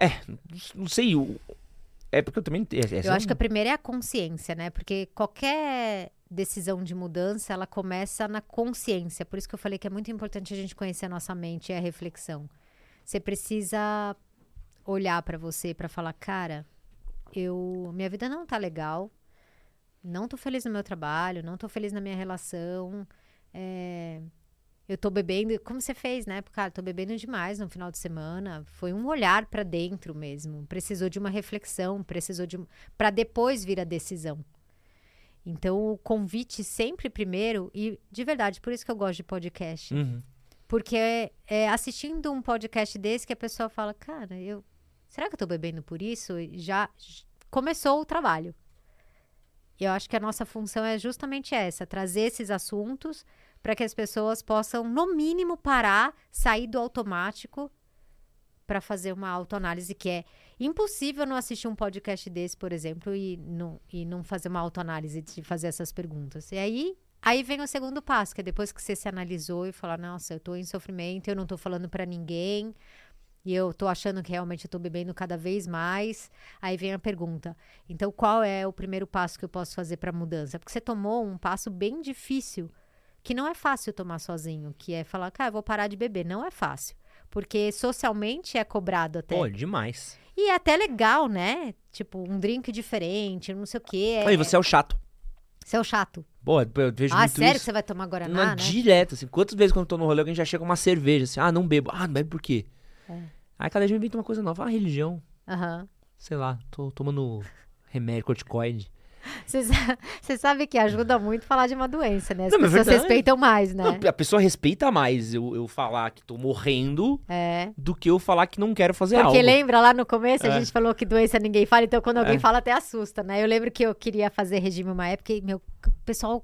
É, não sei. o- É porque eu também. é- Eu é acho um- que a primeira é a consciência, né? Porque qualquer decisão de mudança, ela começa na consciência. Por isso que eu falei que é muito importante a gente conhecer a nossa mente e a reflexão. Você precisa olhar pra você pra falar, cara, eu minha vida não tá legal. Não tô feliz no meu trabalho, não tô feliz na minha relação. é, eu tô bebendo, como você fez, né? Cara, tô bebendo demais no final de semana. Foi um olhar pra dentro mesmo. Precisou de uma reflexão, precisou de para depois vir a decisão. Então, o convite sempre primeiro e de verdade, por isso que eu gosto de podcast. Uhum. Porque é, é assistindo um podcast desse que a pessoa fala, cara, eu será que eu tô bebendo por isso? Já começou o trabalho. E eu acho que a nossa função é justamente essa, trazer esses assuntos para que as pessoas possam, no mínimo, parar, sair do automático para fazer uma autoanálise que é impossível não assistir um podcast desse, por exemplo, e não, e não fazer uma autoanálise de fazer essas perguntas. E aí, aí vem o segundo passo, que é depois que você se analisou e falar, nossa, eu tô em sofrimento, eu não tô falando para ninguém, e eu tô achando que realmente eu tô bebendo cada vez mais. Aí vem a pergunta: então qual é o primeiro passo que eu posso fazer para mudança? Porque você tomou um passo bem difícil, que não é fácil tomar sozinho, que é falar, cara, eu vou parar de beber. Não é fácil. Porque socialmente é cobrado até. Pô, demais. E é até legal, né? Tipo, um drink diferente, não sei o quê. É, Aí você é o chato. Você é o chato. Pô, eu vejo Ah, muito sério isso. que você vai tomar Guaraná, Não, né? direto, assim. Quantas vezes quando eu tô no rolê alguém já chega uma cerveja, assim, ah, não bebo. Ah, não bebe por quê? É. Aí cada dia inventa uma coisa nova. Ah, religião. Aham. Sei lá, tô tomando remédio corticoide. Você sa- Você sabe que ajuda muito falar de uma doença, né? As Não, pessoas respeitam mais, né? Não, a pessoa respeita mais eu, eu falar que tô morrendo É. do que eu falar que não quero fazer Porque algo. lembra lá no começo a É. gente falou que doença ninguém fala, então quando alguém É. fala até assusta, né? Eu lembro que eu queria fazer regime uma época e meu o pessoal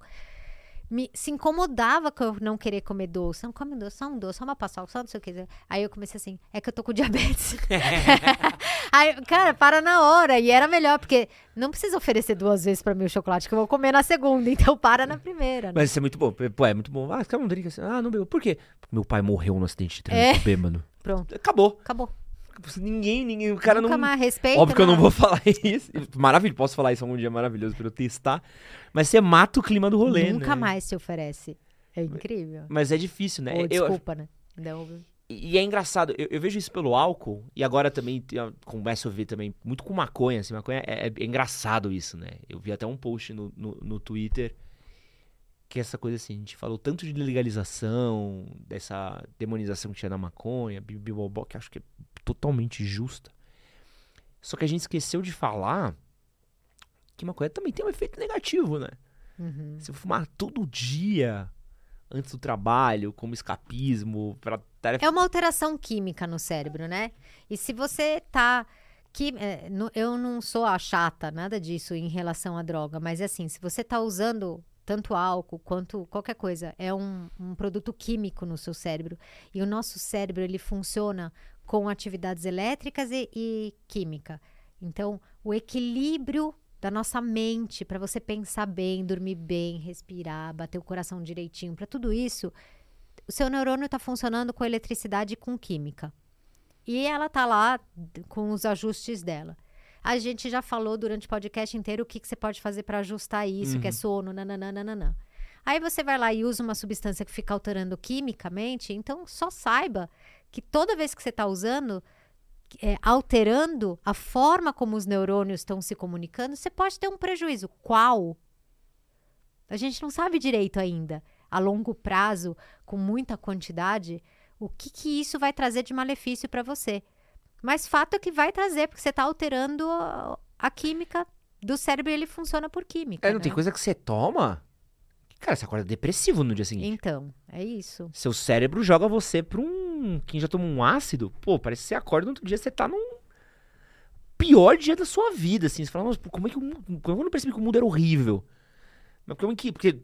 me, se incomodava com eu não querer comer doce. Não come doce, só um doce, só uma paçoca, só não sei o que. Aí eu comecei assim, é que eu tô com diabetes. Aí, cara, para na hora. E era melhor, porque não precisa oferecer duas vezes pra mim o chocolate, que eu vou comer na segunda. Então para na primeira. né? Mas isso é muito bom. Pô, é muito bom. Ah, quer um drink assim? Ah, não bebeu. Por quê? Porque meu pai morreu no acidente de trânsito É. bêbado. Pronto, Acabou. acabou. Ninguém, ninguém. O cara Nunca não. mais respeita. Óbvio que eu não vou falar isso. Maravilha, posso falar isso algum dia maravilhoso pra eu testar. Mas você mata o clima do rolê, Nunca né? mais se oferece. É incrível. Mas é difícil, né? Ou Eu- desculpa, né? Não, E é engraçado, eu, eu vejo isso pelo álcool, e agora também eu começo a ver também muito com maconha, assim, maconha é, é engraçado isso, né? Eu vi até um post no, no, no Twitter que é essa coisa assim, a gente falou tanto de legalização, dessa demonização que tinha da maconha, bibibobó, que acho que é totalmente justa. Só que a gente esqueceu de falar que maconha também tem um efeito negativo, né? Uhum. Se eu fumar todo dia antes do trabalho, como escapismo, pra tarefa É uma alteração química no cérebro, né? E se você tá. Que, é, eu não sou a chata, nada disso em relação à droga, mas é assim, se você tá usando tanto álcool quanto qualquer coisa, é um, um produto químico no seu cérebro. E o nosso cérebro, ele funciona com atividades elétricas e, e química. Então, o equilíbrio da nossa mente para você pensar bem, dormir bem, respirar, bater o coração direitinho, para tudo isso, o seu neurônio está funcionando com eletricidade e com química. E ela tá lá com os ajustes dela. A gente já falou durante o podcast inteiro o que, que você pode fazer para ajustar isso, que é sono, nananana. Aí você vai lá e usa uma substância que fica alterando quimicamente, então só saiba que toda vez que você está usando, é, alterando a forma como os neurônios estão se comunicando, você pode ter um prejuízo. Qual? A gente não sabe direito ainda, a longo prazo, com muita quantidade, o que, que isso vai trazer de malefício para você. Mas fato é que vai trazer, porque você está alterando a, química do cérebro e ele funciona por química. É, não né? tem coisa que você toma. Cara, você acorda depressivo no dia seguinte. Então, é isso. Seu cérebro joga você pra um. Quem já tomou um ácido, pô, parece que você acorda no outro dia, você tá num. Pior dia da sua vida, assim. Você fala, nossa, como é que o mundo. Como eu não percebi que o mundo era horrível? Mas como é que. Porque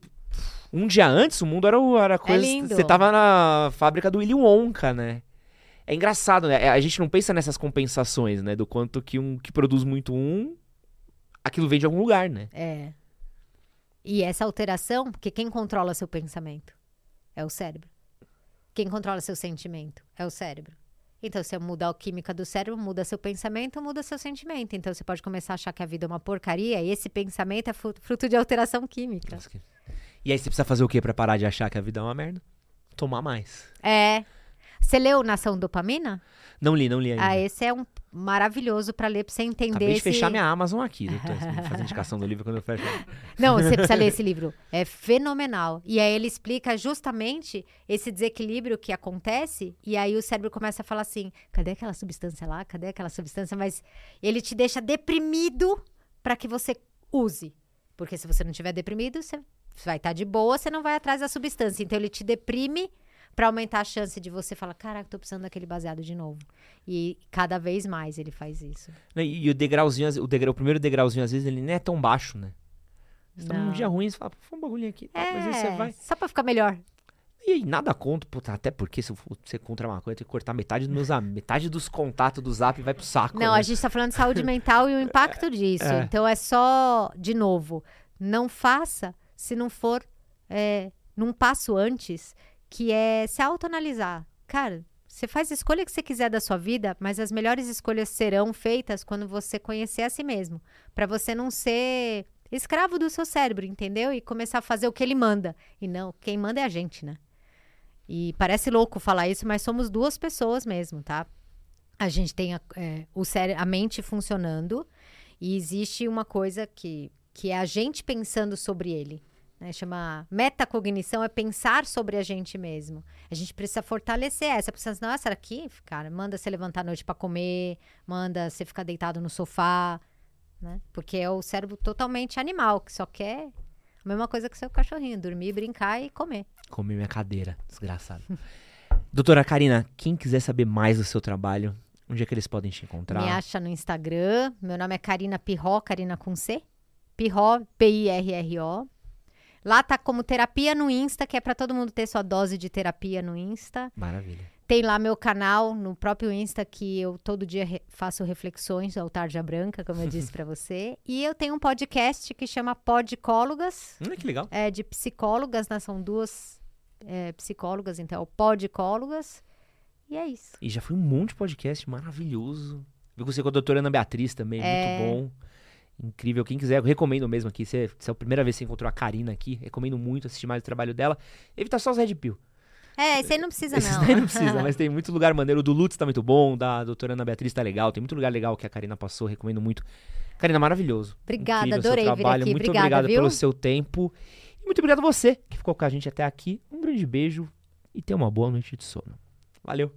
um dia antes o mundo era, era coisa. lindo. Você tava na fábrica do Willy Wonka, né? É engraçado, né? A gente não pensa nessas compensações, né? Do quanto que um que produz muito um, aquilo vem de algum lugar, né? É. E essa alteração, porque quem controla seu pensamento é o cérebro. Quem controla seu sentimento é o cérebro. Então, se eu mudar a química do cérebro, muda seu pensamento, muda seu sentimento. Então, você pode começar a achar que a vida é uma porcaria e esse pensamento é fruto de alteração química. E aí você precisa fazer o quê pra parar de achar que a vida é uma merda? Tomar mais. É. Você leu Nação Dopamina? Não li, não li ainda. Ah, esse é um maravilhoso para ler, pra você entender Acabei de esse... fechar minha Amazon aqui. Eu tô fazendo indicação do livro quando eu fecho. Não, você precisa ler esse livro. É fenomenal. E aí ele explica justamente esse desequilíbrio que acontece, e aí o cérebro começa a falar assim: cadê aquela substância lá? Cadê aquela substância? Mas ele te deixa deprimido para que você use. Porque se você não estiver deprimido, você vai estar de boa, você não vai atrás da substância. Então ele te deprime para aumentar a chance de você falar: caraca, tô precisando daquele baseado de novo. E cada vez mais ele faz isso. E, e o degrauzinho, o, degrau, o primeiro degrauzinho, às vezes, ele nem é tão baixo, né? Você tá num dia ruim, você fala, pô, foi um bagulhinho aqui. tá, Mas aí você É, vai. só para ficar melhor. E aí, nada contra, puta, até porque se ser contra uma coisa, tenho que cortar metade dos meus metade dos contatos do zap vai pro saco. Não, né? a gente tá falando de saúde mental e o impacto disso. É. Então é só, de novo, não faça se não for é, num passo antes, que é se autoanalisar. Cara, você faz a escolha que você quiser da sua vida, mas as melhores escolhas serão feitas quando você conhecer a si mesmo. Pra você não ser escravo do seu cérebro, entendeu? E começar a fazer o que ele manda. E não, quem manda é a gente, né? E parece louco falar isso, mas somos duas pessoas mesmo, tá? A gente tem a, é, o a mente funcionando e existe uma coisa que, que é a gente pensando sobre ele. Né? Chama metacognição, é pensar sobre a gente mesmo. A gente precisa fortalecer essa. Precisa, não, essa aqui, cara, manda você levantar à noite para comer, manda você ficar deitado no sofá, né? Porque é o cérebro totalmente animal, que só quer a mesma coisa que seu cachorrinho, dormir, brincar e comer. Comi minha cadeira, desgraçado. Doutora Karina, quem quiser saber mais do seu trabalho, onde é que eles podem te encontrar? Me acha no Instagram. Meu nome é Karina Pirró, Karina com C. Pirró, P-I-R-R-O. Lá tá como terapia no Insta, que é pra todo mundo ter sua dose de terapia no Insta. Maravilha. Tem lá meu canal no próprio Insta, que eu todo dia re- faço reflexões ao Tarja Branca, como eu disse pra você. E eu tenho um podcast que chama Podcólogas, Hum, que legal. é de psicólogas, né? São duas é, psicólogas, então é Podcólogas. E é isso. E já foi um monte de podcast maravilhoso. Vi você com a doutora Ana Beatriz também, É. muito bom. Incrível. Quem quiser, eu recomendo mesmo aqui. Se, se é a primeira vez que você encontrou a Karina aqui, recomendo muito assistir mais o trabalho dela. Evitar só os Red Pill. É, esse aí não precisa, Esses não. daí não precisa, mas tem muito lugar maneiro. O do Lutz tá muito bom, da doutora Ana Beatriz tá legal. Tem muito lugar legal que a Karina passou, recomendo muito. Karina, maravilhoso. Obrigada, Incrível seu adorei vir trabalho. aqui. Muito Obrigada, obrigado viu? pelo seu tempo. E muito obrigado a você que ficou com a gente até aqui. Um grande beijo e tenha uma boa noite de sono. Valeu.